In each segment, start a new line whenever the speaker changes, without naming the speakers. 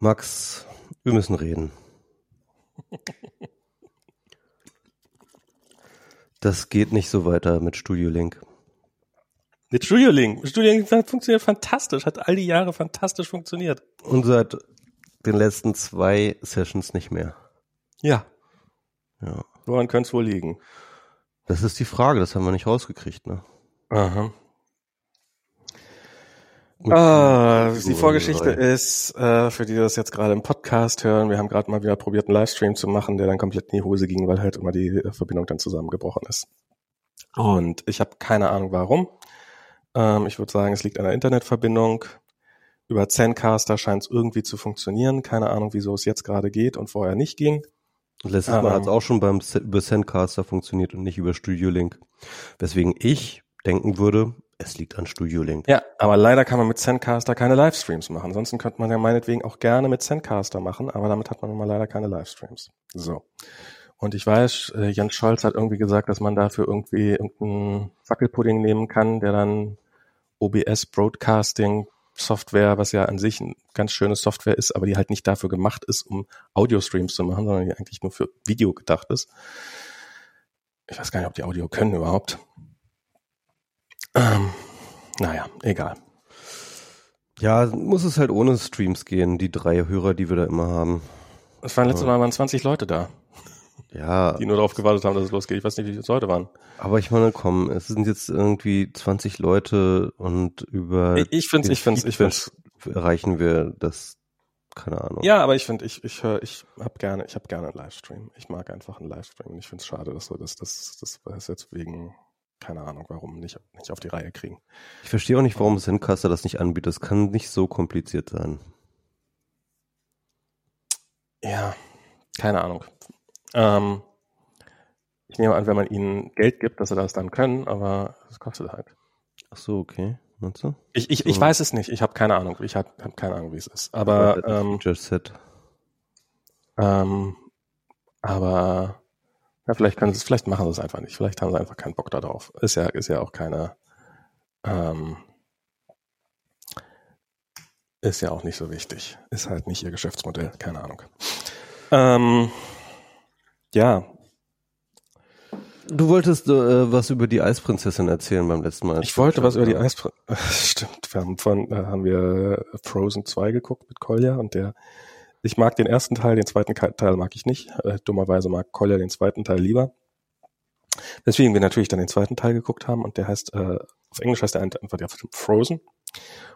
Max, wir müssen reden. Das geht nicht so weiter mit Studio Link.
Mit Studio Link. Studio Link funktioniert fantastisch, hat all die Jahre fantastisch funktioniert.
Und seit den letzten zwei Sessions nicht mehr.
Ja.
Ja.
Woran könnte es wohl liegen?
Das ist die Frage, das haben wir nicht rausgekriegt, ne?
Aha. Ah, die Vorgeschichte ist, äh, für die das jetzt gerade im Podcast hören, wir haben gerade mal wieder probiert, einen Livestream zu machen, der dann komplett in die Hose ging, weil halt immer die äh, Verbindung dann zusammengebrochen ist. Und ich habe keine Ahnung warum. Ähm, ich würde sagen, es liegt an der Internetverbindung. Über Zencaster scheint es irgendwie zu funktionieren. Keine Ahnung, wieso es jetzt gerade geht und vorher nicht ging.
Letztes Mal hat es auch schon beim über Zencaster funktioniert und nicht über Studio Link. Weswegen ich denken würde, es liegt an Studio Link.
Ja, aber leider kann man mit Zencaster keine Livestreams machen. Ansonsten könnte man ja meinetwegen auch gerne mit Zencaster machen, aber damit hat man mal leider keine Livestreams. So. Und ich weiß, äh, Jens Scholz hat irgendwie gesagt, dass man dafür irgendwie irgendeinen Wackelpudding nehmen kann, der dann OBS Broadcasting Software, was ja an sich ein ganz schönes Software ist, aber die halt nicht dafür gemacht ist, um Audio-Streams zu machen, sondern die eigentlich nur für Video gedacht ist. Ich weiß gar nicht, ob die Audio können überhaupt. Ähm, naja, egal.
Ja, muss es halt ohne Streams gehen, die drei Hörer, die wir da immer haben.
Es waren letztes Mal waren 20 Leute da.
Ja.
Die nur darauf gewartet haben, dass es losgeht. Ich weiß nicht, wie viele Leute waren.
Aber ich meine, komm, es sind jetzt irgendwie 20 Leute und über.
Ich, ich finde ich finde ich finde
erreichen wir das, keine Ahnung.
Ja, aber ich finde, ich, ich höre, ich hab gerne, ich habe gerne einen Livestream. Ich mag einfach einen Livestream. Ich finde es schade, dass so, dass das, das, das jetzt wegen keine Ahnung, warum nicht, nicht auf die Reihe kriegen.
Ich verstehe auch nicht, warum Zencaster das nicht anbietet. Das kann nicht so kompliziert sein.
Ja, keine Ahnung. Ähm, ich nehme an, wenn man ihnen Geld gibt, dass sie das dann können, aber es kostet halt.
Ach so, okay. Meinst du?
Ich, ich, so. ich weiß es nicht. Ich habe keine Ahnung. Ich habe hab keine Ahnung, wie es ist. Aber ähm,
Set.
Ähm, aber ja, vielleicht können sie es, vielleicht machen sie es einfach nicht. Vielleicht haben sie einfach keinen Bock darauf. Ist ja, ist ja auch keine, ähm, ist ja auch nicht so wichtig. Ist halt nicht ihr Geschäftsmodell, keine Ahnung. Ähm, ja.
Du wolltest äh, was über die Eisprinzessin erzählen beim letzten Mal.
Ich wollte was über die Eisprinzessin. Stimmt, wir haben von, äh, haben wir Frozen 2 geguckt mit Kolja und der ich mag den ersten Teil, den zweiten Teil mag ich nicht. Äh, dummerweise mag Collier den zweiten Teil lieber. Deswegen wir natürlich dann den zweiten Teil geguckt haben und der heißt, äh, auf Englisch heißt der einfach der Frozen.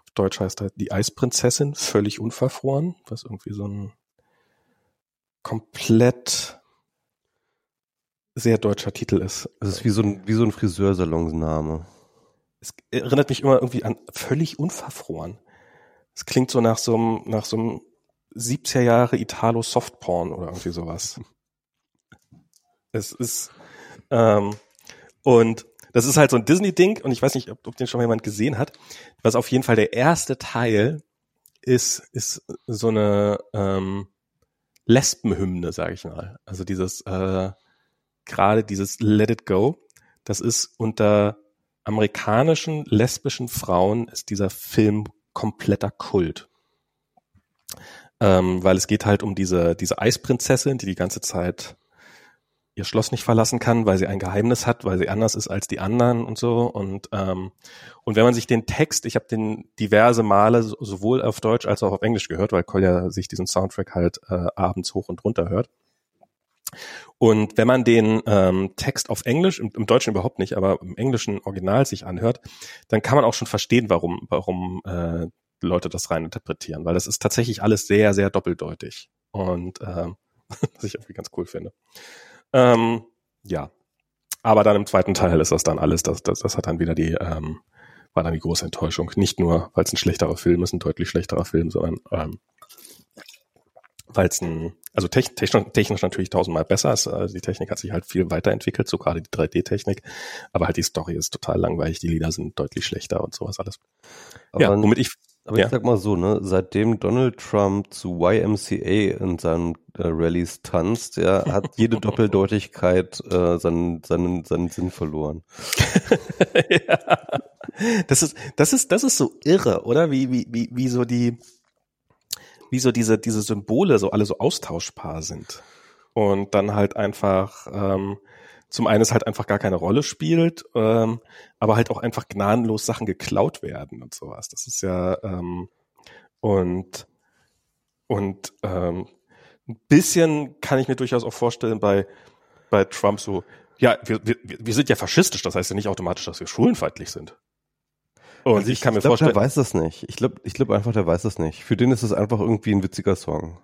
Auf Deutsch heißt er die Eisprinzessin, völlig unverfroren, was irgendwie so ein komplett sehr deutscher Titel ist.
Es ist wie so ein, wie so ein Friseursalonsname.
Es erinnert mich immer irgendwie an völlig unverfroren. Es klingt so nach so einem, nach so einem 70er Jahre Italo Softporn oder irgendwie sowas. Es ist ähm, und das ist halt so ein Disney-Ding und ich weiß nicht, ob, ob den schon mal jemand gesehen hat. Was auf jeden Fall der erste Teil ist, ist so eine ähm, Lesbenhymne, sage ich mal. Also dieses äh, gerade dieses Let It Go. Das ist unter amerikanischen lesbischen Frauen ist dieser Film kompletter Kult ähm, weil es geht halt um diese, diese Eisprinzessin, die die ganze Zeit ihr Schloss nicht verlassen kann, weil sie ein Geheimnis hat, weil sie anders ist als die anderen und so. Und, ähm, und wenn man sich den Text, ich habe den diverse Male sowohl auf Deutsch als auch auf Englisch gehört, weil Kolja sich diesen Soundtrack halt äh, abends hoch und runter hört. Und wenn man den ähm, Text auf Englisch, im, im, Deutschen überhaupt nicht, aber im englischen Original sich anhört, dann kann man auch schon verstehen, warum, warum äh, Leute das rein interpretieren, weil das ist tatsächlich alles sehr, sehr doppeldeutig. Und ähm, was ich irgendwie ganz cool finde. Ähm, ja. Aber dann im zweiten Teil ist das dann alles, das, das, das hat dann wieder die, ähm, war dann die große Enttäuschung. Nicht nur, weil es ein schlechterer Film ist, ein deutlich schlechterer Film, sondern ähm, weil es ein, also technisch, technisch natürlich tausendmal besser ist. Also die Technik hat sich halt viel weiterentwickelt, so gerade die 3D-Technik. Aber halt die Story ist total langweilig, die Lieder sind deutlich schlechter und sowas alles.
Aber ja, womit ich aber ja. ich sag mal so, ne, seitdem Donald Trump zu YMCA in seinen äh, Rallyes tanzt, ja, hat jede Doppeldeutigkeit äh, seinen, seinen, seinen Sinn verloren.
ja. Das ist, das ist, das ist so irre, oder? Wie, wie, wie, wie so die, wie so diese, diese Symbole so alle so austauschbar sind. Und dann halt einfach, ähm, zum einen es halt einfach gar keine Rolle spielt, ähm, aber halt auch einfach gnadenlos Sachen geklaut werden und sowas. Das ist ja ähm, und und ähm, ein bisschen kann ich mir durchaus auch vorstellen bei bei Trump so, ja, wir, wir, wir sind ja faschistisch, das heißt ja nicht automatisch, dass wir schwulenfeindlich sind.
Und also ich, ich, kann mir ich glaub, vorstellen, der weiß das nicht. Ich glaube, ich glaube einfach, der weiß das nicht. Für den ist es einfach irgendwie ein witziger Song.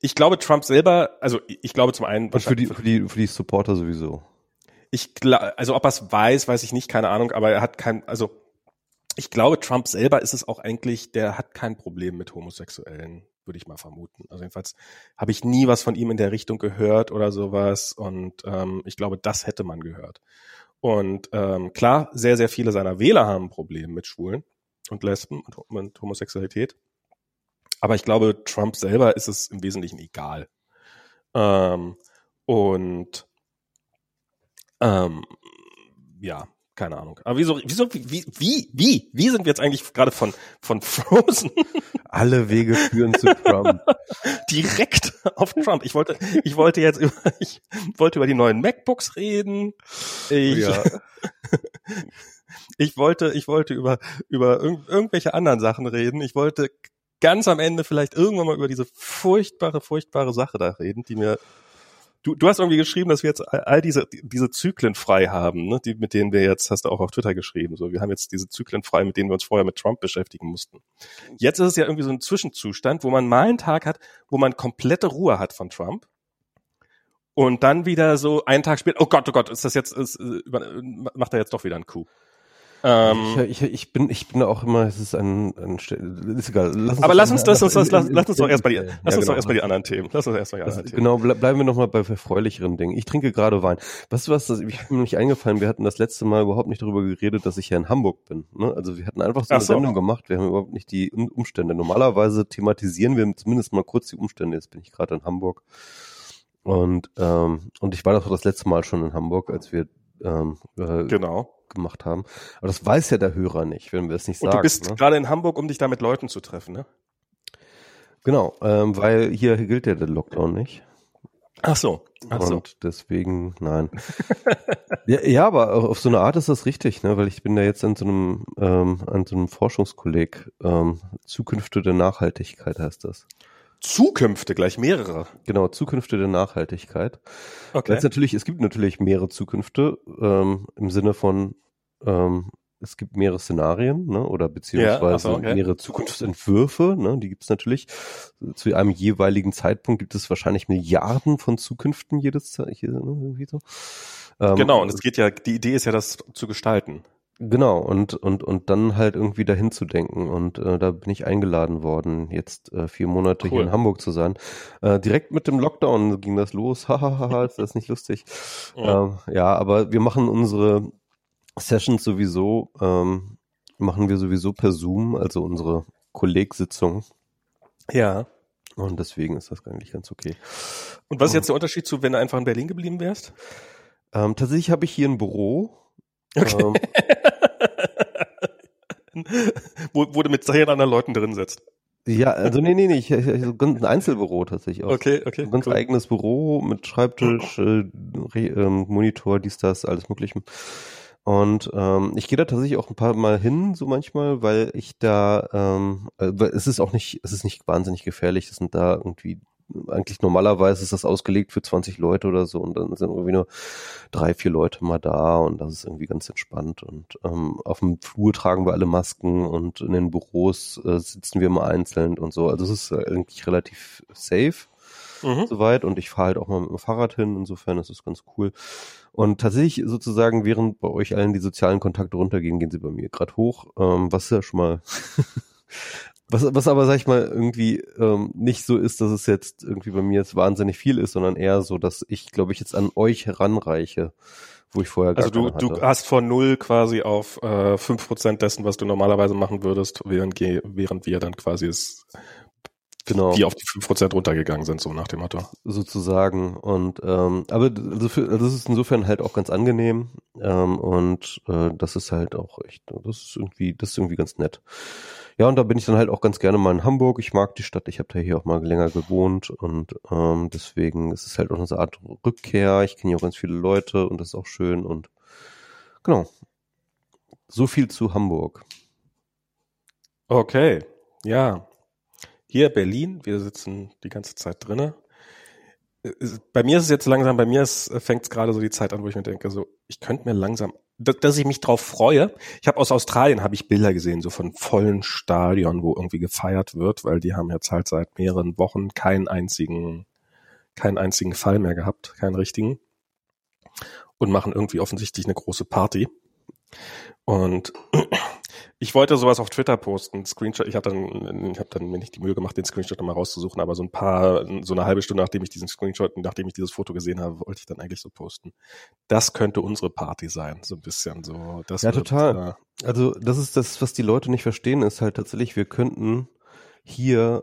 Ich glaube, Trump selber, also ich glaube zum einen.
Und für die, für die, für die Supporter sowieso.
Ich glaube, also ob er es weiß, weiß ich nicht, keine Ahnung, aber er hat kein, also ich glaube, Trump selber ist es auch eigentlich, der hat kein Problem mit Homosexuellen, würde ich mal vermuten. Also jedenfalls habe ich nie was von ihm in der Richtung gehört oder sowas und ähm, ich glaube, das hätte man gehört. Und ähm, klar, sehr, sehr viele seiner Wähler haben ein Problem mit Schwulen und Lesben und, und Homosexualität. Aber ich glaube, Trump selber ist es im Wesentlichen egal. Ähm, und ähm, ja, keine Ahnung. Aber wieso, wieso, wie, wie, wie, wie sind wir jetzt eigentlich gerade von, von Frozen?
Alle Wege führen zu Trump.
Direkt auf Trump. Ich wollte, ich wollte jetzt über, ich wollte über die neuen MacBooks reden. Ich, ja. ich wollte, ich wollte über, über irg irgendwelche anderen Sachen reden. Ich wollte ganz am Ende vielleicht irgendwann mal über diese furchtbare, furchtbare Sache da reden, die mir Du, du hast irgendwie geschrieben, dass wir jetzt all diese, diese Zyklen frei haben, ne? die, mit denen wir jetzt, hast du auch auf Twitter geschrieben, so, wir haben jetzt diese Zyklen frei, mit denen wir uns vorher mit Trump beschäftigen mussten. Jetzt ist es ja irgendwie so ein Zwischenzustand, wo man mal einen Tag hat, wo man komplette Ruhe hat von Trump. Und dann wieder so einen Tag später, oh Gott, oh Gott, ist das jetzt, ist, äh, macht er jetzt doch wieder einen Coup.
Ähm, ich, ich, ich, bin, ich bin auch immer, es ist ein, ein ist egal.
Lass aber lass uns, lass uns, lass, lass, lass uns doch erstmal die, lass ja, uns genau. doch erstmal die anderen Themen. Lass uns erstmal die anderen
Themen. Genau, bleiben wir nochmal bei erfreulicheren Dingen. Ich trinke gerade Wein. Weißt du was, das, ich bin mir nicht eingefallen, wir hatten das letzte Mal überhaupt nicht darüber geredet, dass ich hier in Hamburg bin. Ne? Also wir hatten einfach so eine so. Sendung gemacht, wir haben überhaupt nicht die Umstände. Normalerweise thematisieren wir zumindest mal kurz die Umstände. Jetzt bin ich gerade in Hamburg. Und, ähm, und ich war doch das letzte Mal schon in Hamburg, als wir ähm,
äh, genau
gemacht haben. Aber das weiß ja der Hörer nicht, wenn wir es nicht
Und
sagen.
Du bist
ne?
gerade in Hamburg, um dich da mit Leuten zu treffen, ne?
Genau, ähm, weil hier gilt ja der Lockdown nicht.
Ach so. Ach so.
Und deswegen, nein. ja, ja, aber auf so eine Art ist das richtig, ne? Weil ich bin da jetzt an so einem, ähm, an so einem Forschungskolleg, ähm, Zukünfte der Nachhaltigkeit heißt das.
Zukünfte, gleich mehrere.
Genau, Zukünfte der Nachhaltigkeit. Okay. Jetzt natürlich, es gibt natürlich mehrere Zukünfte ähm, im Sinne von ähm, es gibt mehrere Szenarien, ne, oder beziehungsweise ja, so, okay. mehrere Zukunftsentwürfe, ne, die gibt es natürlich. Zu einem jeweiligen Zeitpunkt gibt es wahrscheinlich Milliarden von Zukünften jedes hier, ne, irgendwie so.
Ähm, genau, und es geht ja, die Idee ist ja, das zu gestalten.
Genau, und, und, und dann halt irgendwie dahin zu denken. Und äh, da bin ich eingeladen worden, jetzt äh, vier Monate cool. hier in Hamburg zu sein. Äh, direkt mit dem Lockdown ging das los. Hahaha, ist das nicht lustig? Ja. Ähm, ja, aber wir machen unsere Sessions sowieso, ähm, machen wir sowieso per Zoom, also unsere Kollegsitzung.
Ja.
Und deswegen ist das eigentlich ganz okay.
Und was ist jetzt der Unterschied zu, wenn du einfach in Berlin geblieben wärst?
Ähm, tatsächlich habe ich hier ein Büro.
Okay. Ähm, wo, wo du mit zehn anderen Leuten drin sitzt.
Ja, also nee, nee, nee, ich, ich, ein Einzelbüro tatsächlich
auch. Okay, okay.
Ein ganz cool. eigenes Büro mit Schreibtisch, äh, ähm, Monitor, dies, das, alles mögliche. Und ähm, ich gehe da tatsächlich auch ein paar Mal hin, so manchmal, weil ich da, ähm, äh, es ist auch nicht, es ist nicht wahnsinnig gefährlich. Es sind da irgendwie eigentlich normalerweise ist das ausgelegt für 20 Leute oder so und dann sind irgendwie nur drei, vier Leute mal da und das ist irgendwie ganz entspannt. Und ähm, auf dem Flur tragen wir alle Masken und in den Büros äh, sitzen wir mal einzeln und so. Also es ist eigentlich relativ safe mhm. soweit und ich fahre halt auch mal mit dem Fahrrad hin, insofern ist es ganz cool. Und tatsächlich sozusagen, während bei euch allen die sozialen Kontakte runtergehen, gehen sie bei mir gerade hoch, ähm, was ja schon mal Was, was aber, sag ich mal, irgendwie ähm, nicht so ist, dass es jetzt irgendwie bei mir jetzt wahnsinnig viel ist, sondern eher so, dass ich, glaube ich, jetzt an euch heranreiche, wo ich vorher gar
Also du, du hast von null quasi auf äh, fünf Prozent dessen, was du normalerweise machen würdest, während, während wir dann quasi es Genau. Die auf die 5% runtergegangen sind, so nach dem Motto.
Sozusagen. Und ähm, aber also für, also das ist insofern halt auch ganz angenehm. Ähm, und äh, das ist halt auch echt, das ist irgendwie, das ist irgendwie ganz nett. Ja, und da bin ich dann halt auch ganz gerne mal in Hamburg. Ich mag die Stadt, ich habe da hier auch mal länger gewohnt und ähm, deswegen ist es halt auch eine Art Rückkehr. Ich kenne hier auch ganz viele Leute und das ist auch schön und genau. So viel zu Hamburg.
Okay, ja. Hier Berlin, wir sitzen die ganze Zeit drinnen. Bei mir ist es jetzt langsam, bei mir fängt es gerade so die Zeit an, wo ich mir denke, so, ich könnte mir langsam, dass ich mich drauf freue. Ich habe aus Australien habe ich Bilder gesehen, so von vollen Stadion, wo irgendwie gefeiert wird, weil die haben jetzt halt seit mehreren Wochen keinen einzigen, keinen einzigen Fall mehr gehabt, keinen richtigen. Und machen irgendwie offensichtlich eine große Party. Und ich wollte sowas auf Twitter posten, Screenshot. Ich habe dann, ich habe dann mir nicht die Mühe gemacht, den Screenshot nochmal rauszusuchen, aber so ein paar, so eine halbe Stunde, nachdem ich diesen Screenshot, nachdem ich dieses Foto gesehen habe, wollte ich dann eigentlich so posten. Das könnte unsere Party sein, so ein bisschen so. Das
ja, wird, total. Äh, also das ist das, was die Leute nicht verstehen, ist halt tatsächlich, wir könnten hier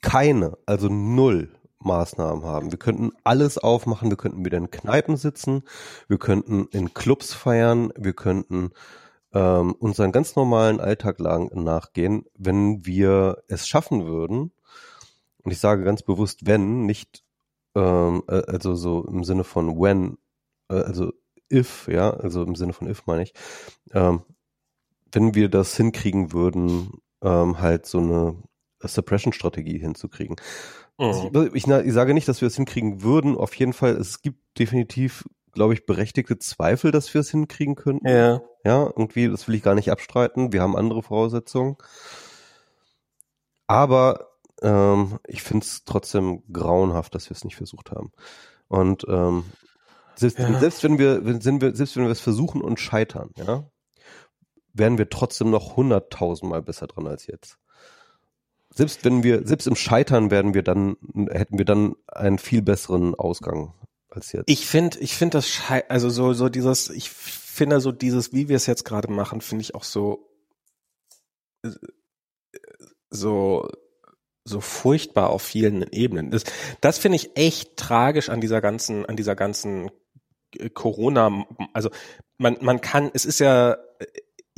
keine, also null Maßnahmen haben. Wir könnten alles aufmachen, wir könnten wieder in Kneipen sitzen, wir könnten in Clubs feiern, wir könnten ähm, unseren ganz normalen Alltag lang nachgehen, wenn wir es schaffen würden, und ich sage ganz bewusst wenn, nicht ähm, äh, also so im Sinne von when, äh, also if, ja, also im Sinne von if meine ich, ähm, wenn wir das hinkriegen würden, ähm, halt so eine Suppression-Strategie hinzukriegen. Mhm. Ich, ich, sage nicht, dass wir es hinkriegen würden. Auf jeden Fall, es gibt definitiv glaube ich, berechtigte Zweifel, dass wir es hinkriegen könnten. Ja. Ja, irgendwie, das will ich gar nicht abstreiten. Wir haben andere Voraussetzungen. Aber ähm, ich finde es trotzdem grauenhaft, dass wir es nicht versucht haben. Und ähm, selbst, ja. selbst wenn wir, wenn wir, selbst wenn wir es versuchen und scheitern, ja, wären wir trotzdem noch hunderttausendmal besser dran als jetzt. Selbst wenn wir, selbst im Scheitern werden wir dann, hätten wir dann einen viel besseren Ausgang als.
Ich finde, ich finde das schei also so so dieses, ich finde so dieses, wie wir es jetzt gerade machen, finde ich auch so so so furchtbar auf vielen Ebenen. Das, das finde ich echt tragisch an dieser ganzen, an dieser ganzen Corona. Also man, man kann, es ist ja,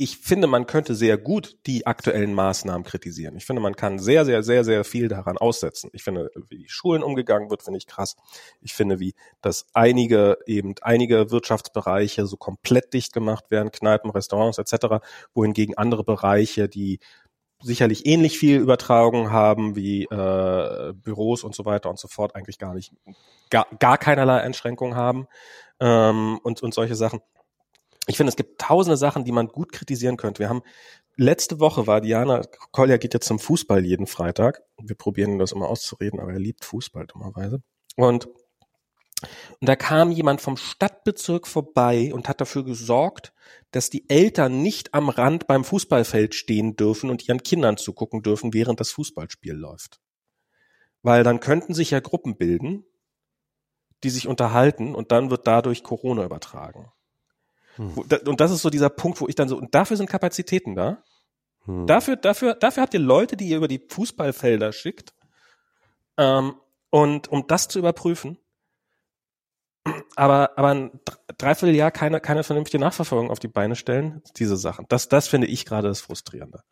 ich finde, man könnte sehr gut die aktuellen Maßnahmen kritisieren. Ich finde, man kann sehr, sehr, sehr, sehr viel daran aussetzen. Ich finde, wie die Schulen umgegangen wird, finde ich krass. Ich finde, wie dass einige eben einige Wirtschaftsbereiche so komplett dicht gemacht werden, Kneipen, Restaurants etc., wohingegen andere Bereiche, die sicherlich ähnlich viel Übertragung haben wie äh, Büros und so weiter und so fort, eigentlich gar nicht, gar, gar keinerlei Einschränkungen haben ähm, und, und solche Sachen ich finde, es gibt tausende Sachen, die man gut kritisieren könnte. Wir haben letzte Woche war Diana, Kolja geht jetzt zum Fußball jeden Freitag. Wir probieren das immer auszureden, aber er liebt Fußball dummerweise. Und, und da kam jemand vom Stadtbezirk vorbei und hat dafür gesorgt, dass die Eltern nicht am Rand beim Fußballfeld stehen dürfen und ihren Kindern zugucken dürfen, während das Fußballspiel läuft. Weil dann könnten sich ja Gruppen bilden, die sich unterhalten und dann wird dadurch Corona übertragen. Hm. Und das ist so dieser Punkt, wo ich dann so, und dafür sind Kapazitäten da. Hm. Dafür, dafür, dafür habt ihr Leute, die ihr über die Fußballfelder schickt. Ähm, und um das zu überprüfen. Aber, aber ein Dreivierteljahr keine, keine vernünftige Nachverfolgung auf die Beine stellen, diese Sachen. Das, das finde ich gerade das Frustrierende.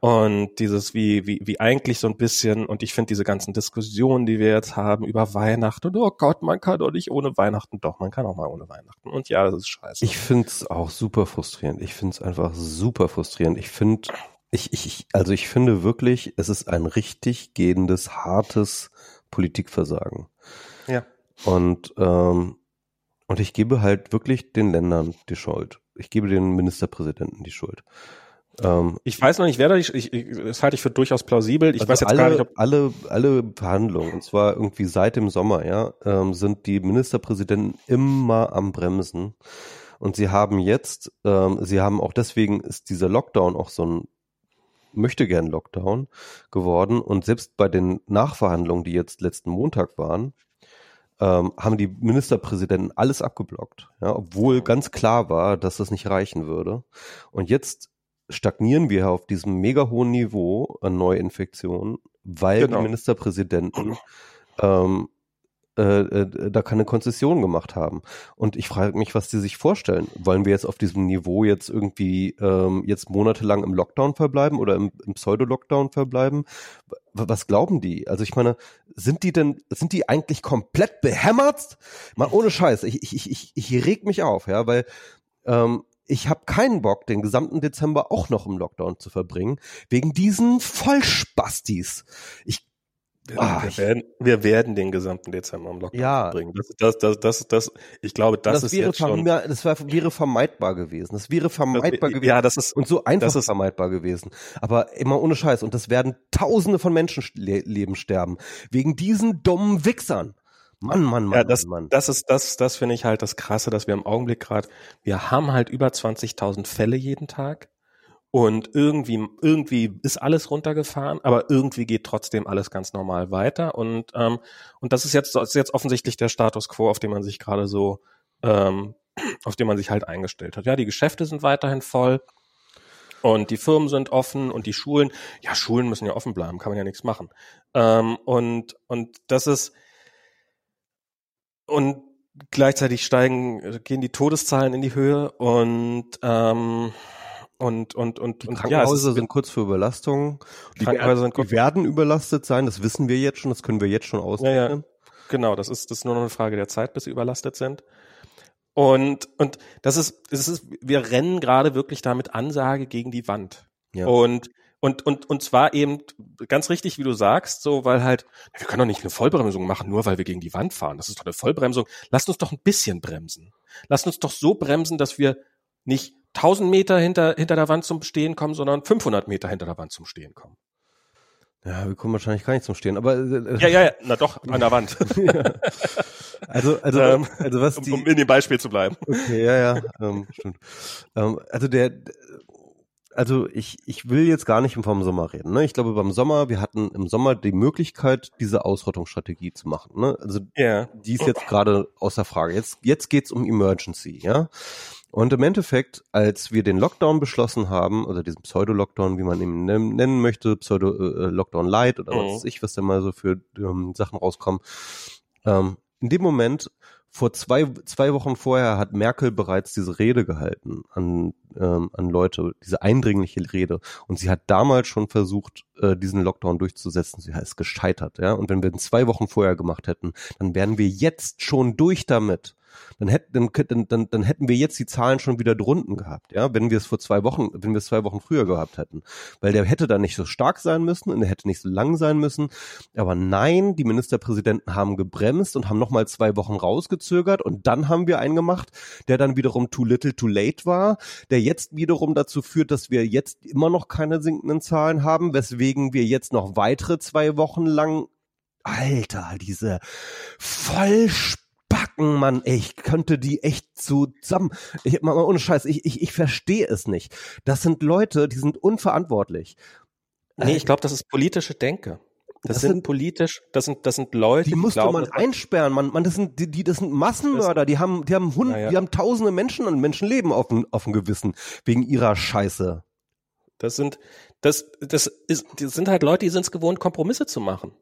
Und dieses, wie, wie, wie eigentlich so ein bisschen, und ich finde diese ganzen Diskussionen, die wir jetzt haben über Weihnachten, und oh Gott, man kann doch nicht ohne Weihnachten, doch, man kann auch mal ohne Weihnachten. Und ja, das ist scheiße.
Ich finde es auch super frustrierend. Ich finde es einfach super frustrierend. Ich finde, ich, ich, also ich finde wirklich, es ist ein richtig gehendes, hartes Politikversagen.
Ja.
Und, ähm, und ich gebe halt wirklich den Ländern die Schuld. Ich gebe den Ministerpräsidenten die Schuld.
Ähm, ich weiß noch nicht, wer da, ich, ich, das halte ich für durchaus plausibel. Ich also weiß jetzt
alle,
gar nicht, ob
alle, alle Verhandlungen, und zwar irgendwie seit dem Sommer, ja, ähm, sind die Ministerpräsidenten immer am Bremsen. Und sie haben jetzt, ähm, sie haben auch deswegen ist dieser Lockdown auch so ein möchte gern Lockdown geworden. Und selbst bei den Nachverhandlungen, die jetzt letzten Montag waren, ähm, haben die Ministerpräsidenten alles abgeblockt, ja, obwohl ganz klar war, dass das nicht reichen würde. Und jetzt stagnieren wir auf diesem mega hohen Niveau an Neuinfektionen weil genau. die Ministerpräsidenten ähm, äh, äh, da keine Konzession gemacht haben. Und ich frage mich, was die sich vorstellen. Wollen wir jetzt auf diesem Niveau jetzt irgendwie ähm, jetzt monatelang im Lockdown verbleiben oder im, im Pseudo-Lockdown verbleiben? Was glauben die? Also ich meine, sind die denn, sind die eigentlich komplett behämmert? Mal ohne Scheiß, ich, ich, ich, ich reg mich auf, ja, weil ähm, ich habe keinen Bock, den gesamten Dezember auch noch im Lockdown zu verbringen, wegen diesen Vollspastis. Ich
Ah, wir, werden, wir werden den gesamten Dezember im Lockdown
ja.
bringen. Das, das, das, das, das, ich glaube, das, das ist jetzt schon.
Das wäre vermeidbar gewesen. Das wäre vermeidbar
das,
gewesen.
Ja, das ist
und so einfach das ist, vermeidbar gewesen. Aber immer ohne Scheiß. Und das werden Tausende von Menschenleben sterben wegen diesen dummen Wichsern. Mann, Mann, Mann,
ja, das,
Mann.
Das ist das, das finde ich halt das Krasse, dass wir im Augenblick gerade, wir haben halt über 20.000 Fälle jeden Tag. Und irgendwie, irgendwie ist alles runtergefahren, aber irgendwie geht trotzdem alles ganz normal weiter. Und, ähm, und das ist jetzt, das ist jetzt offensichtlich der Status quo, auf den man sich gerade so, ähm, auf den man sich halt eingestellt hat. Ja, die Geschäfte sind weiterhin voll. Und die Firmen sind offen und die Schulen, ja, Schulen müssen ja offen bleiben, kann man ja nichts machen. Ähm, und, und das ist, und gleichzeitig steigen, gehen die Todeszahlen in die Höhe und ähm, und, und, und,
die und Krankenhäuser ja, sind kurz vor Überlastung.
Die, Krankenhäuser sind
die werden überlastet sein, das wissen wir jetzt schon, das können wir jetzt schon ausrechnen. Ja, ja.
Genau, das ist, das ist nur noch eine Frage der Zeit, bis sie überlastet sind. Und, und das ist, das ist, wir rennen gerade wirklich da mit Ansage gegen die Wand. Ja. Und, und, und, und zwar eben ganz richtig, wie du sagst, so, weil halt, wir können doch nicht eine Vollbremsung machen, nur weil wir gegen die Wand fahren. Das ist doch eine Vollbremsung. Lasst uns doch ein bisschen bremsen. Lasst uns doch so bremsen, dass wir nicht 1000 Meter hinter, hinter der Wand zum Stehen kommen, sondern 500 Meter hinter der Wand zum Stehen kommen.
Ja, wir kommen wahrscheinlich gar nicht zum Stehen, aber
äh, ja, ja, ja, na doch an der Wand.
ja. Also, also, ähm, also was
die, um in dem Beispiel zu bleiben.
Okay, ja, ja, ähm, stimmt. Ähm, also der, also ich, ich will jetzt gar nicht vom Sommer reden. Ne? Ich glaube, beim Sommer, wir hatten im Sommer die Möglichkeit, diese Ausrottungsstrategie zu machen. Ne? Also
yeah.
die ist jetzt gerade außer Frage. Jetzt, jetzt geht's um Emergency, ja. Und im Endeffekt, als wir den Lockdown beschlossen haben, oder diesen Pseudo-Lockdown, wie man ihn nennen möchte, Pseudo-Lockdown äh, Light oder mhm. was weiß ich, was da mal so für ähm, Sachen rauskommen, ähm, in dem Moment, vor zwei, zwei Wochen vorher hat Merkel bereits diese Rede gehalten an, ähm, an Leute, diese eindringliche Rede. Und sie hat damals schon versucht, äh, diesen Lockdown durchzusetzen. Sie heißt gescheitert, ja. Und wenn wir ihn zwei Wochen vorher gemacht hätten, dann wären wir jetzt schon durch damit dann hätten, dann, dann, dann hätten wir jetzt die Zahlen schon wieder drunten gehabt, ja, wenn wir es vor zwei Wochen, wenn wir es zwei Wochen früher gehabt hätten. Weil der hätte dann nicht so stark sein müssen und der hätte nicht so lang sein müssen. Aber nein, die Ministerpräsidenten haben gebremst und haben nochmal zwei Wochen rausgezögert und dann haben wir einen gemacht, der dann wiederum too little too late war, der jetzt wiederum dazu führt, dass wir jetzt immer noch keine sinkenden Zahlen haben, weswegen wir jetzt noch weitere zwei Wochen lang Alter, diese voll Backen, Mann, ey, ich könnte die echt zusammen. Ich, mal, ohne Scheiß, ich, ich, ich verstehe es nicht. Das sind Leute, die sind unverantwortlich.
Nee, ich glaube, das ist politische Denke. Das, das sind, sind, politisch, das sind, das sind Leute,
die, die musste glauben, man einsperren, man, man, das sind, die, die, das sind Massenmörder, die haben, die haben Hund, ja. die haben tausende Menschen und Menschenleben auf dem, auf dem Gewissen, wegen ihrer Scheiße.
Das sind, das, das ist, das sind halt Leute, die sind es gewohnt, Kompromisse zu machen.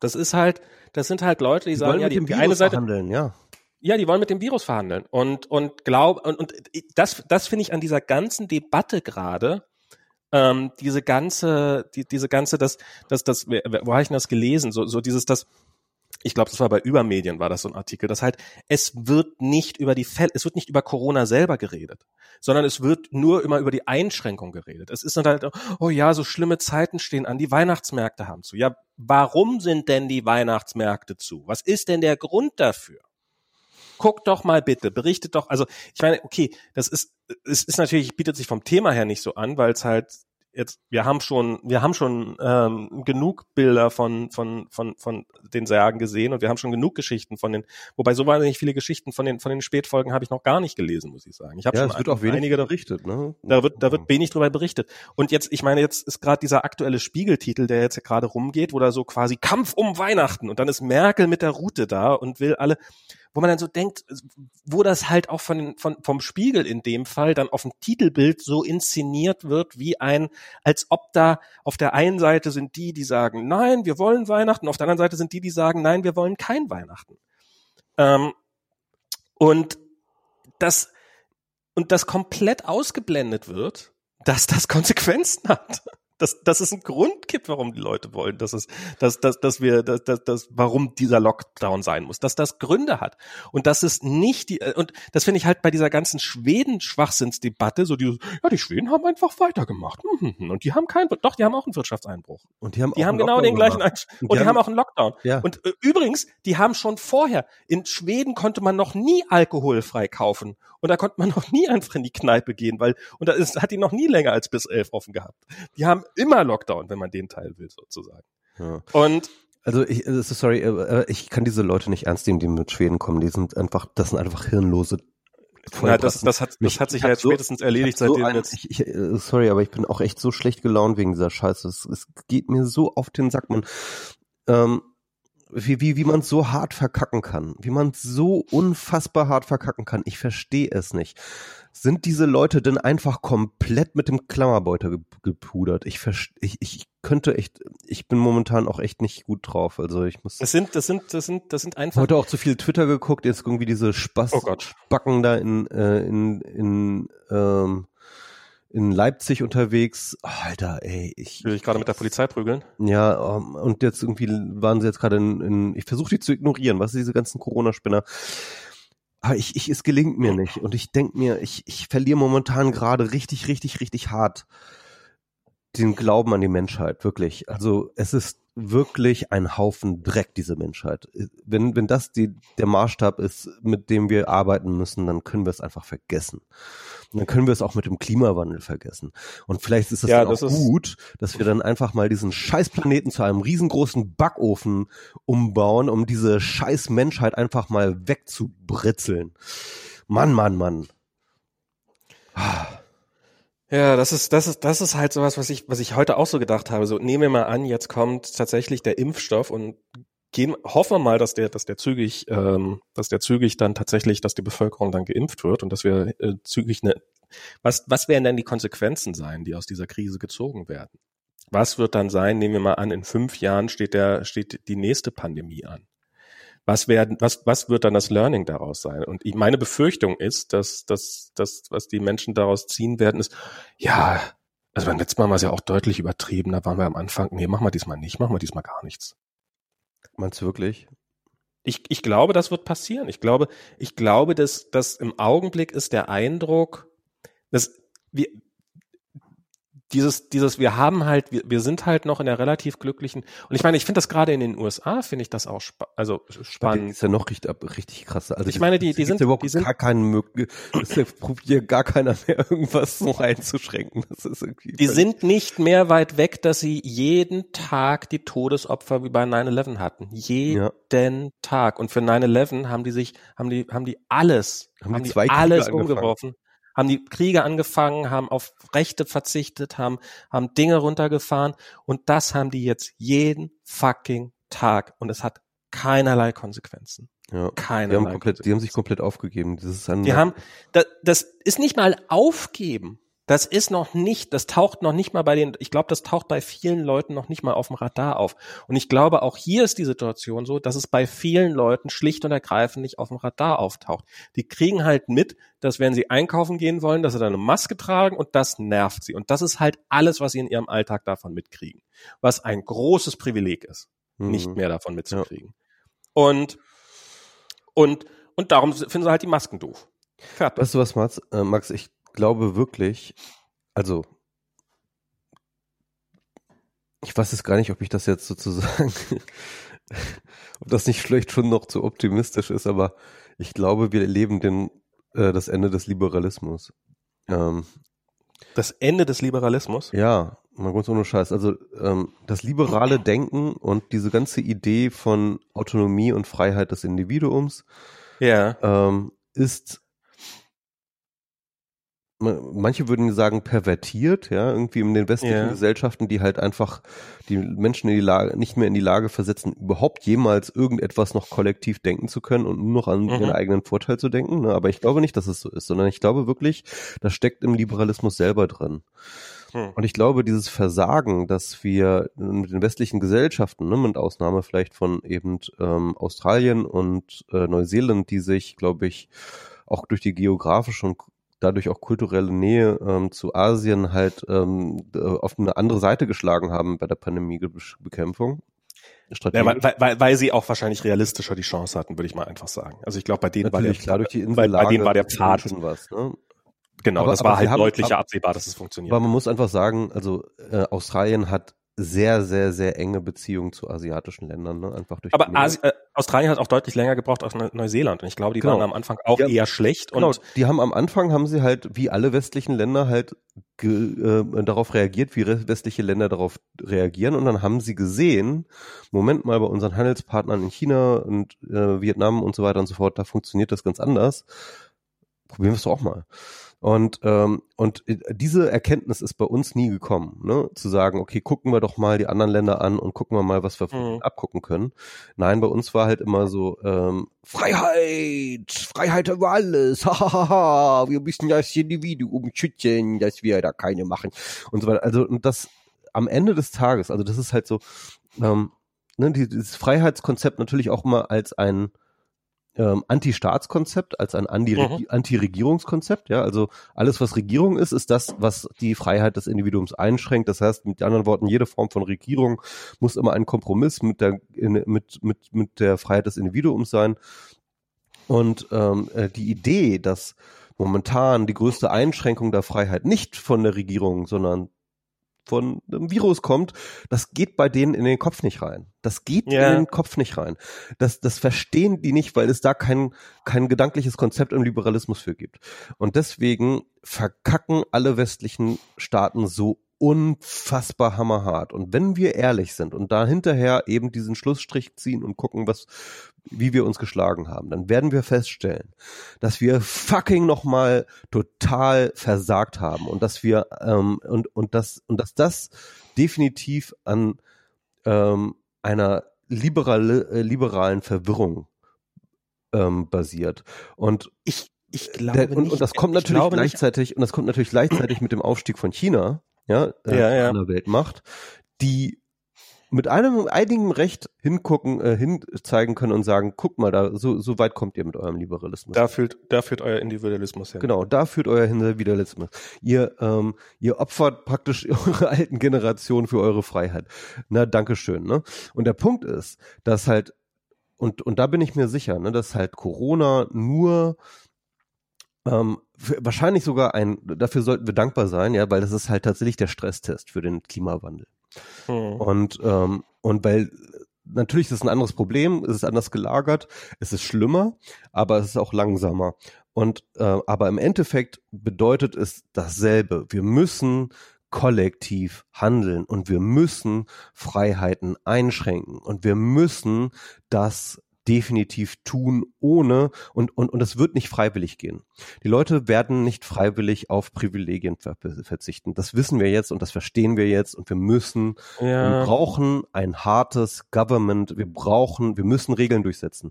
Das ist halt, das sind halt Leute, die, die sagen, ja, die, die eine Seite,
verhandeln, ja.
Ja, die wollen mit dem Virus verhandeln und und glaub und, und das das finde ich an dieser ganzen Debatte gerade ähm, diese ganze die, diese ganze das das das wo habe ich denn das gelesen so so dieses das ich glaube, das war bei Übermedien, war das so ein Artikel, dass halt, es wird nicht über die Fälle, es wird nicht über Corona selber geredet, sondern es wird nur immer über die Einschränkung geredet. Es ist dann halt, oh ja, so schlimme Zeiten stehen an, die Weihnachtsmärkte haben zu. Ja, warum sind denn die Weihnachtsmärkte zu? Was ist denn der Grund dafür? Guck doch mal bitte, berichtet doch, also ich meine, okay, das ist, es ist natürlich, bietet sich vom Thema her nicht so an, weil es halt jetzt, wir haben schon, wir haben schon ähm, genug Bilder von, von, von, von den Särgen gesehen und wir haben schon genug Geschichten von den, wobei so wahnsinnig viele Geschichten von den, von den Spätfolgen habe ich noch gar nicht gelesen, muss ich sagen. Ich habe
ja,
schon
es wird auch wenig einige berichtet, ne?
Da wird, da wird wenig drüber berichtet. Und jetzt, ich meine, jetzt ist gerade dieser aktuelle Spiegeltitel, der jetzt gerade rumgeht, wo da so quasi Kampf um Weihnachten und dann ist Merkel mit der Route da und will alle, wo man dann so denkt, wo das halt auch von, von, vom Spiegel in dem Fall dann auf dem Titelbild so inszeniert wird, wie ein, als ob da auf der einen Seite sind die, die sagen, nein, wir wollen Weihnachten, auf der anderen Seite sind die, die sagen, nein, wir wollen kein Weihnachten. Ähm, und das, und das komplett ausgeblendet wird, dass das Konsequenzen hat dass, dass es einen Grund gibt, warum die Leute wollen, dass es, dass, dass, dass wir, dass, dass, dass, warum dieser Lockdown sein muss, dass das Gründe hat und dass es nicht die, und das finde ich halt bei dieser ganzen Schweden-Schwachsinnsdebatte, so die, ja, die Schweden haben einfach weitergemacht hm, hm, hm. und die haben keinen, doch, die haben auch einen Wirtschaftseinbruch.
Und die haben,
die haben genau den gleichen, Einsch und, und die, haben, haben, auch einen Lockdown. Ja. Und äh, übrigens, die haben schon vorher, in Schweden konnte man noch nie alkoholfrei kaufen und da konnte man noch nie einfach in die Kneipe gehen, weil, und da ist, hat die noch nie länger als bis elf offen gehabt. Die haben immer Lockdown, wenn man den Teil will, sozusagen. Ja. Und
also ich, äh, sorry, äh, äh, ich kann diese Leute nicht ernst nehmen, die mit Schweden kommen. Die sind einfach, das sind einfach hirnlose.
Na, das, das hat, das hat sich ja jetzt so, spätestens erledigt, seitdem
so ein, jetzt. Ich, ich, sorry, aber ich bin auch echt so schlecht gelaunt wegen dieser Scheiße. Es, es geht mir so auf den Sack, man. Ähm, wie, wie, wie man so hart verkacken kann, wie man so unfassbar hart verkacken kann. Ich verstehe es nicht. Sind diese Leute denn einfach komplett mit dem Klammerbeutel gepudert? Ich, ich, ich könnte echt, ich bin momentan auch echt nicht gut drauf. Also ich muss.
Das sind, das sind, das sind, das sind einfach.
Heute auch zu viel Twitter geguckt, jetzt irgendwie diese Spaßbacken oh da in, äh, in, in, ähm, in Leipzig unterwegs. Alter, ey, ich.
Will ich gerade mit der Polizei prügeln?
Ja, um, und jetzt irgendwie waren sie jetzt gerade in, in ich versuche die zu ignorieren, was diese ganzen Corona-Spinner. Aber ich, ich, es gelingt mir nicht. Und ich denk mir, ich, ich verliere momentan gerade richtig, richtig, richtig hart den Glauben an die Menschheit, wirklich. Also es ist wirklich ein Haufen Dreck, diese Menschheit. Wenn, wenn das die, der Maßstab ist, mit dem wir arbeiten müssen, dann können wir es einfach vergessen. Und dann können wir es auch mit dem Klimawandel vergessen. Und vielleicht ist es ja, das auch gut, dass wir dann einfach mal diesen Scheißplaneten zu einem riesengroßen Backofen umbauen, um diese scheiß Menschheit einfach mal wegzubritzeln. Mann, Mann, Mann.
Ah. Ja, das ist, das ist, das ist halt sowas, was ich, was ich heute auch so gedacht habe. So, nehmen wir mal an, jetzt kommt tatsächlich der Impfstoff und gehen, hoffen wir mal, dass der, dass der zügig, ähm, dass der zügig dann tatsächlich, dass die Bevölkerung dann geimpft wird und dass wir äh, zügig eine, was, was werden denn die Konsequenzen sein, die aus dieser Krise gezogen werden? Was wird dann sein, nehmen wir mal an, in fünf Jahren steht der, steht die nächste Pandemie an was werden, was, was wird dann das Learning daraus sein? Und ich, meine Befürchtung ist, dass, dass, dass, was die Menschen daraus ziehen werden, ist, ja, also beim letzten Mal war es ja auch deutlich übertrieben, da waren wir am Anfang, nee, machen wir diesmal nicht, machen wir diesmal gar nichts.
Meinst du wirklich?
Ich, ich glaube, das wird passieren. Ich glaube, ich glaube, dass, dass im Augenblick ist der Eindruck, dass wir, dieses, dieses, wir haben halt, wir, wir sind halt noch in der relativ glücklichen, und ich meine, ich finde das gerade in den USA, finde ich das auch spa also spannend.
ist ja noch richtig, richtig krass.
Also ich meine, die, die sind,
überhaupt
die sind
gar keinen, probiert gar keiner mehr irgendwas noch einzuschränken. Das ist irgendwie
die sind nicht mehr weit weg, dass sie jeden Tag die Todesopfer wie bei 9-11 hatten. Jeden ja. Tag. Und für 9-11 haben die sich, haben die, haben die alles, haben, haben die, die alles umgeworfen haben die Kriege angefangen, haben auf Rechte verzichtet, haben, haben Dinge runtergefahren und das haben die jetzt jeden fucking Tag und es hat keinerlei Konsequenzen.
Ja, keinerlei die haben, komplett, die haben sich komplett aufgegeben. Das ist ein
die haben, das, das ist nicht mal aufgeben. Das ist noch nicht, das taucht noch nicht mal bei den, ich glaube, das taucht bei vielen Leuten noch nicht mal auf dem Radar auf. Und ich glaube, auch hier ist die Situation so, dass es bei vielen Leuten schlicht und ergreifend nicht auf dem Radar auftaucht. Die kriegen halt mit, dass wenn sie einkaufen gehen wollen, dass sie dann eine Maske tragen und das nervt sie. Und das ist halt alles, was sie in ihrem Alltag davon mitkriegen. Was ein großes Privileg ist, mhm. nicht mehr davon mitzukriegen. Ja. Und, und, und darum finden sie halt die Masken doof.
Fertig. Weißt du was, Max? Äh, Max, ich glaube wirklich, also ich weiß jetzt gar nicht, ob ich das jetzt sozusagen, ob das nicht vielleicht schon noch zu optimistisch ist, aber ich glaube, wir erleben den, äh, das Ende des Liberalismus.
Ähm, das Ende des Liberalismus?
Ja, mal ganz ohne Scheiß. Also ähm, das liberale Denken und diese ganze Idee von Autonomie und Freiheit des Individuums
ja.
ähm, ist manche würden sagen pervertiert, ja, irgendwie in den westlichen yeah. Gesellschaften, die halt einfach die Menschen in die Lage, nicht mehr in die Lage versetzen, überhaupt jemals irgendetwas noch kollektiv denken zu können und nur noch an mhm. ihren eigenen Vorteil zu denken. Ne? Aber ich glaube nicht, dass es so ist, sondern ich glaube wirklich, das steckt im Liberalismus selber drin. Hm. Und ich glaube, dieses Versagen, dass wir mit den westlichen Gesellschaften, ne, mit Ausnahme vielleicht von eben ähm, Australien und äh, Neuseeland, die sich, glaube ich, auch durch die geografische und dadurch auch kulturelle Nähe ähm, zu Asien halt ähm, auf eine andere Seite geschlagen haben bei der Pandemiebekämpfung.
Ja, weil, weil, weil sie auch wahrscheinlich realistischer die Chance hatten, würde ich mal einfach sagen. Also ich glaube, bei denen Natürlich, war der, klar, durch die bei, bei denen war der Pfad was. Ne? Genau, aber, das war halt haben, deutlicher ab, absehbar, dass es funktioniert.
Aber man muss einfach sagen, also äh, Australien hat sehr, sehr, sehr enge Beziehungen zu asiatischen Ländern, ne? Einfach durch
Aber Asi äh, Australien hat auch deutlich länger gebraucht als Neuseeland und ich glaube, die genau. waren am Anfang auch ja, eher schlecht.
Genau, die haben am Anfang haben sie halt wie alle westlichen Länder halt äh, darauf reagiert, wie westliche Länder darauf reagieren und dann haben sie gesehen, Moment mal, bei unseren Handelspartnern in China und äh, Vietnam und so weiter und so fort, da funktioniert das ganz anders. Probieren wir es doch auch mal. Und, ähm, und äh, diese Erkenntnis ist bei uns nie gekommen, ne? zu sagen, okay, gucken wir doch mal die anderen Länder an und gucken wir mal, was wir mhm. abgucken können. Nein, bei uns war halt immer so, ähm, Freiheit, Freiheit über alles, hahaha, wir müssen das Individuum schützen, dass wir da keine machen und so weiter. Also und das am Ende des Tages, also das ist halt so, ähm, ne, dieses Freiheitskonzept natürlich auch immer als ein ähm, Anti-Staatskonzept, als ein mhm. Anti-Regierungskonzept. Ja, also alles, was Regierung ist, ist das, was die Freiheit des Individuums einschränkt. Das heißt, mit anderen Worten, jede Form von Regierung muss immer ein Kompromiss mit der in, mit mit mit der Freiheit des Individuums sein. Und ähm, äh, die Idee, dass momentan die größte Einschränkung der Freiheit nicht von der Regierung, sondern von einem Virus kommt, das geht bei denen in den Kopf nicht rein. Das geht ja. in den Kopf nicht rein. Das, das verstehen die nicht, weil es da kein, kein gedankliches Konzept im Liberalismus für gibt. Und deswegen verkacken alle westlichen Staaten so unfassbar hammerhart. Und wenn wir ehrlich sind und da hinterher eben diesen Schlussstrich ziehen und gucken, was, wie wir uns geschlagen haben, dann werden wir feststellen, dass wir fucking nochmal total versagt haben und dass wir ähm, und und das und dass das definitiv an ähm, einer liberale, äh, liberalen Verwirrung ähm, basiert. Und ich ich glaube der, und, nicht, und das kommt natürlich gleichzeitig nicht. und das kommt natürlich gleichzeitig mit dem Aufstieg von China, ja, äh, ja, ja. der Weltmacht, die mit einem einigen Recht hingucken, äh, hinzeigen können und sagen, guck mal, da so, so weit kommt ihr mit eurem Liberalismus.
Da führt, da führt euer Individualismus
hin. Genau, da führt euer Individualismus. Ihr, ähm, ihr opfert praktisch eure alten Generationen für eure Freiheit. Na, Dankeschön. Ne? Und der Punkt ist, dass halt und und da bin ich mir sicher, ne, dass halt Corona nur ähm, wahrscheinlich sogar ein, dafür sollten wir dankbar sein, ja, weil das ist halt tatsächlich der Stresstest für den Klimawandel. Hm. Und, ähm, und weil natürlich ist es ein anderes Problem, es ist anders gelagert, es ist schlimmer, aber es ist auch langsamer. Und äh, aber im Endeffekt bedeutet es dasselbe. Wir müssen kollektiv handeln und wir müssen Freiheiten einschränken und wir müssen das definitiv tun, ohne und, und, und es wird nicht freiwillig gehen. Die Leute werden nicht freiwillig auf Privilegien verzichten. Das wissen wir jetzt und das verstehen wir jetzt und wir müssen, ja. wir brauchen ein hartes Government, wir brauchen, wir müssen Regeln durchsetzen.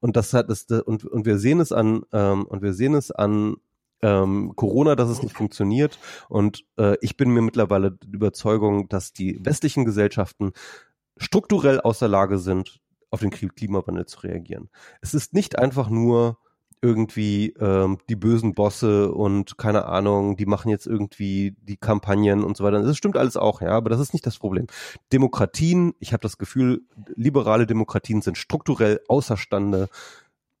Und das hat das, und, und wir sehen es an, ähm, und wir sehen es an ähm, Corona, dass es nicht funktioniert. Und äh, ich bin mir mittlerweile der Überzeugung, dass die westlichen Gesellschaften strukturell aus der Lage sind, auf den Klimawandel zu reagieren. Es ist nicht einfach nur irgendwie ähm, die bösen Bosse und keine Ahnung, die machen jetzt irgendwie die Kampagnen und so weiter. Das stimmt alles auch, ja, aber das ist nicht das Problem. Demokratien, ich habe das Gefühl, liberale Demokratien sind strukturell außerstande,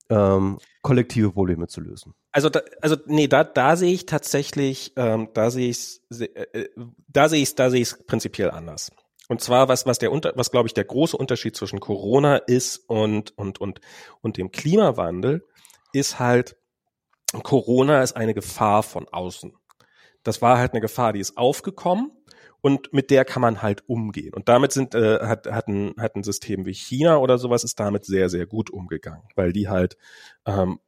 ähm, kollektive Probleme zu lösen.
Also, da, also nee, da, da sehe ich tatsächlich, ähm, da sehe ich, äh, äh, da sehe ich, da sehe ich prinzipiell anders. Und zwar, was, was der unter, was glaube ich der große Unterschied zwischen Corona ist und, und, und, und dem Klimawandel ist halt, Corona ist eine Gefahr von außen. Das war halt eine Gefahr, die ist aufgekommen und mit der kann man halt umgehen. Und damit sind, äh, hat, hat, ein, hat ein System wie China oder sowas ist damit sehr, sehr gut umgegangen, weil die halt, ähm,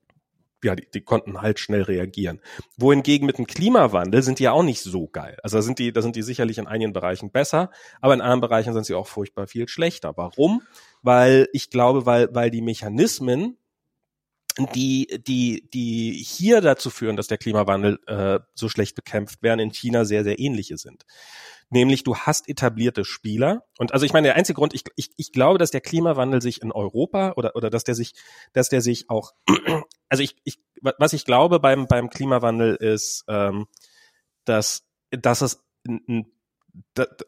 ja, die, die konnten halt schnell reagieren. Wohingegen mit dem Klimawandel sind die ja auch nicht so geil. Also da sind die, da sind die sicherlich in einigen Bereichen besser, aber in anderen Bereichen sind sie auch furchtbar viel schlechter. Warum? Weil ich glaube, weil, weil die Mechanismen, die, die, die hier dazu führen, dass der Klimawandel äh, so schlecht bekämpft werden, in China sehr, sehr ähnliche sind. Nämlich du hast etablierte Spieler. Und also ich meine, der einzige Grund, ich, ich, ich glaube, dass der Klimawandel sich in Europa oder, oder dass der sich, dass der sich auch, also ich, ich was ich glaube beim, beim Klimawandel ist, ähm, dass, dass es,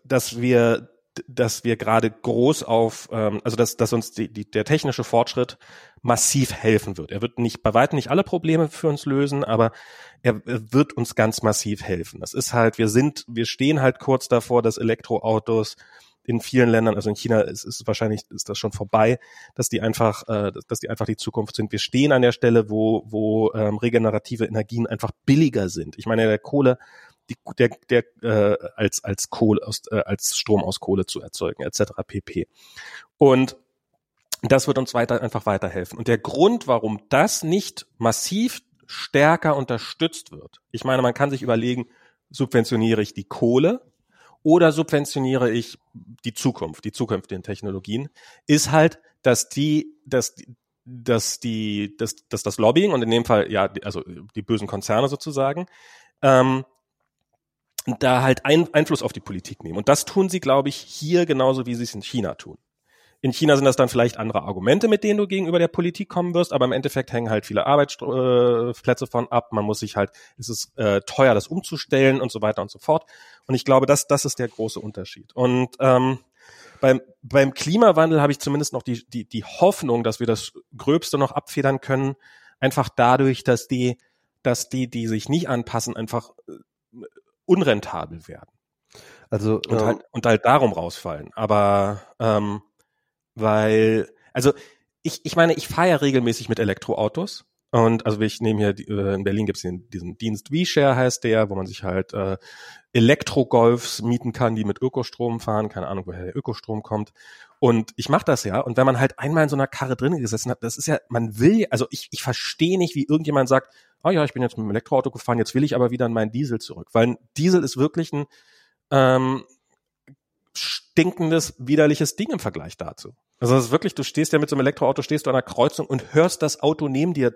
dass wir dass wir gerade groß auf, ähm, also dass, dass uns die, die, der technische Fortschritt massiv helfen wird. Er wird nicht bei weitem nicht alle Probleme für uns lösen, aber er, er wird uns ganz massiv helfen. Das ist halt, wir sind, wir stehen halt kurz davor, dass Elektroautos in vielen Ländern, also in China ist, ist wahrscheinlich ist das schon vorbei, dass die einfach, äh, dass die einfach die Zukunft sind. Wir stehen an der Stelle, wo wo ähm, regenerative Energien einfach billiger sind. Ich meine, der Kohle die, der, der äh, als als Kohle aus, äh, als Strom aus Kohle zu erzeugen etc. pp. Und das wird uns weiter einfach weiterhelfen. Und der Grund, warum das nicht massiv stärker unterstützt wird, ich meine, man kann sich überlegen, subventioniere ich die Kohle oder subventioniere ich die Zukunft, die zukünftigen Technologien, ist halt, dass die, dass dass die, dass, dass das Lobbying und in dem Fall ja, also die bösen Konzerne sozusagen, ähm, da halt ein, Einfluss auf die Politik nehmen. Und das tun sie, glaube ich, hier genauso, wie sie es in China tun. In China sind das dann vielleicht andere Argumente, mit denen du gegenüber der Politik kommen wirst, aber im Endeffekt hängen halt viele Arbeitsplätze von ab. Man muss sich halt, es ist äh, teuer, das umzustellen und so weiter und so fort. Und ich glaube, das, das ist der große Unterschied. Und ähm, beim, beim Klimawandel habe ich zumindest noch die, die, die Hoffnung, dass wir das Gröbste noch abfedern können, einfach dadurch, dass die, dass die, die sich nicht anpassen, einfach äh, unrentabel werden. Also und, ähm, halt, und halt darum rausfallen. Aber ähm, weil, also ich, ich meine, ich fahre ja regelmäßig mit Elektroautos. Und also ich nehme hier, äh, in Berlin gibt es diesen Dienst V-Share heißt der, wo man sich halt äh, Elektro-Golfs mieten kann, die mit Ökostrom fahren. Keine Ahnung, woher der Ökostrom kommt. Und ich mache das ja. Und wenn man halt einmal in so einer Karre drin gesessen hat, das ist ja, man will, also ich, ich verstehe nicht, wie irgendjemand sagt, ah ja, ich bin jetzt mit dem Elektroauto gefahren, jetzt will ich aber wieder in meinen Diesel zurück. Weil ein Diesel ist wirklich ein ähm, stinkendes, widerliches Ding im Vergleich dazu. Also das ist wirklich, du stehst ja mit so einem Elektroauto, stehst du an einer Kreuzung und hörst das Auto neben dir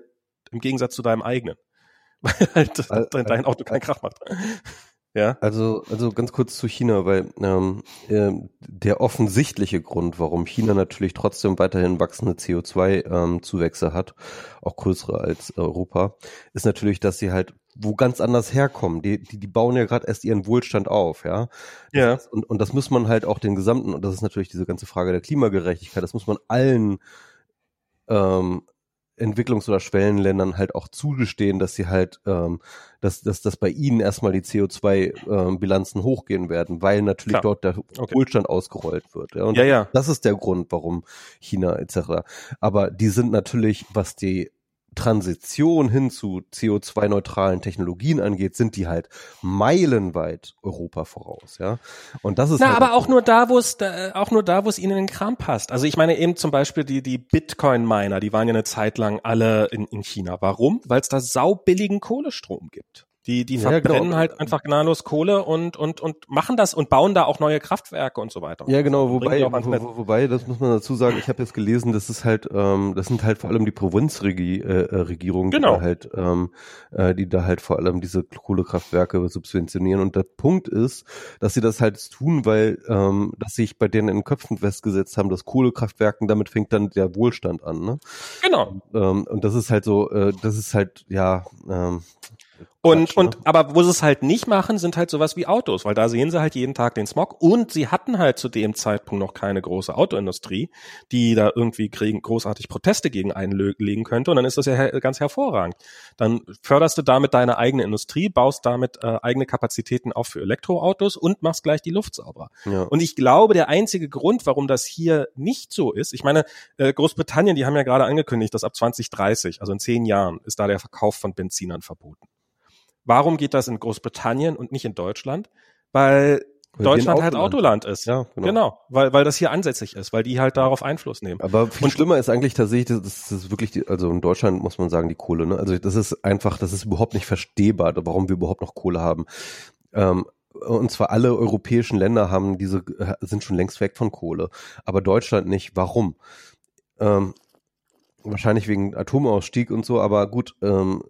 im Gegensatz zu deinem eigenen. Weil halt also, dein Auto keinen Krach macht.
Ja. Also, also ganz kurz zu China, weil ähm, äh, der offensichtliche Grund, warum China natürlich trotzdem weiterhin wachsende CO2-Zuwächse ähm, hat, auch größere als Europa, ist natürlich, dass sie halt wo ganz anders herkommen. Die, die, die bauen ja gerade erst ihren Wohlstand auf, ja.
Ja.
Ist, und, und das muss man halt auch den gesamten, und das ist natürlich diese ganze Frage der Klimagerechtigkeit, das muss man allen ähm, Entwicklungs- oder Schwellenländern halt auch zugestehen, dass sie halt, ähm, dass, dass, dass bei ihnen erstmal die CO2-Bilanzen ähm, hochgehen werden, weil natürlich Klar. dort der okay. Wohlstand ausgerollt wird. Ja, und
ja, ja.
das ist der Grund, warum China etc. Aber die sind natürlich, was die Transition hin zu CO2-neutralen Technologien angeht, sind die halt meilenweit Europa voraus, ja. Und das ist
Na,
halt
aber auch nur da, wo es da, auch nur da, wo es ihnen in den Kram passt. Also ich meine eben zum Beispiel die die Bitcoin-Miner, die waren ja eine Zeit lang alle in, in China. Warum? Weil es da saubilligen Kohlestrom gibt. Die, die ja, verbrennen genau. halt einfach gnadenlos Kohle und, und, und machen das und bauen da auch neue Kraftwerke und so weiter.
Ja, genau, wobei, wo, wobei, das muss man dazu sagen, ich habe jetzt gelesen, das ist halt, ähm, das sind halt vor allem die Provinzregierungen, äh, genau. die da halt, ähm, äh, die da halt vor allem diese Kohlekraftwerke subventionieren. Und der Punkt ist, dass sie das halt tun, weil ähm, dass sich bei denen in den Köpfen festgesetzt haben, dass Kohlekraftwerken, damit fängt dann der Wohlstand an. Ne?
Genau.
Ähm, und das ist halt so, äh, das ist halt, ja, ähm,
und, Quatsch, und, ne? aber wo sie es halt nicht machen, sind halt sowas wie Autos, weil da sehen sie halt jeden Tag den Smog und sie hatten halt zu dem Zeitpunkt noch keine große Autoindustrie, die da irgendwie kriegen, großartig Proteste gegen einlegen könnte und dann ist das ja ganz hervorragend. Dann förderst du damit deine eigene Industrie, baust damit äh, eigene Kapazitäten auf für Elektroautos und machst gleich die Luft sauber. Ja. Und ich glaube, der einzige Grund, warum das hier nicht so ist, ich meine, äh, Großbritannien, die haben ja gerade angekündigt, dass ab 2030, also in zehn Jahren, ist da der Verkauf von Benzinern verboten. Warum geht das in Großbritannien und nicht in Deutschland? Weil Deutschland halt Autoland ist. Ja, genau. genau. weil, weil das hier ansässig ist, weil die halt darauf Einfluss nehmen.
Aber viel und, schlimmer ist eigentlich tatsächlich, das ist wirklich, die, also in Deutschland muss man sagen, die Kohle, ne? Also das ist einfach, das ist überhaupt nicht verstehbar, warum wir überhaupt noch Kohle haben. Ähm, und zwar alle europäischen Länder haben diese, sind schon längst weg von Kohle, aber Deutschland nicht. Warum? Ähm, wahrscheinlich wegen Atomausstieg und so, aber gut, ähm,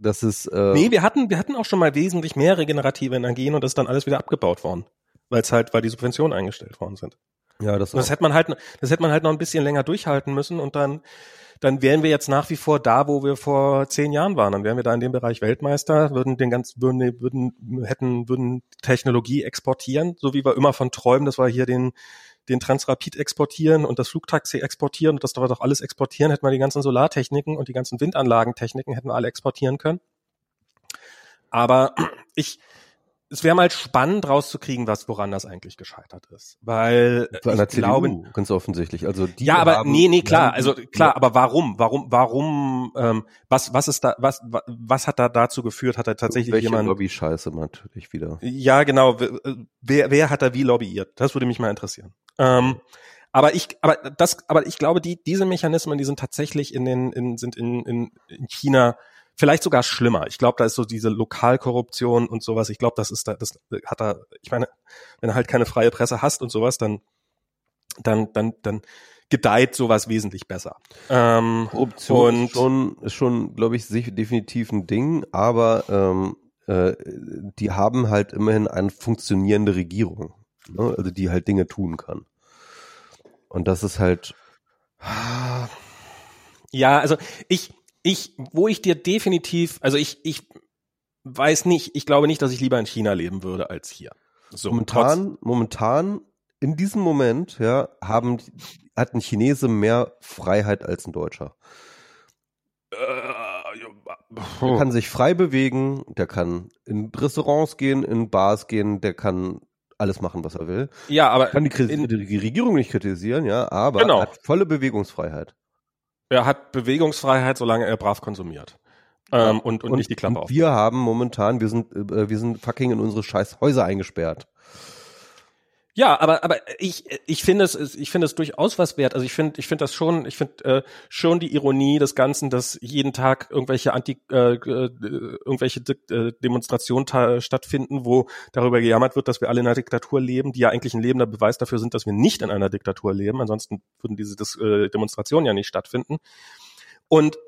das ist.
Äh nee, wir hatten, wir hatten auch schon mal wesentlich mehr regenerative Energien und das ist dann alles wieder abgebaut worden. Weil es halt, weil die Subventionen eingestellt worden sind. Ja, das, und das hätte man halt, das hätte man halt noch ein bisschen länger durchhalten müssen und dann, dann wären wir jetzt nach wie vor da, wo wir vor zehn Jahren waren. Dann wären wir da in dem Bereich Weltmeister, würden den ganz, würden, würden, hätten, würden Technologie exportieren, so wie wir immer von träumen, dass wir hier den, den Transrapid exportieren und das Flugtaxi exportieren und das doch alles exportieren, hätten wir die ganzen Solartechniken und die ganzen Windanlagentechniken hätten wir alle exportieren können. Aber ich, es wäre mal spannend rauszukriegen, was woran das eigentlich gescheitert ist, weil
einer ich glaube ganz offensichtlich. Also die
ja, aber haben, nee, nee, klar, also klar, aber warum, warum, warum, ähm, was, was ist da, was, was hat da dazu geführt? Hat da tatsächlich
Welche
jemand
Lobby-Scheiße natürlich wieder?
Ja, genau. Wer, wer hat da wie lobbyiert? Das würde mich mal interessieren. Ähm, aber ich, aber das, aber ich glaube, die, diese Mechanismen, die sind tatsächlich in den, in, sind in, in, in China vielleicht sogar schlimmer. Ich glaube, da ist so diese Lokalkorruption und sowas. Ich glaube, das ist da, das hat da, ich meine, wenn du halt keine freie Presse hast und sowas, dann, dann, dann, dann gedeiht sowas wesentlich besser.
Ähm, Korruption und ist schon, ist schon, glaube ich, definitiv ein Ding, aber ähm, äh, die haben halt immerhin eine funktionierende Regierung, ne? also die halt Dinge tun kann. Und das ist halt.
Ja, also ich, ich, wo ich dir definitiv, also ich, ich weiß nicht, ich glaube nicht, dass ich lieber in China leben würde als hier.
So, momentan, momentan, in diesem Moment, ja, haben, hat ein Chinese mehr Freiheit als ein Deutscher. Äh, der kann sich frei bewegen, der kann in Restaurants gehen, in Bars gehen, der kann alles machen, was er will.
Ja, aber
kann die, in, die Regierung nicht kritisieren, ja, aber genau. hat volle Bewegungsfreiheit.
Er hat Bewegungsfreiheit, solange er brav konsumiert. Ähm, und, und, und, nicht die Klappe
auf. Wir haben momentan, wir sind, äh, wir sind fucking in unsere scheiß Häuser eingesperrt.
Ja, aber aber ich ich finde es ich finde es durchaus was wert. Also ich finde ich finde das schon ich finde äh, schon die Ironie des Ganzen, dass jeden Tag irgendwelche anti äh, äh, irgendwelche äh, Demonstrationen stattfinden, wo darüber gejammert wird, dass wir alle in einer Diktatur leben, die ja eigentlich ein lebender Beweis dafür sind, dass wir nicht in einer Diktatur leben. Ansonsten würden diese Dis äh, Demonstrationen ja nicht stattfinden. Und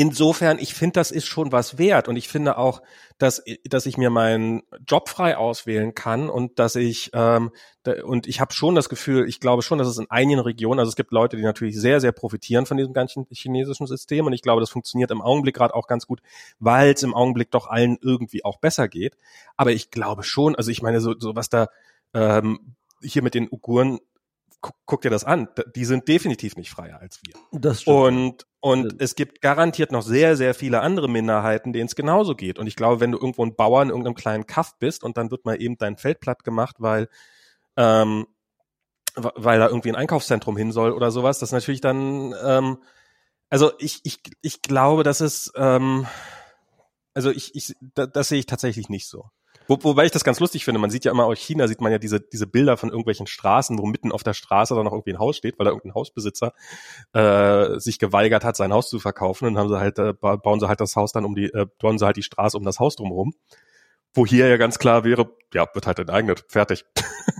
insofern, ich finde, das ist schon was wert. Und ich finde auch, dass, dass ich mir meinen Job frei auswählen kann und dass ich, ähm, da, und ich habe schon das Gefühl, ich glaube schon, dass es in einigen Regionen, also es gibt Leute, die natürlich sehr, sehr profitieren von diesem ganzen chinesischen System. Und ich glaube, das funktioniert im Augenblick gerade auch ganz gut, weil es im Augenblick doch allen irgendwie auch besser geht. Aber ich glaube schon, also ich meine, so, so was da ähm, hier mit den Uiguren guck, guck dir das an, die sind definitiv nicht freier als wir.
Das stimmt.
Und, und es gibt garantiert noch sehr, sehr viele andere Minderheiten, denen es genauso geht. Und ich glaube, wenn du irgendwo ein Bauer in irgendeinem kleinen Kaff bist und dann wird mal eben dein Feld platt gemacht, weil, ähm, weil da irgendwie ein Einkaufszentrum hin soll oder sowas, das natürlich dann, ähm, also ich, ich, ich glaube, dass es, ähm, also ich, ich, das, das sehe ich tatsächlich nicht so. Wo, wobei ich das ganz lustig finde, man sieht ja immer aus China, sieht man ja diese, diese Bilder von irgendwelchen Straßen, wo mitten auf der Straße dann noch irgendwie ein Haus steht, weil da irgendein Hausbesitzer äh, sich geweigert hat, sein Haus zu verkaufen. Und dann haben sie halt, äh, bauen sie halt das Haus dann um die, äh, bauen sie halt die Straße um das Haus drumherum. Wo hier ja ganz klar wäre, ja, wird halt enteignet, fertig.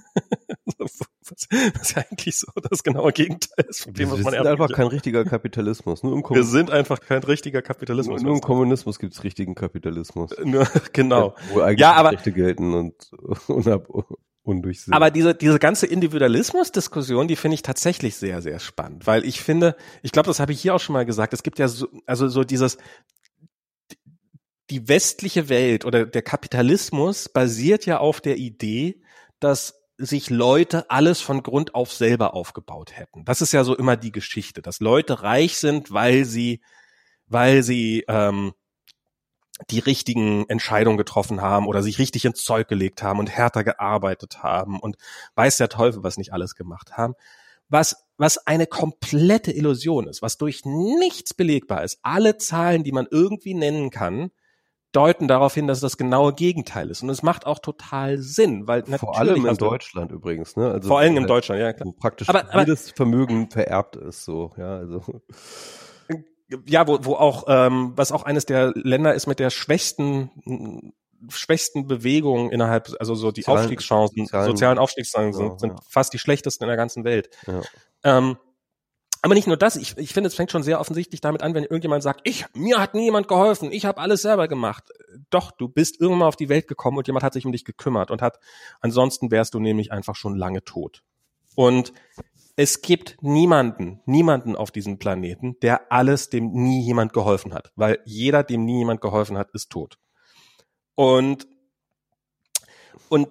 was, was ja eigentlich so das genaue Gegenteil ist
von dem, was man Wir sind einfach kein richtiger Kapitalismus.
Nur im Wir sind einfach kein richtiger Kapitalismus.
Nur, nur im Kommunismus gibt's richtigen Kapitalismus.
Nur, genau.
Ja, wo eigentlich ja, aber, Rechte gelten und unab, undurchsehen.
Aber diese, diese ganze Individualismus-Diskussion, die finde ich tatsächlich sehr, sehr spannend, weil ich finde, ich glaube, das habe ich hier auch schon mal gesagt, es gibt ja so, also so dieses, die westliche Welt oder der Kapitalismus basiert ja auf der Idee, dass sich Leute alles von Grund auf selber aufgebaut hätten. Das ist ja so immer die Geschichte, dass Leute reich sind, weil sie, weil sie ähm, die richtigen Entscheidungen getroffen haben oder sich richtig ins Zeug gelegt haben und härter gearbeitet haben und weiß der Teufel, was nicht alles gemacht haben. Was, was eine komplette Illusion ist, was durch nichts belegbar ist. Alle Zahlen, die man irgendwie nennen kann, deuten darauf hin, dass das genaue Gegenteil ist. Und es macht auch total Sinn, weil
vor allem in Deutschland übrigens, ne?
Also vor allem in Deutschland, ja
klar. Wo praktisch aber, aber, jedes Vermögen vererbt ist, so, ja, also.
Ja, wo, wo auch, ähm, was auch eines der Länder ist mit der schwächsten schwächsten Bewegungen innerhalb, also so die sozialen, Aufstiegschancen, sozialen, sozialen Aufstiegschancen sind, ja, sind ja. fast die schlechtesten in der ganzen Welt. Ja. Ähm, aber nicht nur das, ich, ich finde, es fängt schon sehr offensichtlich damit an, wenn irgendjemand sagt, ich, mir hat niemand geholfen, ich habe alles selber gemacht. Doch, du bist irgendwann auf die Welt gekommen und jemand hat sich um dich gekümmert und hat, ansonsten wärst du nämlich einfach schon lange tot. Und es gibt niemanden, niemanden auf diesem Planeten, der alles, dem nie jemand geholfen hat. Weil jeder, dem nie jemand geholfen hat, ist tot. Und, und,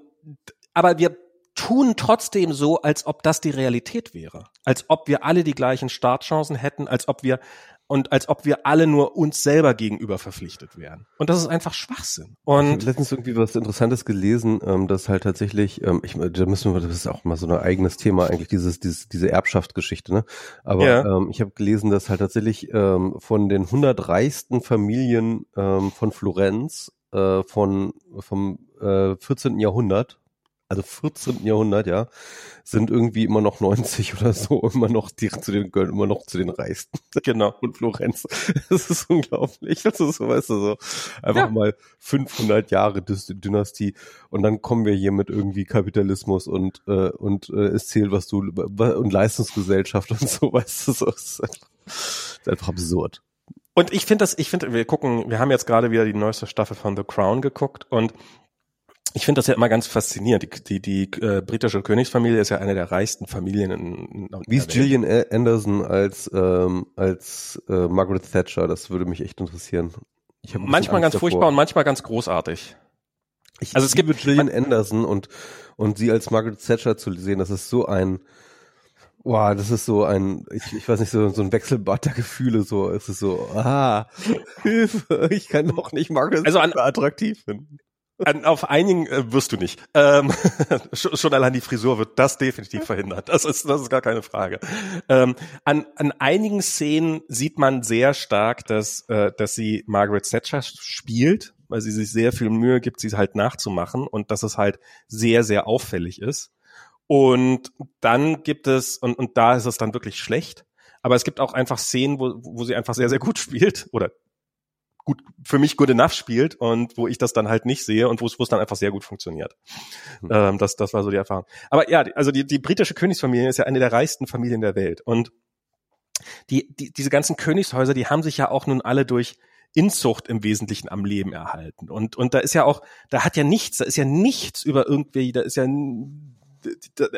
aber wir tun trotzdem so, als ob das die Realität wäre. Als ob wir alle die gleichen Startchancen hätten, als ob wir und als ob wir alle nur uns selber gegenüber verpflichtet wären. Und das ist einfach Schwachsinn. Und
ich habe letztens irgendwie was Interessantes gelesen, ähm, dass halt tatsächlich, ähm, ich, da müssen wir, das ist auch mal so ein eigenes Thema eigentlich, dieses, dieses diese Erbschaftsgeschichte, ne? Aber ja. ähm, ich habe gelesen, dass halt tatsächlich ähm, von den 100 reichsten Familien ähm, von Florenz äh, von vom äh, 14. Jahrhundert also 14. Jahrhundert, ja, sind irgendwie immer noch 90 oder so, immer noch, die zu den, gehören immer noch zu den Reichsten.
Genau.
Und Florenz. Das ist unglaublich. Das ist so, weißt du, so, einfach ja. mal 500 Jahre Dynastie. Und dann kommen wir hier mit irgendwie Kapitalismus und, äh, und, äh, es zählt, was du, und Leistungsgesellschaft und so, weißt du, so, das ist einfach, das ist einfach absurd.
Und ich finde das, ich finde, wir gucken, wir haben jetzt gerade wieder die neueste Staffel von The Crown geguckt und ich finde das ja immer ganz faszinierend. Die, die, die äh, britische Königsfamilie ist ja eine der reichsten Familien in, in
Wie ist Gillian Anderson als ähm, als äh, Margaret Thatcher? Das würde mich echt interessieren.
manchmal ganz davor. furchtbar und manchmal ganz großartig.
Ich also es gibt Gillian Anderson und und sie als Margaret Thatcher zu sehen, das ist so ein Wow, das ist so ein, ich, ich weiß nicht, so, so ein Wechselbad der Gefühle, so, es ist so, ah, Hilfe, ich kann doch nicht Margaret
also an, attraktiv finden. An, auf einigen äh, wirst du nicht. Ähm, schon allein die Frisur wird das definitiv verhindert. Das ist, das ist gar keine Frage. Ähm, an, an einigen Szenen sieht man sehr stark, dass, äh, dass sie Margaret Thatcher spielt, weil sie sich sehr viel Mühe gibt, sie halt nachzumachen und dass es halt sehr, sehr auffällig ist. Und dann gibt es, und, und da ist es dann wirklich schlecht, aber es gibt auch einfach Szenen, wo, wo sie einfach sehr, sehr gut spielt oder gut, für mich good enough spielt und wo ich das dann halt nicht sehe und wo es, dann einfach sehr gut funktioniert. Mhm. Ähm, das, das war so die Erfahrung. Aber ja, also die, die britische Königsfamilie ist ja eine der reichsten Familien der Welt und die, die, diese ganzen Königshäuser, die haben sich ja auch nun alle durch Inzucht im Wesentlichen am Leben erhalten. Und, und da ist ja auch, da hat ja nichts, da ist ja nichts über irgendwie, da ist ja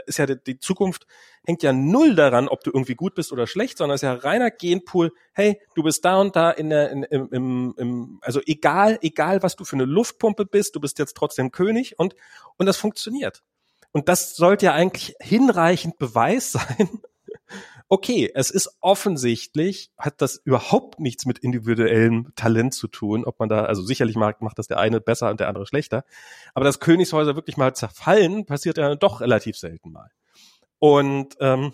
ist ja die Zukunft hängt ja null daran, ob du irgendwie gut bist oder schlecht, sondern ist ja reiner Genpool. Hey, du bist da und da in der, in, im, im, im, also egal, egal was du für eine Luftpumpe bist, du bist jetzt trotzdem König und und das funktioniert. Und das sollte ja eigentlich hinreichend Beweis sein, okay, es ist offensichtlich, hat das überhaupt nichts mit individuellem Talent zu tun, ob man da, also sicherlich macht, macht das der eine besser und der andere schlechter, aber dass Königshäuser wirklich mal zerfallen, passiert ja doch relativ selten mal. Und ähm,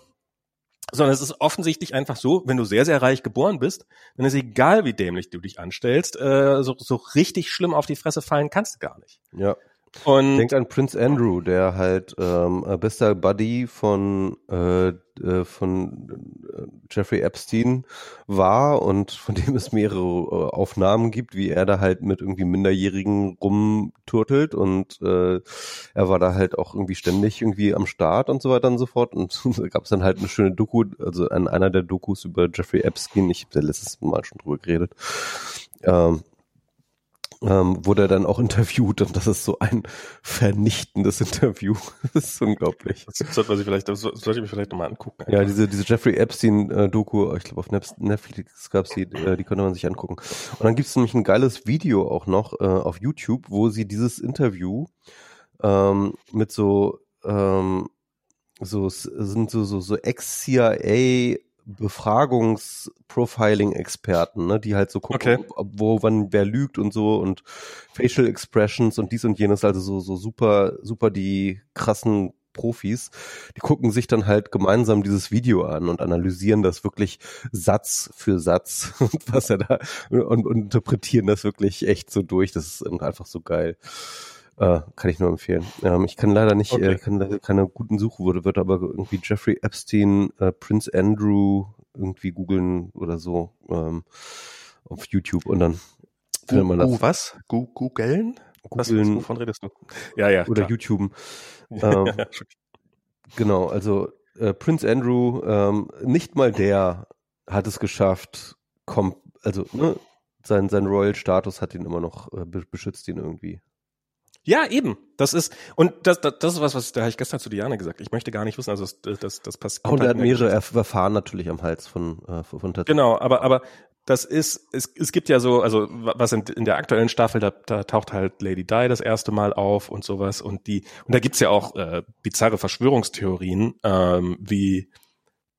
sondern es ist offensichtlich einfach so, wenn du sehr, sehr reich geboren bist, dann ist egal, wie dämlich du dich anstellst, äh, so, so richtig schlimm auf die Fresse fallen kannst du gar nicht.
Ja. Und Denkt an Prince Andrew, der halt ähm, bester Buddy von äh, äh, von äh, Jeffrey Epstein war und von dem es mehrere äh, Aufnahmen gibt, wie er da halt mit irgendwie Minderjährigen rumturtelt und äh, er war da halt auch irgendwie ständig irgendwie am Start und so weiter und so fort. Und da gab es dann halt eine schöne Doku, also an einer der Dokus über Jeffrey Epstein, ich habe da letztes Mal schon drüber geredet, ähm, ähm, wurde er dann auch interviewt und das ist so ein vernichtendes Interview. das ist unglaublich.
Das sollte man sich vielleicht, das sollte ich mir vielleicht nochmal angucken.
Einfach. Ja, diese, diese Jeffrey Epstein-Doku, ich glaube auf Netflix gab's die, äh, die konnte man sich angucken. Und dann gibt's nämlich ein geiles Video auch noch äh, auf YouTube, wo sie dieses Interview ähm, mit so ähm, so sind so so so ex-CIA Befragungs-Profiling-Experten, ne, die halt so gucken, okay. wo wann wer lügt und so und Facial Expressions und dies und jenes, also so so super super die krassen Profis, die gucken sich dann halt gemeinsam dieses Video an und analysieren das wirklich Satz für Satz was er da und, und interpretieren das wirklich echt so durch. Das ist einfach so geil. Äh, kann ich nur empfehlen. Ähm, ich kann leider nicht, okay. äh, kann leider keine guten Suchwörter, aber irgendwie Jeffrey Epstein, äh, Prince Andrew irgendwie googeln oder so ähm, auf YouTube und dann
findet man das. was? Googeln?
Googeln. Wovon redest du? Ja, ja. Oder klar. YouTube. Ähm, genau, also äh, Prince Andrew, ähm, nicht mal der hat es geschafft, kommt, also ne, sein, sein Royal-Status hat ihn immer noch, äh, beschützt ihn irgendwie.
Ja, eben. Das ist, und das, das, das ist was, was da habe ich gestern zu Diane gesagt. Ich möchte gar nicht wissen, also das, das, das passiert.
Und er hat mehrere Verfahren natürlich am Hals von, äh, von
Tattoo. Genau, aber, aber das ist, es, es gibt ja so, also was in, in der aktuellen Staffel, da, da taucht halt Lady Di das erste Mal auf und sowas und die, und da gibt's ja auch äh, bizarre Verschwörungstheorien, ähm, wie,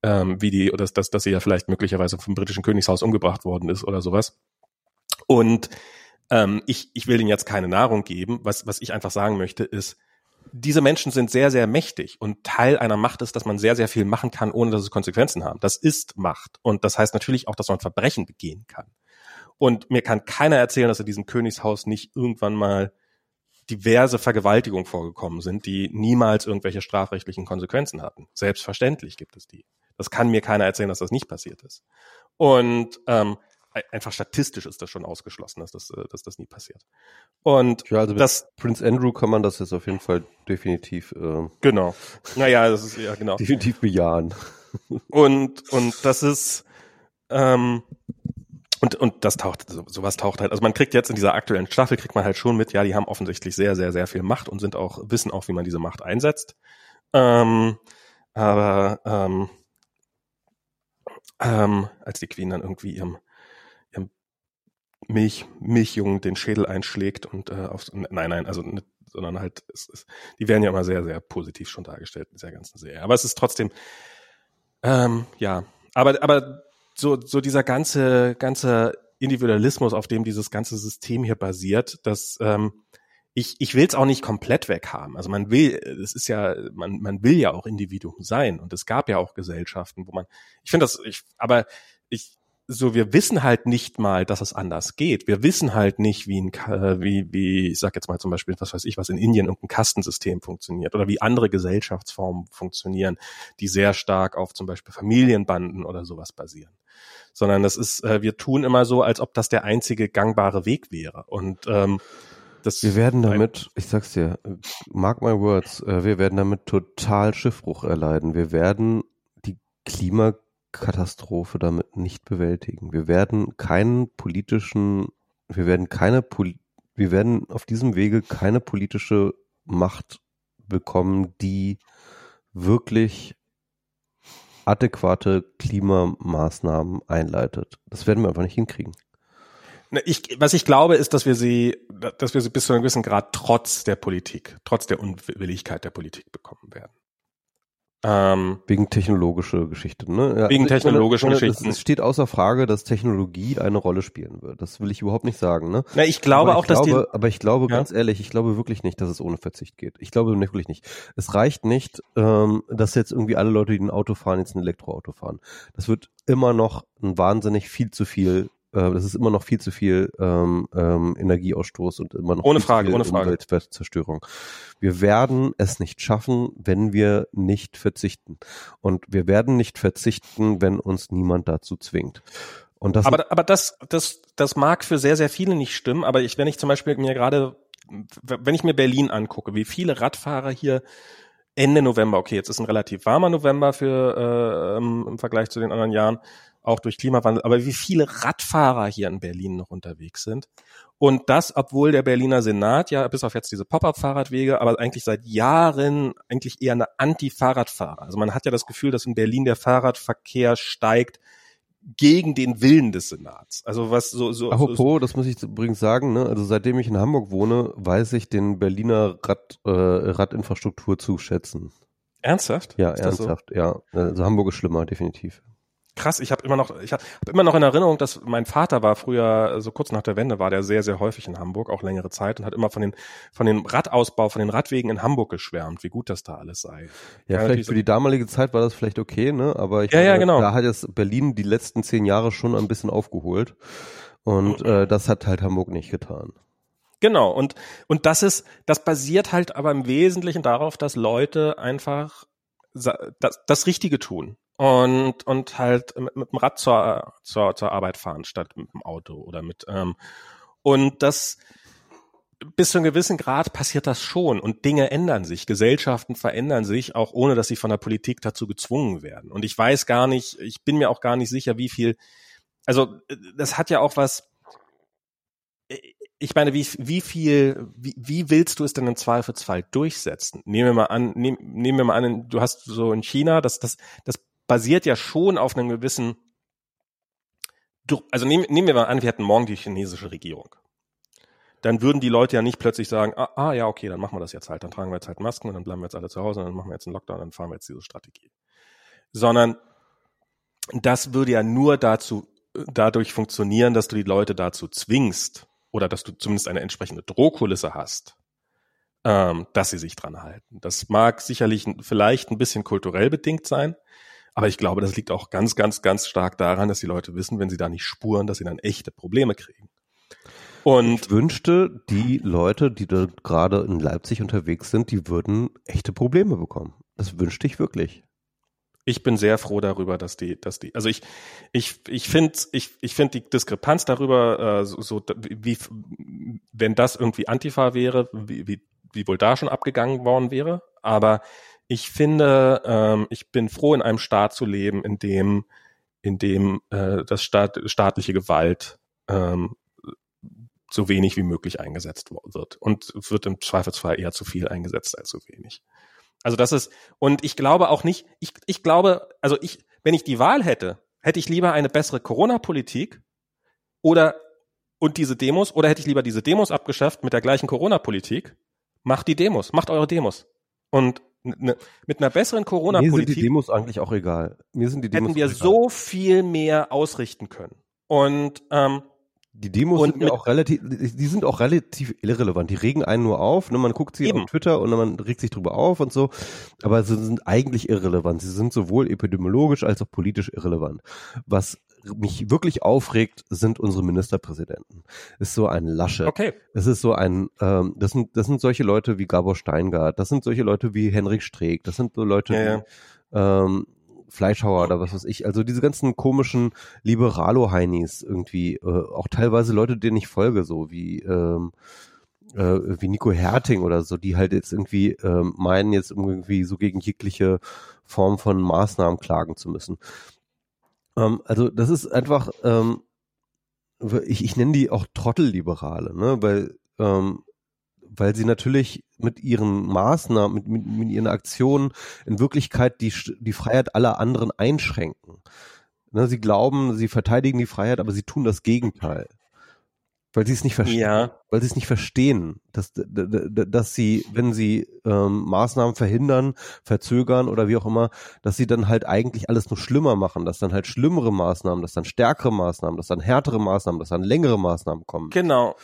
ähm, wie die, oder dass, dass sie ja vielleicht möglicherweise vom britischen Königshaus umgebracht worden ist oder sowas. Und ähm, ich, ich will ihnen jetzt keine Nahrung geben. Was, was ich einfach sagen möchte, ist, diese Menschen sind sehr, sehr mächtig und Teil einer Macht ist, dass man sehr, sehr viel machen kann, ohne dass es Konsequenzen haben. Das ist Macht. Und das heißt natürlich auch, dass man Verbrechen begehen kann. Und mir kann keiner erzählen, dass in diesem Königshaus nicht irgendwann mal diverse Vergewaltigungen vorgekommen sind, die niemals irgendwelche strafrechtlichen Konsequenzen hatten. Selbstverständlich gibt es die. Das kann mir keiner erzählen, dass das nicht passiert ist. Und ähm, einfach statistisch ist das schon ausgeschlossen, dass das, äh, dass das nie passiert. Und
ja, also das Prince Andrew kann man das jetzt auf jeden Fall definitiv äh,
genau. Naja, das ist ja genau
definitiv bejahen.
Und und das ist ähm, und und das taucht so, sowas taucht halt. Also man kriegt jetzt in dieser aktuellen Staffel kriegt man halt schon mit, ja, die haben offensichtlich sehr sehr sehr viel Macht und sind auch wissen auch, wie man diese Macht einsetzt. Ähm, aber ähm, ähm, als die Queen dann irgendwie ihrem Milch, Milchjungen den Schädel einschlägt und äh, auf, nein, nein, also nicht, sondern halt, es, es, die werden ja immer sehr, sehr positiv schon dargestellt in dieser ganzen Serie. Aber es ist trotzdem, ähm, ja, aber, aber so, so dieser ganze, ganze Individualismus, auf dem dieses ganze System hier basiert, dass ähm, ich, ich will es auch nicht komplett weghaben. Also man will, es ist ja, man, man will ja auch Individuum sein und es gab ja auch Gesellschaften, wo man, ich finde das, ich, aber ich, so wir wissen halt nicht mal, dass es anders geht. Wir wissen halt nicht, wie ein, wie, wie, ich sag jetzt mal zum Beispiel, was weiß ich, was in Indien irgendein Kastensystem funktioniert oder wie andere Gesellschaftsformen funktionieren, die sehr stark auf zum Beispiel Familienbanden oder sowas basieren. Sondern das ist, äh, wir tun immer so, als ob das der einzige gangbare Weg wäre. Und ähm, das
wir werden damit, ich sag's dir, mark my words, äh, wir werden damit total Schiffbruch erleiden. Wir werden die Klima Katastrophe damit nicht bewältigen. Wir werden keinen politischen, wir werden keine, wir werden auf diesem Wege keine politische Macht bekommen, die wirklich adäquate Klimamaßnahmen einleitet. Das werden wir einfach nicht hinkriegen.
Ich, was ich glaube, ist, dass wir sie, dass wir sie bis zu einem gewissen Grad trotz der Politik, trotz der Unwilligkeit der Politik bekommen werden.
Ähm, wegen technologischer Geschichten, ne?
Wegen technologischen Geschichten.
Es steht außer Frage, dass Technologie eine Rolle spielen wird. Das will ich überhaupt nicht sagen, ne?
Na, ich glaube
aber
auch, dass
glaube, die, aber ich glaube ja? ganz ehrlich, ich glaube wirklich nicht, dass es ohne Verzicht geht. Ich glaube wirklich nicht. Es reicht nicht, ähm, dass jetzt irgendwie alle Leute, die ein Auto fahren, jetzt ein Elektroauto fahren. Das wird immer noch ein wahnsinnig viel zu viel äh, das ist immer noch viel zu viel ähm, ähm, Energieausstoß und immer noch
ohne Frage, ohne Frage.
Umweltzerstörung. Wir werden es nicht schaffen, wenn wir nicht verzichten. Und wir werden nicht verzichten, wenn uns niemand dazu zwingt. Und das
aber, aber das, das, das mag für sehr, sehr viele nicht stimmen, aber ich, wenn ich zum Beispiel mir gerade, wenn ich mir Berlin angucke, wie viele Radfahrer hier Ende November, okay, jetzt ist ein relativ warmer November für äh, im Vergleich zu den anderen Jahren, auch durch Klimawandel, aber wie viele Radfahrer hier in Berlin noch unterwegs sind. Und das, obwohl der Berliner Senat ja bis auf jetzt diese Pop-up-Fahrradwege, aber eigentlich seit Jahren eigentlich eher eine Anti-Fahrradfahrer. Also man hat ja das Gefühl, dass in Berlin der Fahrradverkehr steigt gegen den Willen des Senats. Also was so so.
Apropos, so, das muss ich übrigens sagen. Ne? Also seitdem ich in Hamburg wohne, weiß ich den Berliner Rad, äh, Radinfrastruktur zu schätzen.
Ernsthaft?
Ja, Ist ernsthaft. So? Ja, also Hamburg ist schlimmer, definitiv.
Krass. Ich habe immer noch, ich habe hab immer noch in Erinnerung, dass mein Vater war früher, so kurz nach der Wende, war der sehr, sehr häufig in Hamburg, auch längere Zeit und hat immer von den, von dem Radausbau, von den Radwegen in Hamburg geschwärmt, wie gut das da alles sei.
Ja, ja vielleicht für die damalige Zeit war das vielleicht okay, ne? Aber ich
ja, ja, genau.
da hat jetzt Berlin die letzten zehn Jahre schon ein bisschen aufgeholt. Und äh, das hat halt Hamburg nicht getan.
Genau, und, und das ist, das basiert halt aber im Wesentlichen darauf, dass Leute einfach das, das Richtige tun und, und halt mit, mit dem Rad zur, zur, zur Arbeit fahren statt mit dem Auto oder mit, ähm, und das, bis zu einem gewissen Grad passiert das schon und Dinge ändern sich, Gesellschaften verändern sich, auch ohne dass sie von der Politik dazu gezwungen werden. Und ich weiß gar nicht, ich bin mir auch gar nicht sicher, wie viel, also das hat ja auch was, ich meine, wie, wie viel, wie, wie willst du es denn im Zweifelsfall durchsetzen? Nehmen wir mal an, nehm, nehmen wir mal an, du hast so in China, das, das, das basiert ja schon auf einem gewissen, also nehmen, nehmen wir mal an, wir hätten morgen die chinesische Regierung. Dann würden die Leute ja nicht plötzlich sagen, ah, ah ja, okay, dann machen wir das jetzt halt, dann tragen wir jetzt halt Masken und dann bleiben wir jetzt alle zu Hause und dann machen wir jetzt einen Lockdown und dann fahren wir jetzt diese Strategie. Sondern das würde ja nur dazu, dadurch funktionieren, dass du die Leute dazu zwingst, oder dass du zumindest eine entsprechende Drohkulisse hast, ähm, dass sie sich dran halten. Das mag sicherlich vielleicht ein bisschen kulturell bedingt sein, aber ich glaube, das liegt auch ganz, ganz, ganz stark daran, dass die Leute wissen, wenn sie da nicht spuren, dass sie dann echte Probleme kriegen.
Und ich wünschte, die Leute, die da gerade in Leipzig unterwegs sind, die würden echte Probleme bekommen. Das wünschte ich wirklich
ich bin sehr froh darüber, dass die, dass die, also ich, ich, ich finde, ich, ich finde die Diskrepanz darüber, äh, so, so, wie, wenn das irgendwie Antifa wäre, wie, wie, wie wohl da schon abgegangen worden wäre. Aber ich finde, ähm, ich bin froh, in einem Staat zu leben, in dem, in dem äh, das Staat, staatliche Gewalt ähm, so wenig wie möglich eingesetzt wird. Und wird im Zweifelsfall eher zu viel eingesetzt als zu wenig. Also das ist, und ich glaube auch nicht, ich, ich glaube, also ich, wenn ich die Wahl hätte, hätte ich lieber eine bessere Corona-Politik oder und diese Demos, oder hätte ich lieber diese Demos abgeschafft mit der gleichen Corona-Politik? Macht die Demos, macht eure Demos. Und ne, mit einer besseren Corona-Politik. Mir
sind die Demos eigentlich auch egal. Mir sind die
Demos hätten wir so viel mehr ausrichten können. Und ähm,
die Demos und sind ja auch relativ, die sind auch relativ irrelevant. Die regen einen nur auf. Ne? Man guckt sie eben. auf Twitter und man regt sich drüber auf und so. Aber sie sind eigentlich irrelevant. Sie sind sowohl epidemiologisch als auch politisch irrelevant. Was mich wirklich aufregt, sind unsere Ministerpräsidenten. Ist so ein Lasche.
Okay.
Es ist so ein, ähm, das sind, das sind solche Leute wie Gabor Steingart. Das sind solche Leute wie Henrik Streeck. Das sind so Leute ja, wie, ja. Ähm, Fleischhauer oder was weiß ich. Also diese ganzen komischen Liberalo-Heinis irgendwie, äh, auch teilweise Leute, denen ich folge, so wie ähm, äh, wie Nico Herting oder so, die halt jetzt irgendwie äh, meinen, jetzt irgendwie so gegen jegliche Form von Maßnahmen klagen zu müssen. Ähm, also das ist einfach, ähm, ich, ich nenne die auch Trottelliberale, ne? Weil ähm, weil sie natürlich mit ihren Maßnahmen, mit, mit, mit ihren Aktionen in Wirklichkeit die, die Freiheit aller anderen einschränken. Ne, sie glauben, sie verteidigen die Freiheit, aber sie tun das Gegenteil. Weil sie es nicht verstehen. Ja. Weil sie es nicht verstehen, dass, dass sie, wenn sie ähm, Maßnahmen verhindern, verzögern oder wie auch immer, dass sie dann halt eigentlich alles nur schlimmer machen, dass dann halt schlimmere Maßnahmen, dass dann stärkere Maßnahmen, dass dann härtere Maßnahmen, dass dann längere Maßnahmen kommen.
Genau.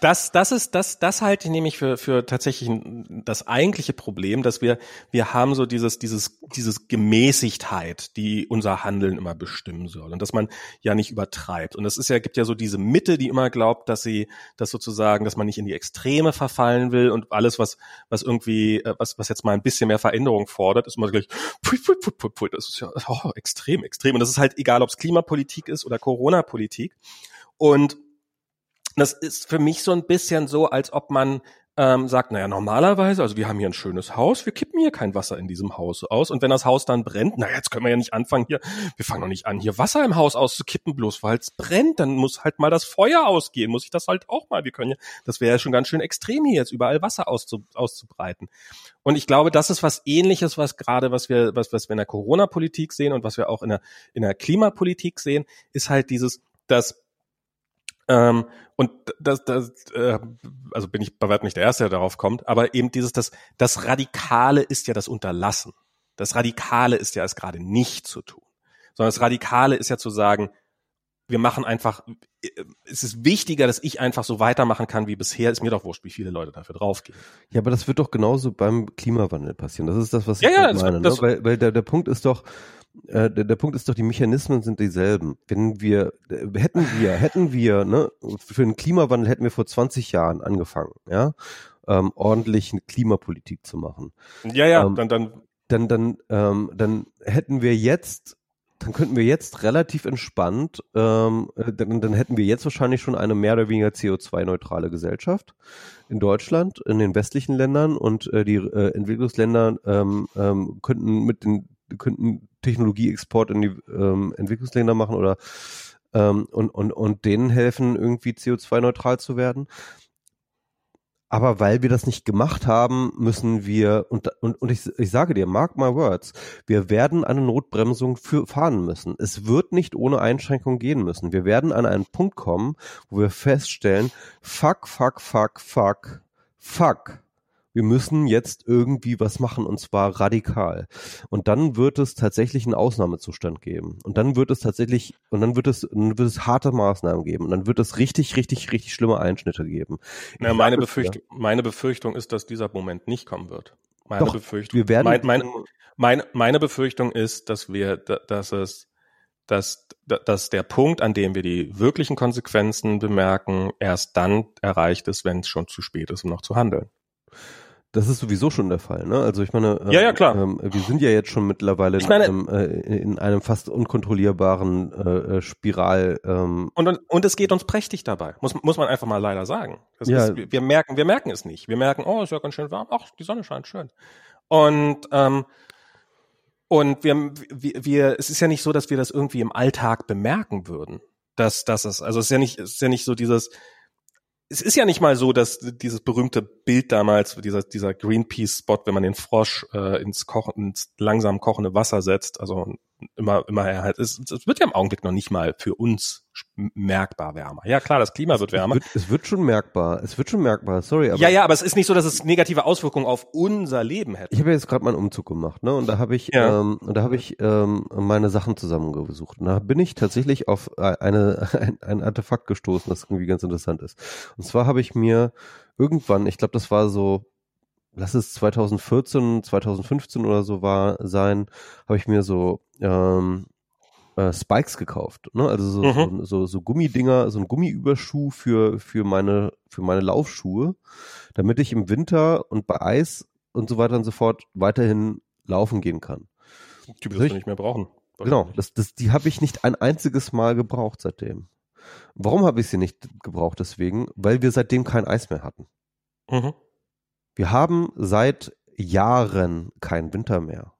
Das, das ist, das, das halte ich nämlich für, für tatsächlich das eigentliche Problem, dass wir, wir haben so dieses, dieses, dieses Gemäßigtheit, die unser Handeln immer bestimmen soll und dass man ja nicht übertreibt. Und es ist ja, gibt ja so diese Mitte, die immer glaubt, dass sie, dass sozusagen, dass man nicht in die Extreme verfallen will und alles, was, was irgendwie, äh, was, was jetzt mal ein bisschen mehr Veränderung fordert, ist immer gleich, pui, pui, pui, pui, pui, das ist ja oh, extrem, extrem. Und das ist halt egal, ob es Klimapolitik ist oder Corona-Politik. Und das ist für mich so ein bisschen so, als ob man ähm, sagt, naja, normalerweise, also wir haben hier ein schönes Haus, wir kippen hier kein Wasser in diesem Haus aus. Und wenn das Haus dann brennt, naja, jetzt können wir ja nicht anfangen hier, wir fangen doch nicht an, hier Wasser im Haus auszukippen, bloß weil es brennt, dann muss halt mal das Feuer ausgehen, muss ich das halt auch mal. Wir können ja, das wäre ja schon ganz schön extrem hier jetzt überall Wasser auszu, auszubreiten. Und ich glaube, das ist was ähnliches, was gerade, was wir, was, was wir in der Corona-Politik sehen und was wir auch in der, in der Klimapolitik sehen, ist halt dieses, dass ähm, und das, das äh, also bin ich bei weitem nicht der Erste, der darauf kommt, aber eben dieses, das, das Radikale ist ja das Unterlassen. Das Radikale ist ja es gerade nicht zu tun. Sondern das Radikale ist ja zu sagen, wir machen einfach, es ist wichtiger, dass ich einfach so weitermachen kann wie bisher. Ist mir doch wurscht, wie viele Leute dafür draufgehen.
Ja, aber das wird doch genauso beim Klimawandel passieren. Das ist das, was ja, ich ja, halt meine. Das, ne? Weil, weil der, der Punkt ist doch, äh, der, der Punkt ist doch, die Mechanismen sind dieselben. Wenn wir, äh, hätten wir, hätten wir, ne, für den Klimawandel hätten wir vor 20 Jahren angefangen, ja, ähm, ordentlich eine Klimapolitik zu machen.
Ja, ja, ähm, dann, dann,
dann, dann, ähm, dann hätten wir jetzt dann könnten wir jetzt relativ entspannt, ähm, äh, dann, dann hätten wir jetzt wahrscheinlich schon eine mehr oder weniger CO2-neutrale Gesellschaft in Deutschland, in den westlichen Ländern und äh, die äh, Entwicklungsländer ähm, ähm, könnten mit den könnten Technologieexport in die ähm, Entwicklungsländer machen oder ähm, und, und, und denen helfen, irgendwie CO2-neutral zu werden. Aber weil wir das nicht gemacht haben, müssen wir, und, und, und ich, ich sage dir, mark my words, wir werden eine Notbremsung für, fahren müssen. Es wird nicht ohne Einschränkung gehen müssen. Wir werden an einen Punkt kommen, wo wir feststellen, fuck, fuck, fuck, fuck, fuck wir müssen jetzt irgendwie was machen und zwar radikal. Und dann wird es tatsächlich einen Ausnahmezustand geben. Und dann wird es tatsächlich, und dann wird es, dann wird es harte Maßnahmen geben. Und dann wird es richtig, richtig, richtig schlimme Einschnitte geben.
Na, meine, Befürchtung, meine Befürchtung ist, dass dieser Moment nicht kommen wird.
Meine Doch, Befürchtung. Wir werden,
mein, meine, meine, meine Befürchtung ist, dass wir, dass es, dass, dass der Punkt, an dem wir die wirklichen Konsequenzen bemerken, erst dann erreicht ist, wenn es schon zu spät ist, um noch zu handeln.
Das ist sowieso schon der Fall, ne? Also ich meine,
ähm, ja, ja, klar.
Ähm, wir sind ja jetzt schon mittlerweile in, meine, einem, äh, in einem fast unkontrollierbaren äh, äh, Spiral. Ähm.
Und, und es geht uns prächtig dabei, muss, muss man einfach mal leider sagen.
ja.
Ist, wir merken, wir merken es nicht. Wir merken, oh, ist ja ganz schön warm, ach, die Sonne scheint schön. Und ähm, und wir, wir, wir, es ist ja nicht so, dass wir das irgendwie im Alltag bemerken würden. Dass, dass es, also es ist ja nicht, es ist ja nicht so dieses, es ist ja nicht mal so, dass dieses berühmte Bild damals, dieser, dieser Greenpeace-Spot, wenn man den Frosch äh, ins, Kochen, ins langsam kochende Wasser setzt, also immer, immer er halt, es, es wird ja im Augenblick noch nicht mal für uns merkbar wärmer. Ja klar, das Klima wird wärmer.
Es wird, es wird schon merkbar, es wird schon merkbar, sorry.
Aber ja, ja, aber es ist nicht so, dass es negative Auswirkungen auf unser Leben hätte.
Ich habe jetzt gerade mal einen Umzug gemacht, ne? Und da habe ich, ja. ähm, da habe ich ähm, meine Sachen zusammengesucht. Und da bin ich tatsächlich auf eine, ein, ein Artefakt gestoßen, das irgendwie ganz interessant ist. Und zwar habe ich mir irgendwann, ich glaube, das war so lass es 2014, 2015 oder so war sein, habe ich mir so ähm, äh, Spikes gekauft, ne? Also so, mhm. so, so, so Gummidinger, so ein Gummiüberschuh für für meine für meine Laufschuhe, damit ich im Winter und bei Eis und so weiter und so fort weiterhin laufen gehen kann.
Die wirst du nicht mehr brauchen.
Genau, das, das, die habe ich nicht ein einziges Mal gebraucht seitdem. Warum habe ich sie nicht gebraucht deswegen? Weil wir seitdem kein Eis mehr hatten. Mhm. Wir haben seit Jahren keinen Winter mehr.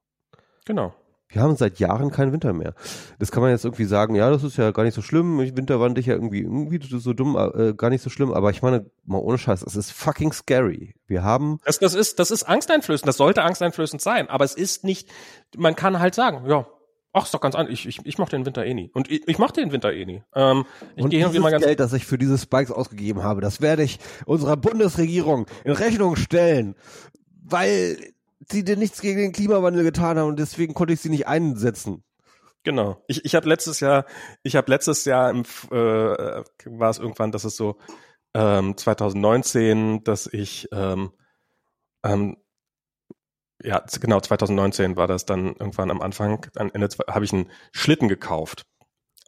Genau.
Wir haben seit Jahren keinen Winter mehr. Das kann man jetzt irgendwie sagen, ja, das ist ja gar nicht so schlimm. Winter war dich ja irgendwie, irgendwie so dumm, äh, gar nicht so schlimm. Aber ich meine, mal ohne Scheiß, es ist fucking scary. Wir haben.
Das, das ist, das ist angsteinflößend. Das sollte angsteinflößend sein. Aber es ist nicht, man kann halt sagen, ja, Ach, ist doch ganz anders. Ich, ich, ich mach den Winter eh nie. Und ich, ich mach den Winter eh nie. Ähm,
ich und dieses mal ganz Geld, das ich für diese Spikes ausgegeben habe, das werde ich unserer Bundesregierung in Rechnung stellen, weil sie dir nichts gegen den Klimawandel getan haben und deswegen konnte ich sie nicht einsetzen.
Genau. Ich, ich habe letztes Jahr, ich habe letztes Jahr im, äh, war es irgendwann, dass es so ähm, 2019, dass ich ähm, ähm, ja, genau, 2019 war das dann irgendwann am Anfang, am Ende habe ich einen Schlitten gekauft,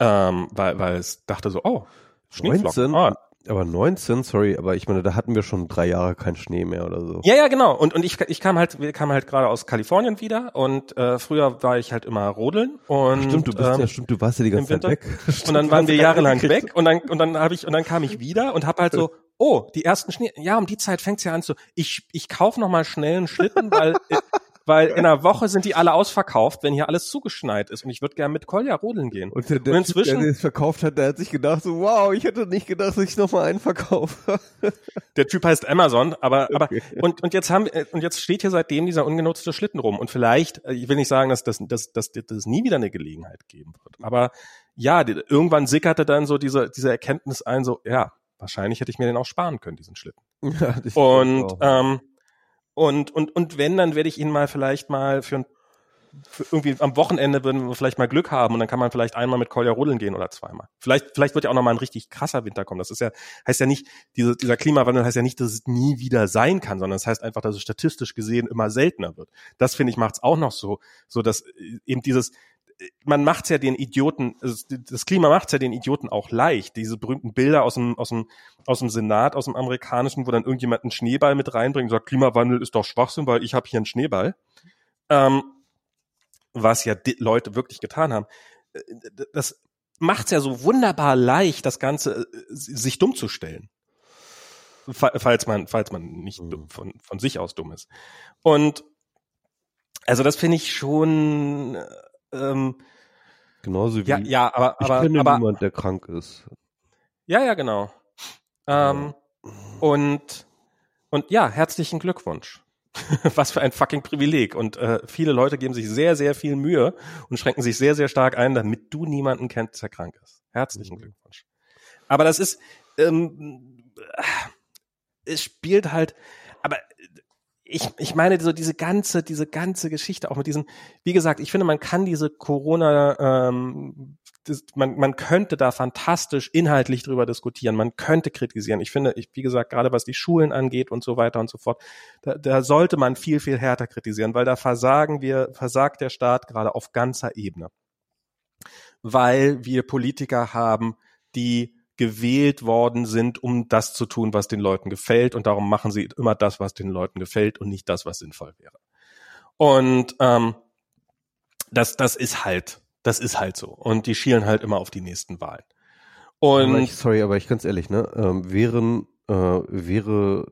ähm, weil, weil es dachte so, oh,
Schneeflocken. 19? Ah. Aber 19, sorry, aber ich meine, da hatten wir schon drei Jahre keinen Schnee mehr oder so.
Ja, ja, genau. Und, und ich, ich kam halt, wir kamen halt gerade aus Kalifornien wieder und äh, früher war ich halt immer rodeln und
stimmt, du bist ähm, ja stimmt, du warst ja die ganze Zeit weg.
und dann waren wir jahrelang weg und dann und dann habe ich und dann kam ich wieder und habe halt so oh, die ersten Schnee, ja, um die Zeit fängt's ja an zu, ich, ich kauf noch mal schnell einen Schlitten, weil, weil in einer Woche sind die alle ausverkauft, wenn hier alles zugeschneit ist und ich würde gerne mit Kolja rodeln gehen.
Und der, der und inzwischen, typ, der es verkauft hat, der hat sich gedacht so, wow, ich hätte nicht gedacht, dass ich noch mal einen verkaufe.
der Typ heißt Amazon, aber, aber, okay. und, und jetzt haben, äh, und jetzt steht hier seitdem dieser ungenutzte Schlitten rum und vielleicht, äh, ich will nicht sagen, dass das, dass, dass, dass das nie wieder eine Gelegenheit geben wird, aber ja, irgendwann sickerte dann so diese, diese Erkenntnis ein, so, ja, wahrscheinlich hätte ich mir den auch sparen können, diesen Schlitten. Ja, und, ähm, und, und, und wenn, dann werde ich ihn mal vielleicht mal für ein irgendwie am Wochenende würden wir vielleicht mal Glück haben und dann kann man vielleicht einmal mit Kolja rodeln gehen oder zweimal. Vielleicht, vielleicht wird ja auch noch mal ein richtig krasser Winter kommen. Das ist ja, heißt ja nicht, diese, dieser Klimawandel heißt ja nicht, dass es nie wieder sein kann, sondern es das heißt einfach, dass es statistisch gesehen immer seltener wird. Das finde ich macht es auch noch so, so dass äh, eben dieses, man macht's ja den Idioten, das Klima macht's ja den Idioten auch leicht. Diese berühmten Bilder aus dem, aus dem, aus dem Senat, aus dem amerikanischen, wo dann irgendjemand einen Schneeball mit reinbringt und sagt, Klimawandel ist doch Schwachsinn, weil ich habe hier einen Schneeball. Ähm, was ja die Leute wirklich getan haben. Äh, das macht's ja so wunderbar leicht, das Ganze äh, sich dumm zu stellen. Falls man, falls man nicht mhm. von, von sich aus dumm ist. Und also das finde ich schon ähm,
Genauso wie
ja, ja, aber,
ich
aber,
kenne
aber,
niemand, der krank ist.
Ja, ja, genau. Ähm, und und ja, herzlichen Glückwunsch. Was für ein fucking Privileg. Und äh, viele Leute geben sich sehr, sehr viel Mühe und schränken sich sehr, sehr stark ein, damit du niemanden kennst, der krank ist. Herzlichen mhm. Glückwunsch. Aber das ist, ähm, es spielt halt, aber ich, ich meine, so diese ganze, diese ganze Geschichte auch mit diesen, wie gesagt, ich finde, man kann diese Corona, ähm, das, man, man könnte da fantastisch inhaltlich drüber diskutieren, man könnte kritisieren. Ich finde, ich, wie gesagt, gerade was die Schulen angeht und so weiter und so fort, da, da sollte man viel, viel härter kritisieren, weil da versagen wir, versagt der Staat gerade auf ganzer Ebene. Weil wir Politiker haben, die gewählt worden sind, um das zu tun, was den Leuten gefällt. Und darum machen sie immer das, was den Leuten gefällt und nicht das, was sinnvoll wäre. Und ähm, das, das ist halt, das ist halt so. Und die schielen halt immer auf die nächsten Wahlen.
Und aber ich, sorry, aber ich ganz ehrlich, ne, ähm, wären, äh, wäre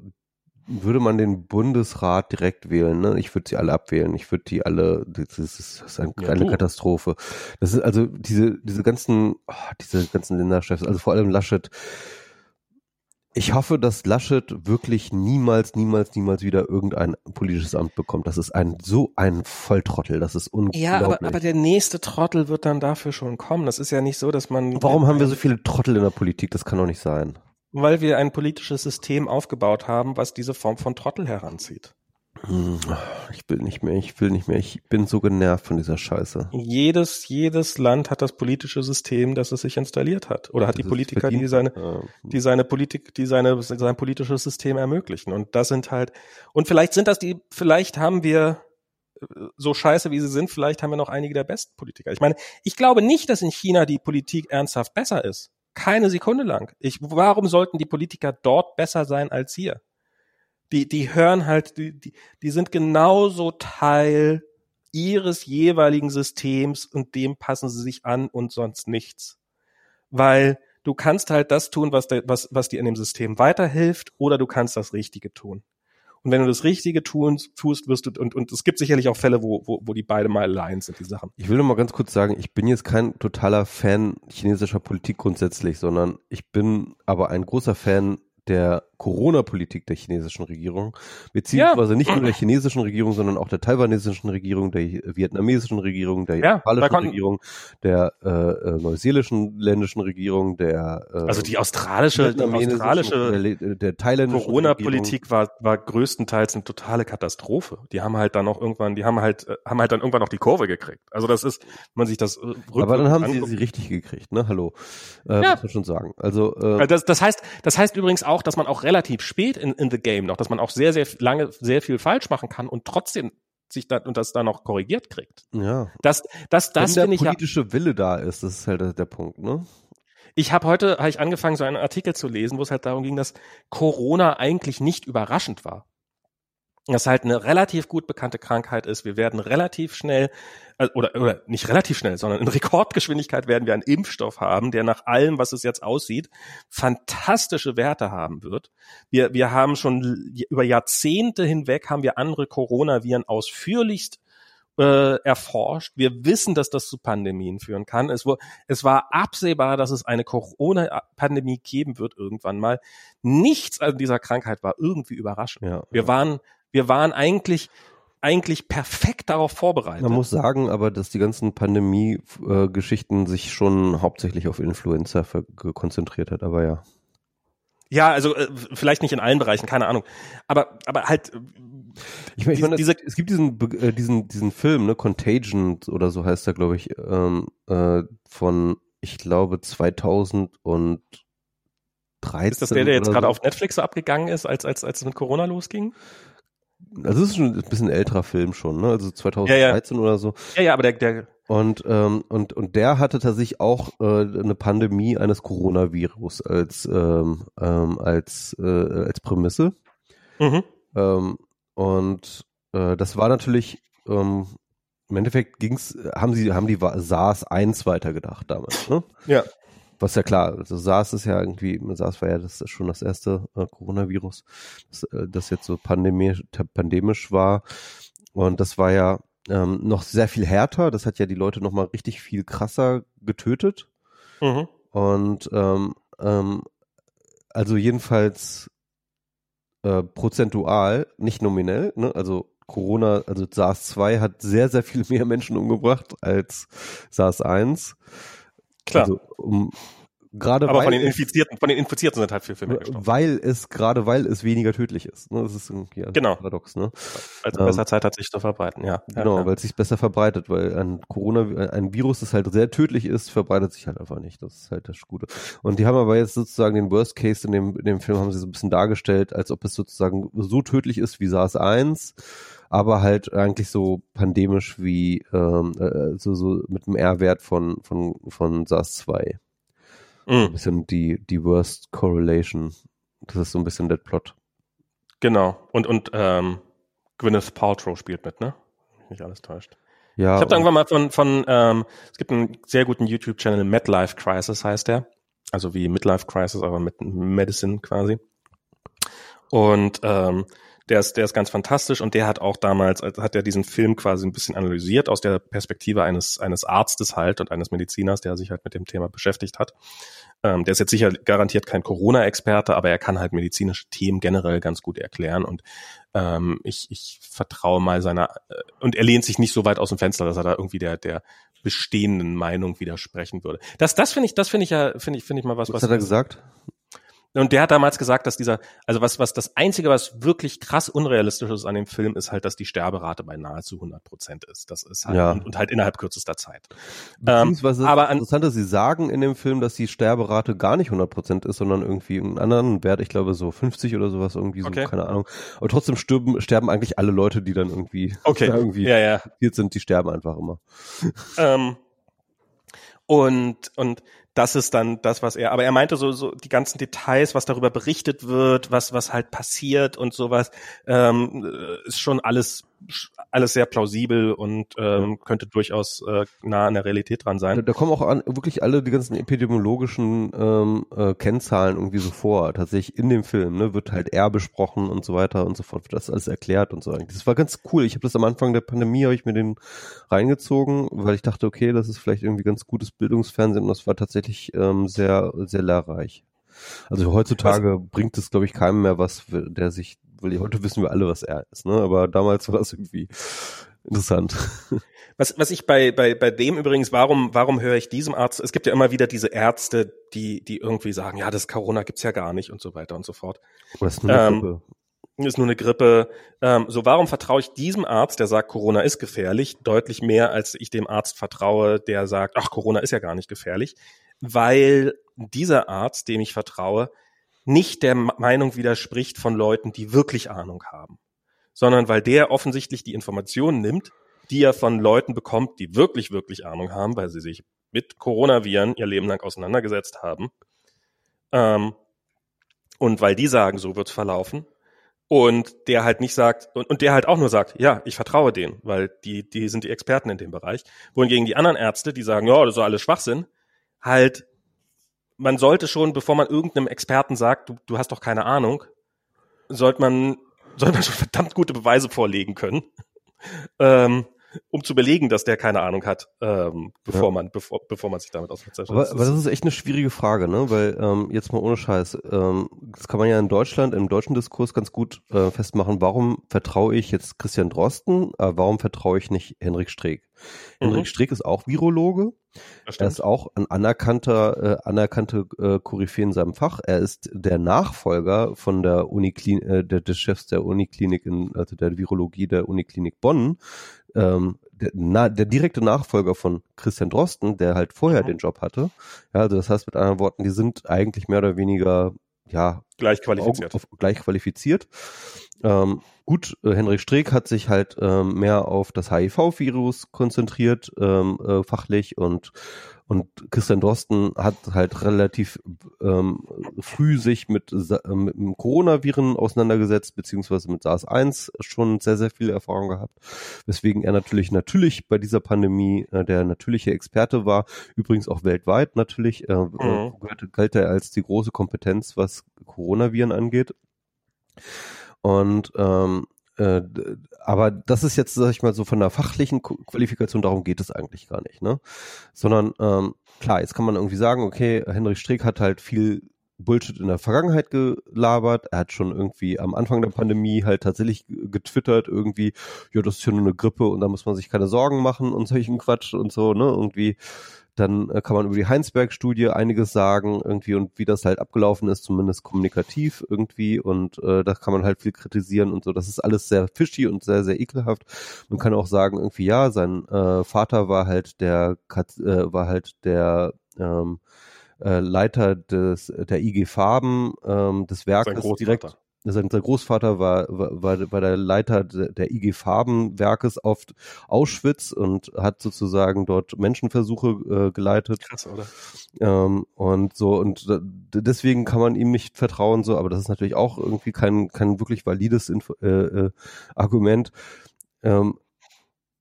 würde man den Bundesrat direkt wählen, ne? Ich würde sie alle abwählen. Ich würde die alle, das ist, das ist eine, ja, Katastrophe. Das ist also diese, diese ganzen, oh, diese ganzen Länderchefs, also vor allem Laschet. Ich hoffe, dass Laschet wirklich niemals, niemals, niemals wieder irgendein politisches Amt bekommt. Das ist ein so ein Volltrottel. Das ist unglaublich. Ja,
aber, aber der nächste Trottel wird dann dafür schon kommen. Das ist ja nicht so, dass man.
Warum haben wir so viele Trottel in der Politik? Das kann doch nicht sein.
Weil wir ein politisches System aufgebaut haben, was diese Form von Trottel heranzieht.
Hm, ich will nicht mehr, ich will nicht mehr, ich bin so genervt von dieser Scheiße.
Jedes, jedes Land hat das politische System, das es sich installiert hat. Oder hat das die Politiker, die seine, die seine Politik, die seine, sein politisches System ermöglichen. Und das sind halt, und vielleicht sind das die, vielleicht haben wir äh, so scheiße wie sie sind, vielleicht haben wir noch einige der besten Politiker. Ich meine, ich glaube nicht, dass in China die Politik ernsthaft besser ist. Keine Sekunde lang. Ich, warum sollten die Politiker dort besser sein als hier? Die, die hören halt, die, die, die sind genauso Teil ihres jeweiligen Systems und dem passen sie sich an und sonst nichts. Weil du kannst halt das tun, was, de, was, was dir in dem System weiterhilft, oder du kannst das Richtige tun. Und wenn du das Richtige tust, wirst du, und, und es gibt sicherlich auch Fälle, wo, wo, wo die beide mal allein sind, die Sachen.
Ich will nur mal ganz kurz sagen, ich bin jetzt kein totaler Fan chinesischer Politik grundsätzlich, sondern ich bin aber ein großer Fan der Corona-Politik der chinesischen Regierung, beziehungsweise ja. nicht nur der chinesischen Regierung, sondern auch der taiwanesischen Regierung, der vietnamesischen Regierung, der ja, japanischen Regierung, der äh, äh, neuseelischen ländischen Regierung, der
äh, also die australische, die australische
der, der thailändischen
Corona-Politik war war größtenteils eine totale Katastrophe. Die haben halt dann auch irgendwann, die haben halt äh, haben halt dann irgendwann noch die Kurve gekriegt. Also das ist, man sich das
äh, aber dann haben anguckt. sie sie richtig gekriegt, ne? Hallo, äh, ja. muss man schon sagen. Also
äh, das, das heißt, das heißt übrigens auch, dass man auch relativ spät in, in the game noch, dass man auch sehr, sehr lange sehr viel falsch machen kann und trotzdem sich da und das da noch korrigiert kriegt.
Ja.
Das, das, das
Wenn der politische ja, Wille da ist, das ist halt der, der Punkt, ne?
Ich habe heute habe ich angefangen, so einen Artikel zu lesen, wo es halt darum ging, dass Corona eigentlich nicht überraschend war das halt eine relativ gut bekannte Krankheit ist. Wir werden relativ schnell, äh, oder, oder nicht relativ schnell, sondern in Rekordgeschwindigkeit werden wir einen Impfstoff haben, der nach allem, was es jetzt aussieht, fantastische Werte haben wird. Wir, wir haben schon über Jahrzehnte hinweg haben wir andere Coronaviren ausführlichst äh, erforscht. Wir wissen, dass das zu Pandemien führen kann. Es, es war absehbar, dass es eine Corona-Pandemie geben wird irgendwann mal. Nichts an dieser Krankheit war irgendwie überraschend. Ja, wir waren wir waren eigentlich eigentlich perfekt darauf vorbereitet.
Man muss sagen, aber dass die ganzen Pandemie-Geschichten sich schon hauptsächlich auf Influenza konzentriert hat, aber ja.
Ja, also äh, vielleicht nicht in allen Bereichen, keine Ahnung. Aber, aber halt.
Ich meine, ich mein, diese, es gibt diesen, äh, diesen, diesen Film, ne, Contagion oder so heißt er, glaube ich, ähm, äh, von, ich glaube, 2013.
Ist das der, der jetzt gerade so. auf Netflix abgegangen ist, als, als, als es mit Corona losging?
Also das ist schon ein bisschen älterer Film schon, ne? Also 2013 ja, ja. oder so.
Ja, ja, aber der, der
und ähm, und und der hatte tatsächlich auch äh, eine Pandemie eines Coronavirus als ähm, ähm, als äh, als Prämisse. Mhm. Ähm, und äh, das war natürlich ähm, im Endeffekt ging's haben sie haben die SARS 1 weitergedacht damals, ne?
Ja.
Was ja klar, also SARS ist ja irgendwie, SARS war ja das schon das erste äh, Coronavirus, das, äh, das jetzt so pandemisch, pandemisch war. Und das war ja ähm, noch sehr viel härter. Das hat ja die Leute noch mal richtig viel krasser getötet. Mhm. Und ähm, ähm, also jedenfalls äh, prozentual, nicht nominell. Ne? Also Corona, also SARS-2 hat sehr, sehr viel mehr Menschen umgebracht als SARS-1.
Klar.
Also um Gerade
Aber von den Infizierten, von den Infizierten sind halt viel, viel mehr
gestorben. Weil es, gerade weil es weniger tödlich ist. Ne? Das ist irgendwie
genau.
paradox, ne?
Als ähm, besser Zeit hat sich zu verbreiten, ja.
Genau,
ja,
weil es sich besser verbreitet, weil ein Corona, ein Virus, das halt sehr tödlich ist, verbreitet sich halt einfach nicht. Das ist halt das Gute. Und die haben aber jetzt sozusagen den Worst Case in dem, in dem Film haben sie so ein bisschen dargestellt, als ob es sozusagen so tödlich ist wie SARS-1 aber halt eigentlich so pandemisch wie ähm, äh, so, so mit einem R-Wert von, von, von SARS-2. Mhm. Ein bisschen die, die Worst Correlation. Das ist so ein bisschen der Plot.
Genau. Und, und ähm, Gwyneth Paltrow spielt mit, ne? Nicht alles täuscht.
Ja.
Ich habe irgendwann mal von, von ähm, es gibt einen sehr guten YouTube-Channel, Midlife Crisis heißt der. Also wie Midlife Crisis, aber mit Medicine quasi. Und ähm, der ist, der ist ganz fantastisch und der hat auch damals, also hat er diesen Film quasi ein bisschen analysiert aus der Perspektive eines, eines Arztes halt und eines Mediziners, der sich halt mit dem Thema beschäftigt hat. Ähm, der ist jetzt sicher garantiert kein Corona-Experte, aber er kann halt medizinische Themen generell ganz gut erklären und ähm, ich, ich vertraue mal seiner, äh, und er lehnt sich nicht so weit aus dem Fenster, dass er da irgendwie der, der bestehenden Meinung widersprechen würde. Das, das finde ich, das finde ich ja, finde ich, finde ich mal was,
was. Was hat er gesagt?
Und der hat damals gesagt, dass dieser, also was, was das Einzige, was wirklich krass unrealistisch ist an dem Film, ist halt, dass die Sterberate bei nahezu 100 Prozent ist. Das ist halt, ja. und, und, halt innerhalb kürzester Zeit.
Beziehungsweise ähm, aber an, interessant, dass sie sagen in dem Film, dass die Sterberate gar nicht 100 Prozent ist, sondern irgendwie einen anderen Wert, ich glaube so 50 oder sowas, irgendwie so, okay. keine Ahnung. Aber trotzdem sterben, sterben eigentlich alle Leute, die dann irgendwie,
okay.
irgendwie
ja, ja.
sind, die sterben einfach immer.
Ähm, und, und das ist dann das, was er, aber er meinte so, so die ganzen Details, was darüber berichtet wird, was, was halt passiert und sowas, ähm, ist schon alles alles sehr plausibel und ähm, könnte durchaus äh, nah an der Realität dran sein.
Da, da kommen auch an, wirklich alle die ganzen epidemiologischen ähm, äh, Kennzahlen irgendwie so vor. Tatsächlich in dem Film ne, wird halt R besprochen und so weiter und so fort, wird das alles erklärt und so. Das war ganz cool. Ich habe das am Anfang der Pandemie habe ich mir den reingezogen, weil ich dachte, okay, das ist vielleicht irgendwie ganz gutes Bildungsfernsehen und das war tatsächlich ähm, sehr sehr lehrreich. Also heutzutage was? bringt es, glaube ich, keinem mehr was, der sich weil heute wissen wir alle, was er ist, ne? Aber damals war das irgendwie interessant.
Was, was ich bei, bei, bei dem übrigens, warum, warum höre ich diesem Arzt? Es gibt ja immer wieder diese Ärzte, die, die irgendwie sagen, ja, das Corona gibt's ja gar nicht und so weiter und so fort.
Das ist nur eine ähm, Grippe.
Ist nur eine Grippe. Ähm, so, warum vertraue ich diesem Arzt, der sagt, Corona ist gefährlich, deutlich mehr, als ich dem Arzt vertraue, der sagt, ach, Corona ist ja gar nicht gefährlich? Weil dieser Arzt, dem ich vertraue, nicht der Meinung widerspricht von Leuten, die wirklich Ahnung haben, sondern weil der offensichtlich die Informationen nimmt, die er von Leuten bekommt, die wirklich, wirklich Ahnung haben, weil sie sich mit Coronaviren ihr Leben lang auseinandergesetzt haben. Ähm, und weil die sagen, so wird's verlaufen. Und der halt nicht sagt, und, und der halt auch nur sagt, ja, ich vertraue denen, weil die, die sind die Experten in dem Bereich. Wohingegen die anderen Ärzte, die sagen, ja, das ist alles Schwachsinn, halt man sollte schon, bevor man irgendeinem Experten sagt, du, du hast doch keine Ahnung, sollte man, sollte man schon verdammt gute Beweise vorlegen können. ähm, um zu belegen, dass der keine Ahnung hat, ähm, bevor ja. man, bevor, bevor man sich damit auseinandersetzt.
Aber, aber das ist echt eine schwierige Frage, ne? Weil ähm, jetzt mal ohne Scheiß, ähm, das kann man ja in Deutschland, im deutschen Diskurs ganz gut äh, festmachen, warum vertraue ich jetzt Christian Drosten, äh, warum vertraue ich nicht Henrik Streeck? Mhm. Henrik Streeck ist auch Virologe. Er ist auch ein anerkannter, äh, anerkannte äh, Koryphäe in seinem Fach. Er ist der Nachfolger von der Uniklinik, äh, der, des Chefs der Uniklinik in, also der Virologie der Uniklinik Bonn, ähm, der, na, der direkte Nachfolger von Christian Drosten, der halt vorher mhm. den Job hatte. Ja, also das heißt mit anderen Worten, die sind eigentlich mehr oder weniger ja
gleich qualifiziert.
Auf, auf, gleich qualifiziert. Ähm, gut, äh, Henrik Streeck hat sich halt ähm, mehr auf das HIV-Virus konzentriert, ähm, äh, fachlich und und Christian Drosten hat halt relativ ähm, früh sich mit, äh, mit dem Coronaviren auseinandergesetzt, beziehungsweise mit SARS-1 schon sehr, sehr viel Erfahrung gehabt, weswegen er natürlich, natürlich bei dieser Pandemie äh, der natürliche Experte war, übrigens auch weltweit natürlich, äh, mhm. äh, galt er als die große Kompetenz, was Coronaviren angeht. Und ähm, äh, aber das ist jetzt, sag ich mal, so von der fachlichen Qualifikation, darum geht es eigentlich gar nicht, ne? Sondern ähm, klar, jetzt kann man irgendwie sagen, okay, Henrik Streeck hat halt viel Bullshit in der Vergangenheit gelabert. Er hat schon irgendwie am Anfang der Pandemie halt tatsächlich getwittert, irgendwie, ja, das ist ja nur eine Grippe und da muss man sich keine Sorgen machen und solchen Quatsch und so, ne? Irgendwie dann äh, kann man über die Heinsberg-Studie einiges sagen, irgendwie und wie das halt abgelaufen ist, zumindest kommunikativ irgendwie. Und äh, da kann man halt viel kritisieren und so. Das ist alles sehr fishy und sehr, sehr ekelhaft. Man kann auch sagen, irgendwie, ja, sein äh, Vater war halt der äh, war halt der ähm, äh, Leiter des der IG Farben ähm, des Werkes direkt sein Großvater war, war, war der Leiter der IG Farbenwerkes auf Auschwitz und hat sozusagen dort Menschenversuche äh, geleitet.
Krass, oder?
Ähm, und so, und deswegen kann man ihm nicht vertrauen, so, aber das ist natürlich auch irgendwie kein, kein wirklich valides Info äh, äh, Argument. Ähm,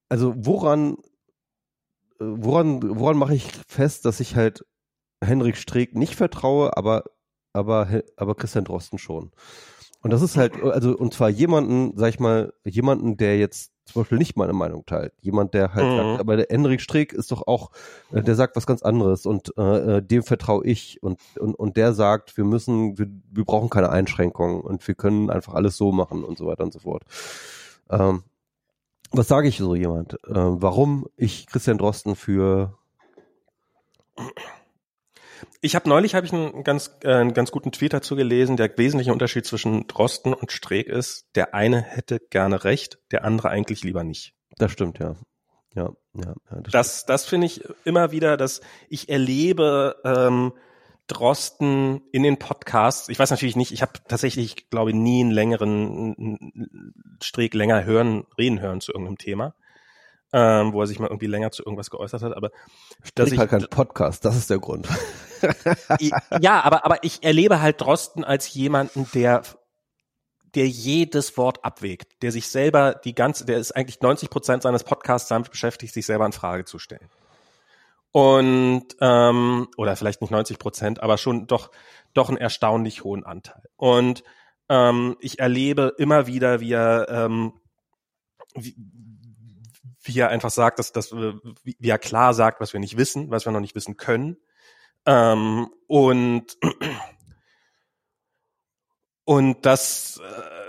also woran, äh, woran, woran mache ich fest, dass ich halt Henrik Streeck nicht vertraue, aber aber, aber Christian Drosten schon. Und das ist halt, also, und zwar jemanden, sag ich mal, jemanden, der jetzt zum Beispiel nicht meine Meinung teilt. Jemand, der halt mhm. sagt, aber der Henrik Streeck ist doch auch, äh, der sagt was ganz anderes und äh, äh, dem vertraue ich und, und, und der sagt, wir müssen, wir, wir brauchen keine Einschränkungen und wir können einfach alles so machen und so weiter und so fort. Ähm, was sage ich so jemand? Äh, warum ich Christian Drosten für
ich habe neulich habe ich einen ganz äh, einen ganz guten Tweet dazu gelesen. Der wesentliche Unterschied zwischen Drosten und Streeck ist, der eine hätte gerne recht, der andere eigentlich lieber nicht.
Das stimmt ja. Ja, ja,
ja das, das, das finde ich immer wieder, dass ich erlebe ähm, Drosten in den Podcasts. Ich weiß natürlich nicht, ich habe tatsächlich, glaube ich, nie einen längeren Streeck länger hören, reden hören zu irgendeinem Thema ähm, wo er sich mal irgendwie länger zu irgendwas geäußert hat. Aber
dass ich halt kein Podcast, das ist der Grund.
ja, aber aber ich erlebe halt Drosten als jemanden, der der jedes Wort abwägt, der sich selber die ganze, der ist eigentlich 90 Prozent seines Podcasts damit beschäftigt, sich selber in Frage zu stellen. Und ähm, oder vielleicht nicht 90 Prozent, aber schon doch doch einen erstaunlich hohen Anteil. Und ähm, ich erlebe immer wieder, wie er ähm, wie, wie er einfach sagt, dass, dass wie er klar sagt, was wir nicht wissen, was wir noch nicht wissen können. Ähm, und und das äh,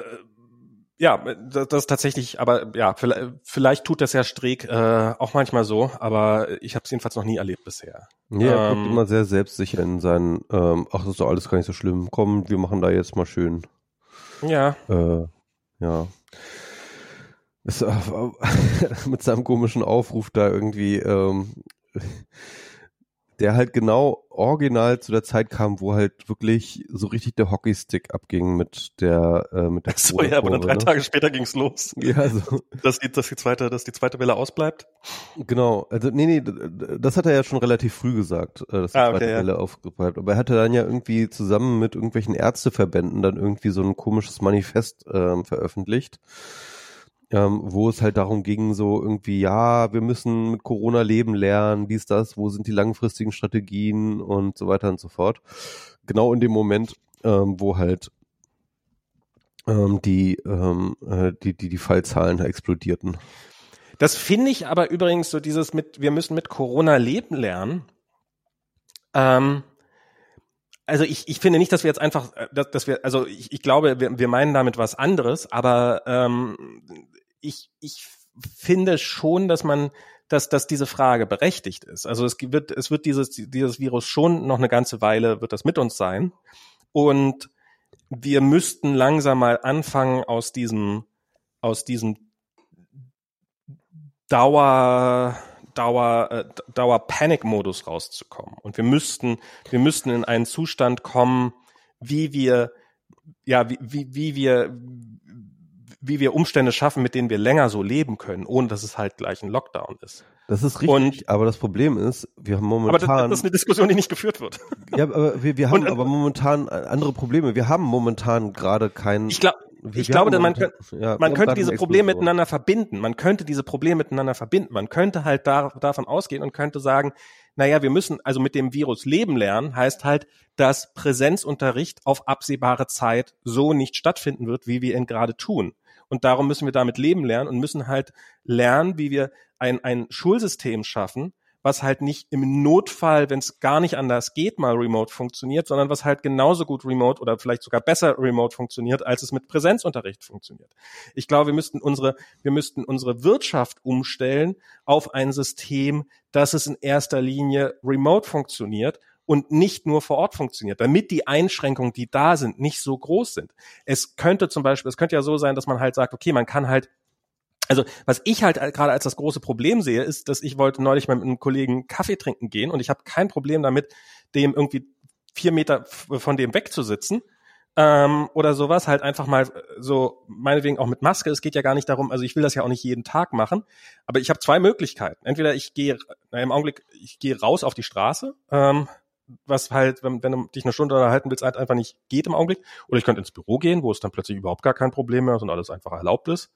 ja, das, das tatsächlich, aber ja, vielleicht, vielleicht tut das ja Streeck äh, auch manchmal so, aber ich habe es jedenfalls noch nie erlebt bisher.
Ja, er ähm, immer sehr selbstsicher in seinen, ähm, ach, das ist doch alles gar nicht so schlimm. Komm, wir machen da jetzt mal schön.
Ja.
Äh, ja. Ist, äh, mit seinem komischen Aufruf da irgendwie, ähm, der halt genau original zu der Zeit kam, wo halt wirklich so richtig der Hockeystick abging mit der äh, mit der
So ja, aber dann drei ne? Tage später ging's los.
Ja, so.
dass die dass die zweite dass die zweite Welle ausbleibt.
Genau, also nee, nee, das hat er ja schon relativ früh gesagt, äh, dass die ah, okay, zweite ja. Welle aufbleibt, aber er hatte dann ja irgendwie zusammen mit irgendwelchen Ärzteverbänden dann irgendwie so ein komisches Manifest ähm, veröffentlicht ähm, wo es halt darum ging, so irgendwie, ja, wir müssen mit Corona leben lernen, dies, das, wo sind die langfristigen Strategien und so weiter und so fort. Genau in dem Moment, ähm, wo halt ähm, die, ähm, äh, die, die, die Fallzahlen explodierten.
Das finde ich aber übrigens so dieses mit, wir müssen mit Corona leben lernen. Ähm, also ich, ich finde nicht, dass wir jetzt einfach, äh, dass, dass wir, also ich, ich glaube, wir, wir meinen damit was anderes, aber ähm, ich, ich finde schon, dass man, dass, dass diese Frage berechtigt ist. Also es wird, es wird dieses, dieses Virus schon noch eine ganze Weile, wird das mit uns sein. Und wir müssten langsam mal anfangen, aus diesem, aus diesem Dauer, Dauer, äh, Dauer-Panic-Modus rauszukommen. Und wir müssten, wir müssten in einen Zustand kommen, wie wir, ja, wie, wie, wie wir, wie wir Umstände schaffen, mit denen wir länger so leben können, ohne dass es halt gleich ein Lockdown ist.
Das ist richtig, und, aber das Problem ist, wir haben momentan.
Aber das, das, ist eine Diskussion, die nicht geführt wird.
Ja, aber wir, wir haben und, aber momentan andere Probleme. Wir haben momentan gerade keinen.
Ich glaube, ich glaube, man, könnte, ja, man könnte diese Probleme miteinander verbinden. Man könnte diese Probleme miteinander verbinden. Man könnte halt da, davon ausgehen und könnte sagen, naja, wir müssen also mit dem Virus leben lernen, heißt halt, dass Präsenzunterricht auf absehbare Zeit so nicht stattfinden wird, wie wir ihn gerade tun. Und darum müssen wir damit leben lernen und müssen halt lernen, wie wir ein, ein Schulsystem schaffen, was halt nicht im Notfall, wenn es gar nicht anders geht, mal remote funktioniert, sondern was halt genauso gut remote oder vielleicht sogar besser remote funktioniert, als es mit Präsenzunterricht funktioniert. Ich glaube, wir müssten unsere, wir müssten unsere Wirtschaft umstellen auf ein System, dass es in erster Linie remote funktioniert und nicht nur vor Ort funktioniert, damit die Einschränkungen, die da sind, nicht so groß sind. Es könnte zum Beispiel, es könnte ja so sein, dass man halt sagt, okay, man kann halt also was ich halt gerade als das große Problem sehe, ist, dass ich wollte neulich mal mit einem Kollegen Kaffee trinken gehen und ich habe kein Problem damit, dem irgendwie vier Meter von dem wegzusitzen ähm, oder sowas, halt einfach mal so, meinetwegen auch mit Maske. Es geht ja gar nicht darum, also ich will das ja auch nicht jeden Tag machen, aber ich habe zwei Möglichkeiten. Entweder ich gehe, na, im Augenblick, ich gehe raus auf die Straße, ähm, was halt, wenn, wenn du dich eine Stunde unterhalten willst, halt einfach nicht geht im Augenblick. Oder ich könnte ins Büro gehen, wo es dann plötzlich überhaupt gar kein Problem mehr ist und alles einfach erlaubt ist,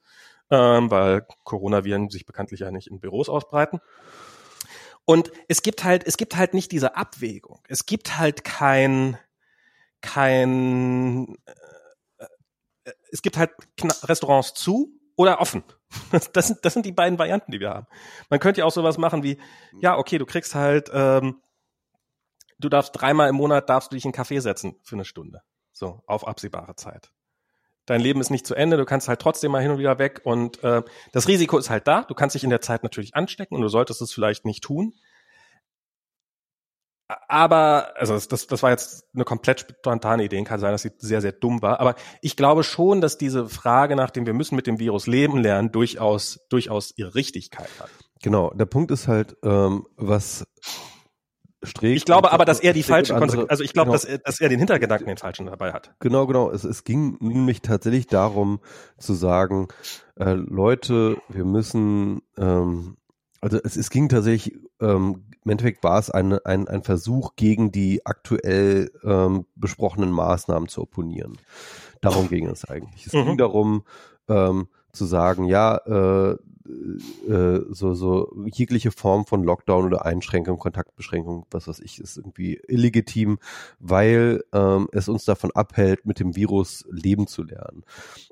ähm, weil Coronaviren sich bekanntlich ja nicht in Büros ausbreiten. Und es gibt halt, es gibt halt nicht diese Abwägung. Es gibt halt kein, kein, äh, äh es gibt halt Restaurants zu oder offen. Das sind, das sind die beiden Varianten, die wir haben. Man könnte ja auch sowas machen wie, ja, okay, du kriegst halt ähm, du darfst dreimal im Monat darfst du dich in einen Café setzen für eine Stunde. So, auf absehbare Zeit. Dein Leben ist nicht zu Ende, du kannst halt trotzdem mal hin und wieder weg und äh, das Risiko ist halt da. Du kannst dich in der Zeit natürlich anstecken und du solltest es vielleicht nicht tun. Aber, also das, das war jetzt eine komplett spontane Idee, kann sein, dass sie sehr, sehr dumm war. Aber ich glaube schon, dass diese Frage nach dem, wir müssen mit dem Virus leben lernen, durchaus, durchaus ihre Richtigkeit hat.
Genau, der Punkt ist halt, ähm, was
Streeck. Ich glaube aber, dass er die falsche Konsequenz, also ich glaube, genau. dass, er, dass er den Hintergedanken den falschen dabei hat.
Genau, genau. Es, es ging nämlich tatsächlich darum zu sagen, äh, Leute, wir müssen, ähm, also es, es ging tatsächlich, ähm, im Endeffekt war es ein, ein, ein Versuch, gegen die aktuell ähm, besprochenen Maßnahmen zu opponieren. Darum ging es eigentlich. Es mhm. ging darum, ähm, zu sagen, ja, äh, äh, so, so jegliche Form von Lockdown oder Einschränkung, Kontaktbeschränkung, was weiß ich, ist irgendwie illegitim, weil ähm, es uns davon abhält, mit dem Virus leben zu lernen.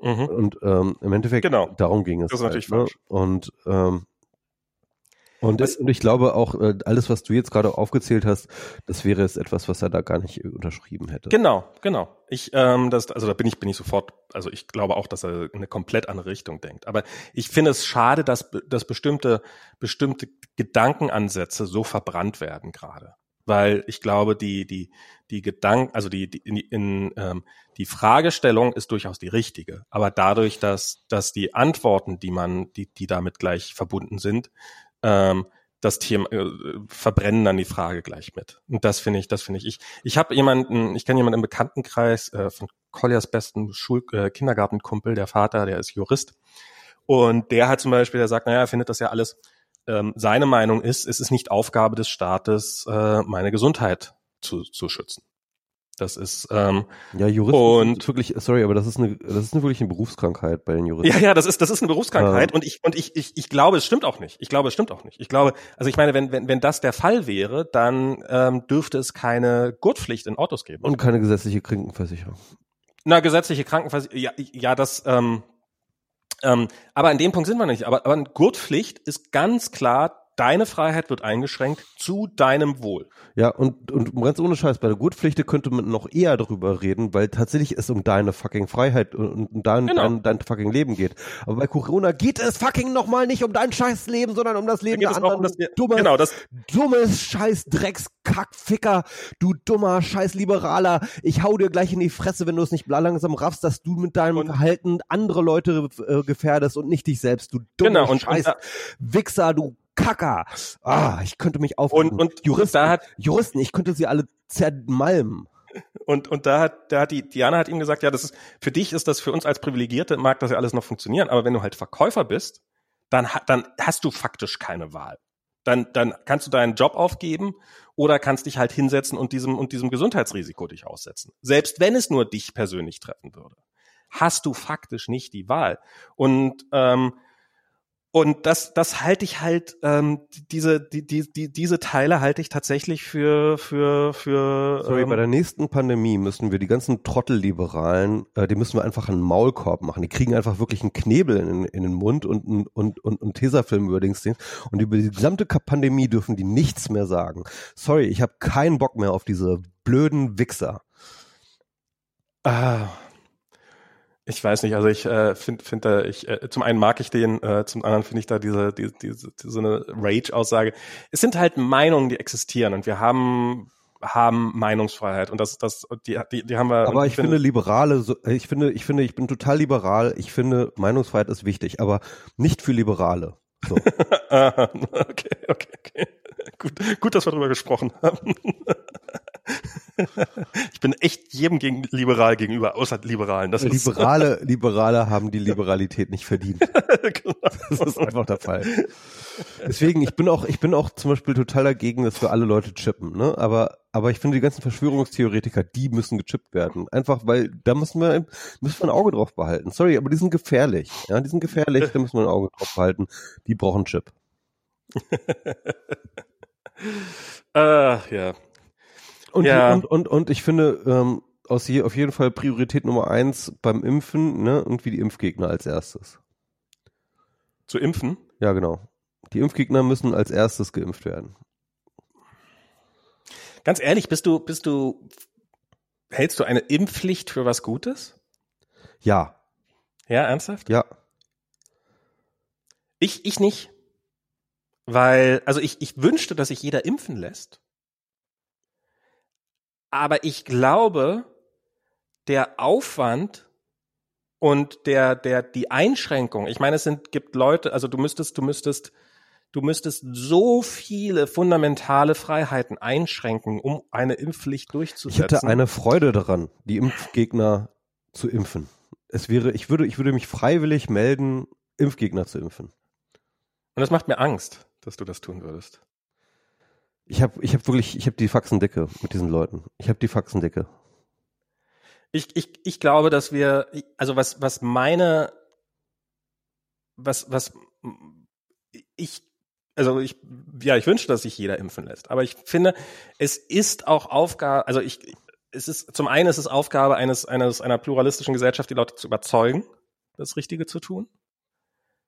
Mhm. Und ähm, im Endeffekt,
genau.
darum ging es.
Das ist halt, natürlich ne? falsch.
Und ähm, und, und ich glaube auch, äh, alles, was du jetzt gerade aufgezählt hast, das wäre jetzt etwas, was er da gar nicht unterschrieben hätte.
Genau, genau. Ich, ähm, das, also da bin ich, bin ich sofort, also ich glaube auch, dass er in eine komplett andere Richtung denkt. Aber ich finde es schade, dass, dass bestimmte, bestimmte Gedankenansätze so verbrannt werden gerade. Weil ich glaube, die, die, die Gedanken, also die, die, in, in, ähm, die Fragestellung ist durchaus die richtige. Aber dadurch, dass, dass die Antworten, die man, die, die damit gleich verbunden sind, ähm, das Thema äh, verbrennen dann die Frage gleich mit. Und das finde ich, das finde ich. Ich, ich habe jemanden, ich kenne jemanden im Bekanntenkreis äh, von Colliers besten Schul äh, Kindergartenkumpel, der Vater, der ist Jurist. Und der hat zum Beispiel, der sagt, naja, er findet das ja alles, ähm, seine Meinung ist, es ist nicht Aufgabe des Staates, äh, meine Gesundheit zu, zu schützen. Das ist ähm,
ja Juristen und wirklich sorry, aber das ist eine das ist eine wirklich eine Berufskrankheit bei den Juristen.
Ja, ja, das ist das ist eine Berufskrankheit ja. und ich und ich, ich ich glaube, es stimmt auch nicht. Ich glaube, es stimmt auch nicht. Ich glaube, also ich meine, wenn wenn wenn das der Fall wäre, dann ähm, dürfte es keine Gurtpflicht in Autos geben
und keine gesetzliche Krankenversicherung.
Na, gesetzliche Krankenversicherung. Ja, ja, das ähm, Ähm, aber an dem Punkt sind wir nicht. Aber, aber Gurtpflicht ist ganz klar deine Freiheit wird eingeschränkt zu deinem Wohl.
Ja, und, und ganz ohne Scheiß, bei der Gurtpflicht könnte man noch eher darüber reden, weil tatsächlich es um deine fucking Freiheit und um dein, genau. dein, dein fucking Leben geht. Aber bei Corona geht es fucking nochmal nicht um dein scheiß Leben, sondern um das Leben der anderen. Um das, dummes, genau, das, dummes scheiß Dreckskackficker, du dummer scheiß Liberaler. Ich hau dir gleich in die Fresse, wenn du es nicht langsam raffst, dass du mit deinem und, Verhalten andere Leute äh, gefährdest und nicht dich selbst, du dummer genau, und, scheiß und, Wichser, du Kacker. Ah, ich könnte mich auf
und, und Juristen, da hat,
Juristen, ich könnte sie alle zermalmen.
Und, und da hat, da hat die, Diana hat ihm gesagt, ja, das ist, für dich ist das, für uns als Privilegierte mag das ja alles noch funktionieren, aber wenn du halt Verkäufer bist, dann, dann hast du faktisch keine Wahl. Dann, dann kannst du deinen Job aufgeben oder kannst dich halt hinsetzen und diesem, und diesem Gesundheitsrisiko dich aussetzen. Selbst wenn es nur dich persönlich treffen würde, hast du faktisch nicht die Wahl. Und, ähm, und das, das halte ich halt, ähm, diese, die, die, die, diese Teile halte ich tatsächlich für, für, für.
Sorry, ähm, bei der nächsten Pandemie müssen wir die ganzen Trottelliberalen, äh, die müssen wir einfach einen Maulkorb machen. Die kriegen einfach wirklich einen Knebel in, in den Mund und und und und, und Tesafilm über Dings und über die gesamte Pandemie dürfen die nichts mehr sagen. Sorry, ich habe keinen Bock mehr auf diese blöden Wichser.
Ah, ich weiß nicht, also ich äh, finde, find da, ich, äh, zum einen mag ich den, äh, zum anderen finde ich da diese, diese, diese, so eine Rage-Aussage. Es sind halt Meinungen, die existieren und wir haben haben Meinungsfreiheit und das das die die, die haben wir
aber ich, finde Liberale so, ich finde ich finde ich bin total liberal ich finde Meinungsfreiheit ist wichtig aber nicht für Liberale so.
okay okay okay gut gut dass wir darüber gesprochen haben ich bin echt jedem gegen liberal gegenüber, außer Liberalen.
Das Liberale, Liberale haben die Liberalität nicht verdient. genau. Das ist einfach der Fall. Deswegen, ich bin auch, ich bin auch zum Beispiel total dagegen, dass wir alle Leute chippen, ne? Aber, aber ich finde die ganzen Verschwörungstheoretiker, die müssen gechippt werden. Einfach, weil da müssen wir, müssen wir ein Auge drauf behalten. Sorry, aber die sind gefährlich. Ja, die sind gefährlich, da müssen wir ein Auge drauf behalten. Die brauchen Chip.
Ah, uh, ja.
Und, ja. und, und, und ich finde, ähm, aus je, auf jeden Fall Priorität Nummer eins beim Impfen, ne, irgendwie die Impfgegner als erstes.
Zu impfen?
Ja, genau. Die Impfgegner müssen als erstes geimpft werden.
Ganz ehrlich, bist du, bist du, hältst du eine Impfpflicht für was Gutes?
Ja.
Ja, ernsthaft?
Ja.
Ich, ich nicht. Weil, also ich, ich wünschte, dass sich jeder impfen lässt. Aber ich glaube, der Aufwand und der, der, die Einschränkung, ich meine, es sind, gibt Leute, also du müsstest, du müsstest, du müsstest so viele fundamentale Freiheiten einschränken, um eine Impfpflicht durchzusetzen.
Ich hätte eine Freude daran, die Impfgegner zu impfen. Es wäre, ich würde, ich würde mich freiwillig melden, Impfgegner zu impfen.
Und das macht mir Angst, dass du das tun würdest.
Ich habe ich hab wirklich, ich habe die Faxen dicke mit diesen Leuten. Ich habe die Faxen dicke.
Ich, ich, ich glaube, dass wir, also was, was meine, was, was ich, also ich, ja, ich wünsche, dass sich jeder impfen lässt. Aber ich finde, es ist auch Aufgabe, also ich, es ist, zum einen ist es Aufgabe eines, eines, einer pluralistischen Gesellschaft, die Leute zu überzeugen, das Richtige zu tun.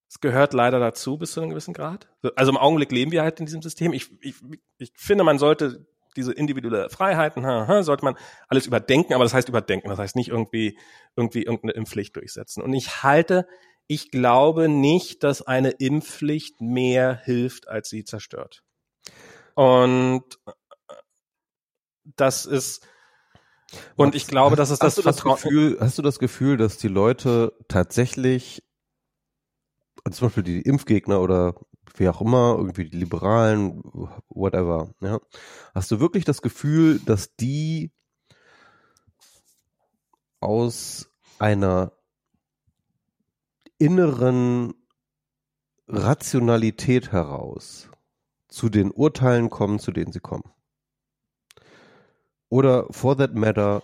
Es gehört leider dazu bis zu einem gewissen Grad. Also im Augenblick leben wir halt in diesem System. Ich, ich, ich finde, man sollte diese individuelle Freiheiten, sollte man alles überdenken, aber das heißt überdenken, das heißt nicht irgendwie, irgendwie irgendeine Impfpflicht durchsetzen. Und ich halte, ich glaube nicht, dass eine Impfpflicht mehr hilft, als sie zerstört. Und das ist, und ich glaube, das ist das,
hast das Gefühl, hast du das Gefühl, dass die Leute tatsächlich zum Beispiel die Impfgegner oder wie auch immer, irgendwie die Liberalen, whatever, ja. Hast du wirklich das Gefühl, dass die aus einer inneren Rationalität heraus zu den Urteilen kommen, zu denen sie kommen? Oder for that matter,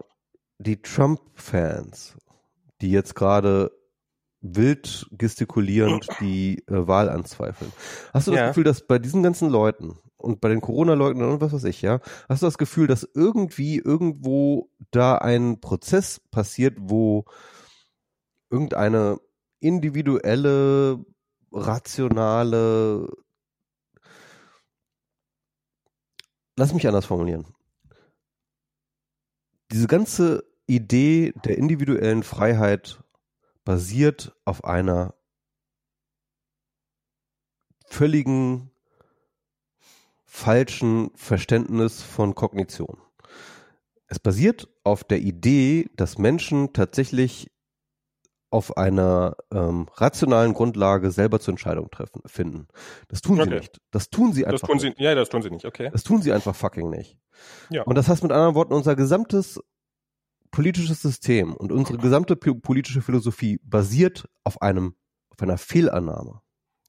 die Trump-Fans, die jetzt gerade wild gestikulierend die äh, Wahl anzweifeln. Hast du das ja. Gefühl, dass bei diesen ganzen Leuten und bei den Corona-Leugnern und was weiß ich, ja, hast du das Gefühl, dass irgendwie irgendwo da ein Prozess passiert, wo irgendeine individuelle, rationale. Lass mich anders formulieren. Diese ganze Idee der individuellen Freiheit basiert auf einer völligen falschen Verständnis von Kognition. Es basiert auf der Idee, dass Menschen tatsächlich auf einer ähm, rationalen Grundlage selber zur Entscheidung treffen, finden. Das tun okay. sie nicht. Das tun sie einfach
das tun sie, nicht. Ja, das tun sie nicht, okay.
Das tun sie einfach fucking nicht. Ja. Und das heißt mit anderen Worten, unser gesamtes politisches System und unsere gesamte politische Philosophie basiert auf einem, auf einer Fehlannahme.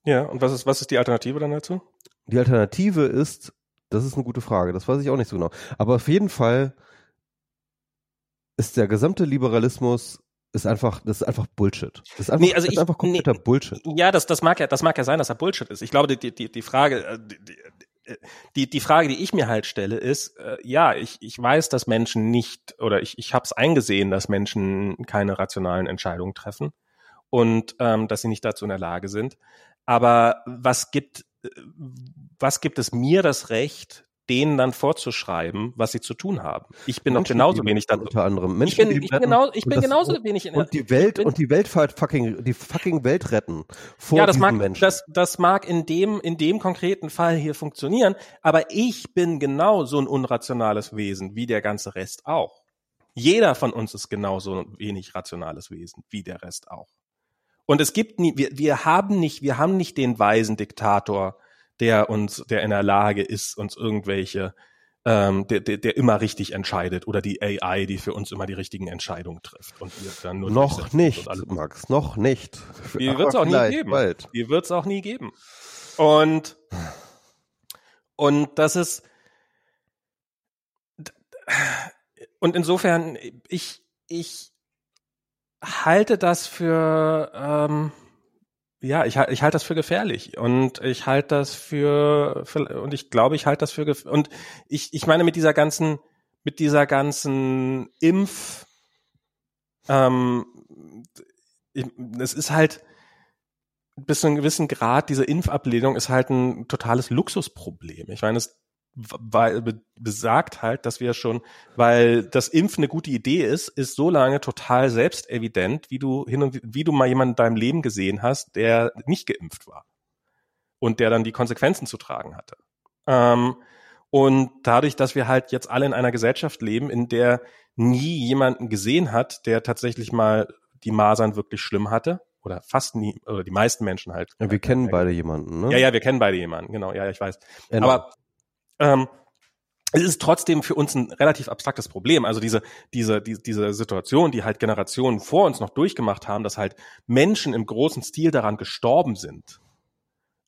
Ja, und was ist, was ist die Alternative dann dazu?
Die Alternative ist, das ist eine gute Frage, das weiß ich auch nicht so genau. Aber auf jeden Fall ist der gesamte Liberalismus ist einfach, das ist einfach Bullshit. Das ist einfach,
nee, also ist
einfach kompletter
nee,
Bullshit.
Ja, das, das mag ja, das mag ja sein, dass er Bullshit ist. Ich glaube, die, die, die Frage, äh, die, die, die Frage, die ich mir halt stelle, ist, äh, ja, ich, ich weiß, dass Menschen nicht, oder ich, ich habe es eingesehen, dass Menschen keine rationalen Entscheidungen treffen und ähm, dass sie nicht dazu in der Lage sind. Aber was gibt, äh, was gibt es mir das Recht, denen dann vorzuschreiben, was sie zu tun haben. Ich bin Menschen genauso wenig
da. Unter anderem
Menschen, ich bin, ich bin, genau, ich bin genauso wenig
in der, und die Welt bin, und die Welt fucking die fucking Welt retten vor
ja, das
diesen
mag,
Menschen.
Das, das mag in dem in dem konkreten Fall hier funktionieren, aber ich bin genau so ein unrationales Wesen wie der ganze Rest auch. Jeder von uns ist genauso ein wenig rationales Wesen wie der Rest auch. Und es gibt nie, wir, wir haben nicht, wir haben nicht den weisen Diktator, der uns, der in der Lage ist, uns irgendwelche, ähm, der, der, der immer richtig entscheidet oder die AI, die für uns immer die richtigen Entscheidungen trifft und wir
dann nur noch nicht, Max, noch nicht.
Die wird es auch nie geben. Bald. Die wird es auch nie geben. Und und das ist und insofern ich ich halte das für ähm, ja, ich, ich halte das für gefährlich und ich halte das für, für und ich glaube, ich halte das für und ich ich meine mit dieser ganzen mit dieser ganzen Impf ähm, es ist halt bis zu einem gewissen Grad diese Impfablehnung ist halt ein totales Luxusproblem. Ich meine, es weil, besagt halt, dass wir schon, weil das Impfen eine gute Idee ist, ist so lange total selbstevident, wie du hin und wie du mal jemanden in deinem Leben gesehen hast, der nicht geimpft war und der dann die Konsequenzen zu tragen hatte. Ähm, und dadurch, dass wir halt jetzt alle in einer Gesellschaft leben, in der nie jemanden gesehen hat, der tatsächlich mal die Masern wirklich schlimm hatte, oder fast nie, oder die meisten Menschen halt.
Ja, wir kennen beide jemanden, ne?
Ja, ja, wir kennen beide jemanden, genau, ja, ich weiß. Genau. Aber ähm, es ist trotzdem für uns ein relativ abstraktes Problem. Also diese, diese, die, diese Situation, die halt Generationen vor uns noch durchgemacht haben, dass halt Menschen im großen Stil daran gestorben sind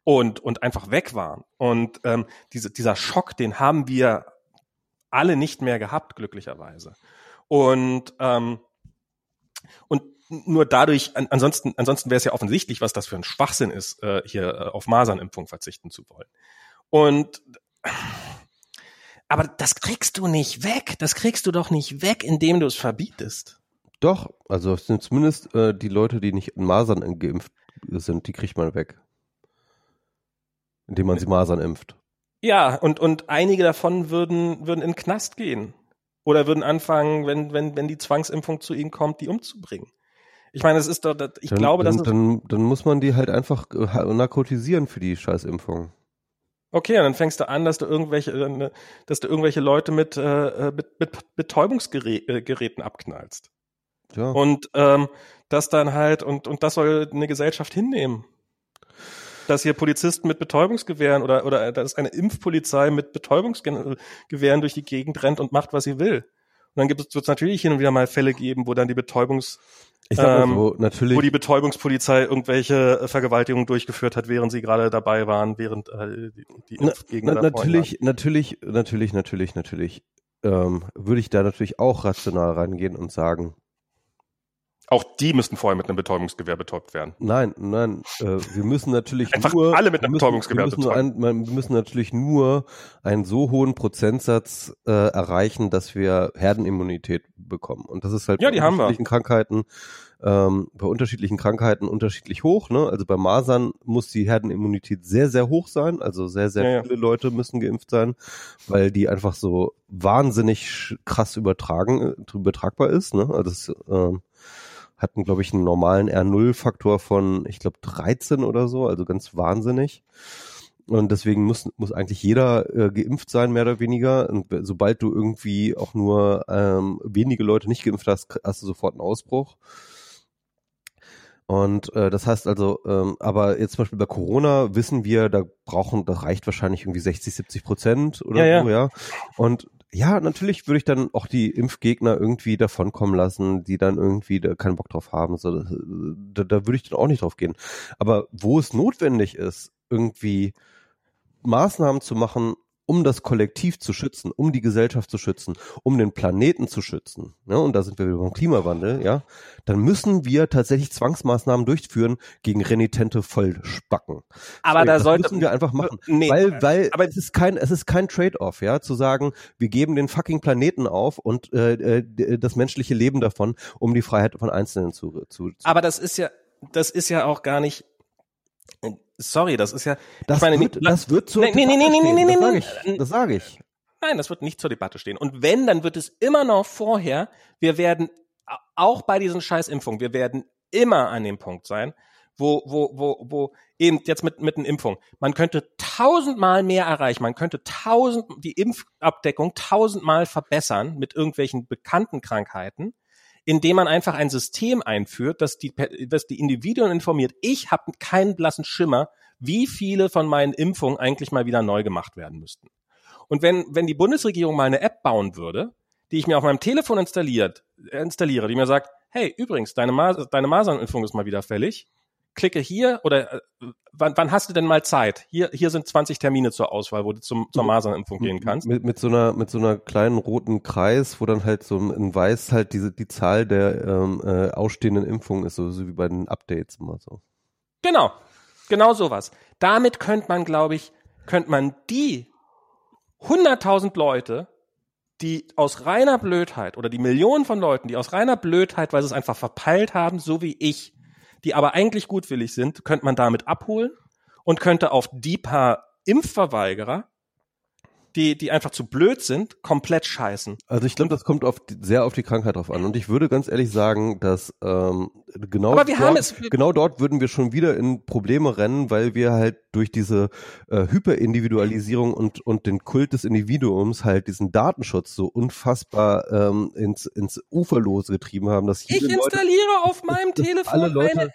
und, und einfach weg waren. Und ähm, diese, dieser Schock, den haben wir alle nicht mehr gehabt, glücklicherweise. Und, ähm, und nur dadurch, an, ansonsten, ansonsten wäre es ja offensichtlich, was das für ein Schwachsinn ist, äh, hier äh, auf Masernimpfung verzichten zu wollen. Und aber das kriegst du nicht weg. Das kriegst du doch nicht weg, indem du es verbietest.
Doch, also es sind zumindest äh, die Leute, die nicht in Masern geimpft sind, die kriegt man weg. Indem man sie Masern impft.
Ja, und, und einige davon würden, würden in den Knast gehen. Oder würden anfangen, wenn, wenn, wenn die Zwangsimpfung zu ihnen kommt, die umzubringen. Ich meine, es ist doch, ich
dann,
glaube,
dann,
dass
dann, dann muss man die halt einfach äh, narkotisieren für die Scheißimpfung.
Okay, und dann fängst du an, dass du irgendwelche, äh, dass du irgendwelche Leute mit, äh, mit, mit Betäubungsgeräten abknallst. Ja. Und ähm, das dann halt, und, und das soll eine Gesellschaft hinnehmen. Dass hier Polizisten mit Betäubungsgewehren oder, oder dass eine Impfpolizei mit Betäubungsgewehren durch die Gegend rennt und macht, was sie will. Und dann wird es natürlich hin und wieder mal Fälle geben, wo dann die Betäubungs
ich sag ähm, so, natürlich.
Wo die Betäubungspolizei irgendwelche äh, Vergewaltigungen durchgeführt hat, während sie gerade dabei waren, während äh, die,
Impfgegner na, natürlich, natürlich, natürlich, natürlich, natürlich, ähm, würde ich da natürlich auch rational reingehen und sagen,
Auch die müssten vorher mit einem Betäubungsgewehr betäubt werden.
Nein, nein, äh, wir müssen natürlich
Einfach
nur
alle mit einem
müssen,
Betäubungsgewehr
wir müssen, ein, wir müssen natürlich nur einen so hohen Prozentsatz äh, erreichen, dass wir Herdenimmunität bekommen. Und das ist halt
Ja,
bei unterschiedlichen Krankheiten ähm, bei unterschiedlichen Krankheiten unterschiedlich hoch. Ne? Also bei Masern muss die Herdenimmunität sehr, sehr hoch sein. Also sehr, sehr
Ja, ja.
viele Leute müssen geimpft sein, weil die einfach so wahnsinnig krass übertragen, äh, übertragbar ist. Ne? Also es, ähm, hatten, glaube ich, einen normalen R0-Faktor von, ich glaube, 13 oder so, also ganz wahnsinnig. Und deswegen muss, muss eigentlich jeder äh, geimpft sein, mehr oder weniger. Und sobald du irgendwie auch nur ähm, wenige Leute nicht geimpft hast, hast du sofort einen Ausbruch. Und äh, das heißt also, ähm, aber jetzt zum Beispiel bei Corona wissen wir, da brauchen, das reicht wahrscheinlich irgendwie 60, 70 Prozent oder
Ja,
so, ja. Und ja, natürlich würde ich dann auch die Impfgegner irgendwie davonkommen lassen, die dann irgendwie da keinen Bock drauf haben. So, da, da würde ich dann auch nicht drauf gehen. Aber wo es notwendig ist, irgendwie Maßnahmen zu machen, um das Kollektiv zu schützen, um die Gesellschaft zu schützen, um den Planeten zu schützen, ja, und da sind wir wieder beim Klimawandel, ja, dann müssen wir tatsächlich Zwangsmaßnahmen durchführen gegen renitente Vollspacken.
Aber
Sorry,
da
das
sollte
müssen wir einfach machen,
Nee,
weil weil
aber-
es ist kein es ist kein Trade-off, ja, zu sagen, wir geben den fucking Planeten auf und äh, äh, d- das menschliche Leben davon, um die Freiheit von Einzelnen zu zu, zu
Aber das ist ja, das ist ja auch gar nicht. Sorry, das ist ja.
das,
meine,
wird,
nicht-
das wird zur
Nee, nee, nee,
Debatte
nee, nee,
stehen,
nee,
das
nee,
sage
nee.
ich, das sage ich.
Nein, das wird nicht zur Debatte stehen. Und wenn, dann wird es immer noch vorher, wir werden auch bei diesen Scheißimpfungen, wir werden immer an dem Punkt sein, wo, wo, wo, wo eben jetzt mit, mit einer Impfung, man könnte tausendmal mehr erreichen, man könnte tausend, die Impfabdeckung tausendmal verbessern mit irgendwelchen bekannten Krankheiten, indem man einfach ein System einführt, das die, das die Individuen informiert. Ich habe keinen blassen Schimmer, wie viele von meinen Impfungen eigentlich mal wieder neu gemacht werden müssten. Und wenn, wenn die Bundesregierung mal eine App bauen würde, die ich mir auf meinem Telefon installiert, äh, installiere, die mir sagt, hey, übrigens, deine, Mas deine Masernimpfung ist mal wieder fällig, klicke hier oder äh, wann, wann hast du denn mal Zeit? Hier, hier sind 20 Termine zur Auswahl, wo du zum, zur Masernimpfung gehen kannst.
Mit, mit so einer mit so einer kleinen roten Kreis, wo dann halt so in weiß halt diese die Zahl der ähm, äh, ausstehenden Impfungen ist, so, so wie bei den Updates immer so.
Genau, genau sowas. Damit könnte man, glaube ich, könnte man die 100.000 Leute, die aus reiner Blödheit oder die Millionen von Leuten, die aus reiner Blödheit, weil sie es einfach verpeilt haben, so wie ich, die aber eigentlich gutwillig sind, könnte man damit abholen und könnte auf die paar Impfverweigerer, die, die einfach zu blöd sind, komplett scheißen.
Also ich glaube, das kommt auf die, sehr auf die Krankheit drauf an. Und ich würde ganz ehrlich sagen, dass ähm, genau dort,
haben es-
genau dort würden wir schon wieder in Probleme rennen, weil wir halt durch diese äh, Hyperindividualisierung und und den Kult des Individuums halt diesen Datenschutz so unfassbar ähm, ins ins Uferlose getrieben haben, dass
Ich
jede Leute,
installiere auf meinem
dass
Telefon
alle Leute-
eine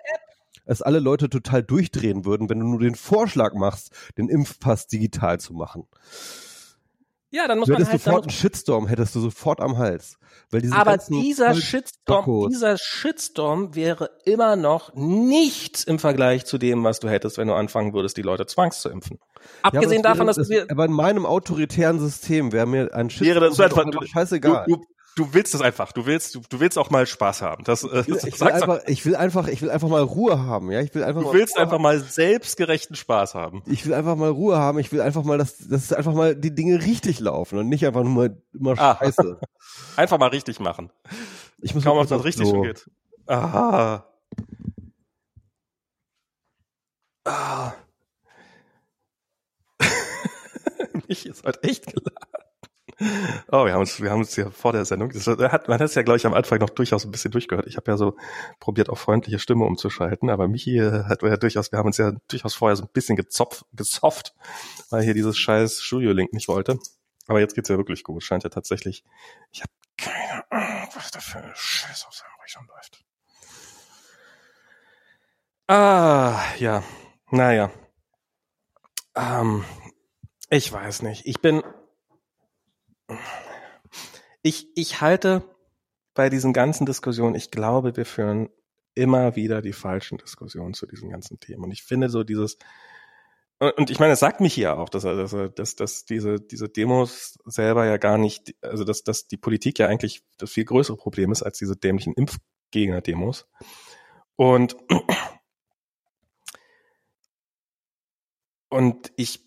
dass alle Leute total durchdrehen würden, wenn du nur den Vorschlag machst, den Impfpass digital zu machen.
Ja, dann muss
Du
man
hättest
halt,
sofort einen Shitstorm, hättest du sofort am Hals. Weil diese
Aber dieser Shitstorm, dieser Shitstorm wäre immer noch nichts im Vergleich zu dem, was du hättest, wenn du anfangen würdest, die Leute zwangs zu impfen.
Ja,
Abgesehen
das
davon,
wäre,
dass wir,
aber in meinem autoritären System wäre mir ein Shitstorm
wäre das so
halt
einfach,
scheißegal.
Du, du, du willst es einfach. Du willst, du, du willst auch mal Spaß haben. Das, äh,
ich, will, ich, will einfach, ich will einfach, ich will einfach mal Ruhe haben, ja. Ich will einfach
du
mal
willst
Ruhe
einfach
haben.
mal selbstgerechten Spaß haben.
Ich will einfach mal Ruhe haben. Ich will einfach mal, dass, dass einfach mal die Dinge richtig laufen und nicht einfach nur mal immer
Ah.
Scheiße.
Einfach mal richtig machen.
Ich muss
Kaum,
mal
ob das richtig
Klo.
geht. Aha. Ah. Mich ist heute echt geladen. Oh, wir haben uns, wir haben uns ja vor der Sendung, das hat, man hat es ja, glaube ich, am Anfang noch durchaus ein bisschen durchgehört. Ich habe ja so probiert, auf freundliche Stimme umzuschalten, aber Michi äh, hat ja durchaus, wir haben uns ja durchaus vorher so ein bisschen gezopft, gezofft, weil hier dieses scheiß Studio-Link nicht wollte. Aber jetzt geht's ja wirklich gut. Scheint ja tatsächlich. Ich habe keine Ahnung, was da für eine Scheiße auf seinem Rechner läuft. Ah, ja. Naja. Ähm, ich weiß nicht. Ich bin. Ich, ich halte bei diesen ganzen Diskussionen, ich glaube, wir führen immer wieder die falschen Diskussionen zu diesen ganzen Themen. Und ich finde so dieses, und ich meine, es sagt mich hier auch, dass, dass, er- dass, dass diese, diese Demos selber ja gar nicht, also dass, dass die Politik ja eigentlich das viel größere Problem ist als diese dämlichen Impf, Gegner-Demos. Und, und ich,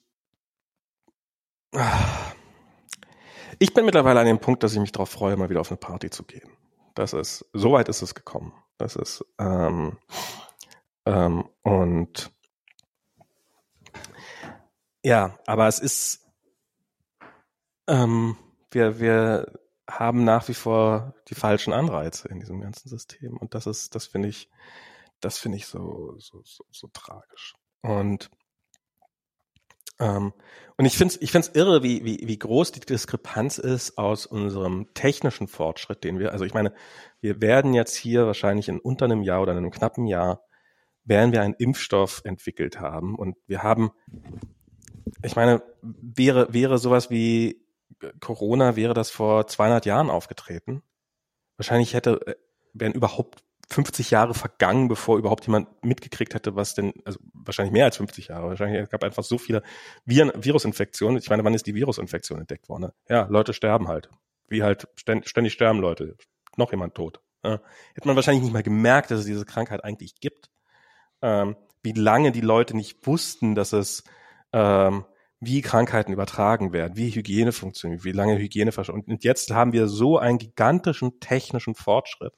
ich bin mittlerweile an dem Punkt, dass ich mich darauf freue, mal wieder auf eine Party zu gehen. Das ist, so weit ist es gekommen. Das ist, ähm, ähm, und ja, aber es ist, ähm, wir, wir haben nach wie vor die falschen Anreize in diesem ganzen System. Und das ist, das finde ich, das finde ich so, so, so, so tragisch. Und ähm, und ich finde es ich find's irre, wie, wie, wie groß die Diskrepanz ist aus unserem technischen Fortschritt, den wir, also ich meine, wir werden jetzt hier wahrscheinlich in unter einem Jahr oder in einem knappen Jahr, werden wir einen Impfstoff entwickelt haben. Und wir haben, ich meine, wäre, wäre sowas wie Corona, wäre das vor 200 Jahren aufgetreten. Wahrscheinlich hätte, äh, wären überhaupt 50 Jahre vergangen, bevor überhaupt jemand mitgekriegt hätte, was denn, also wahrscheinlich mehr als 50 Jahre, wahrscheinlich es gab einfach so viele Viren, Virusinfektionen. Ich meine, wann ist die Virusinfektion entdeckt worden? Ne? Ja, Leute sterben halt. Wie halt ständig, ständig sterben Leute. Noch jemand tot. Ja. Hätte man wahrscheinlich nicht mal gemerkt, dass es diese Krankheit eigentlich gibt. Ähm, wie lange die Leute nicht wussten, dass es ähm, wie Krankheiten übertragen werden, wie Hygiene funktioniert, wie lange Hygiene und jetzt haben wir so einen gigantischen technischen Fortschritt,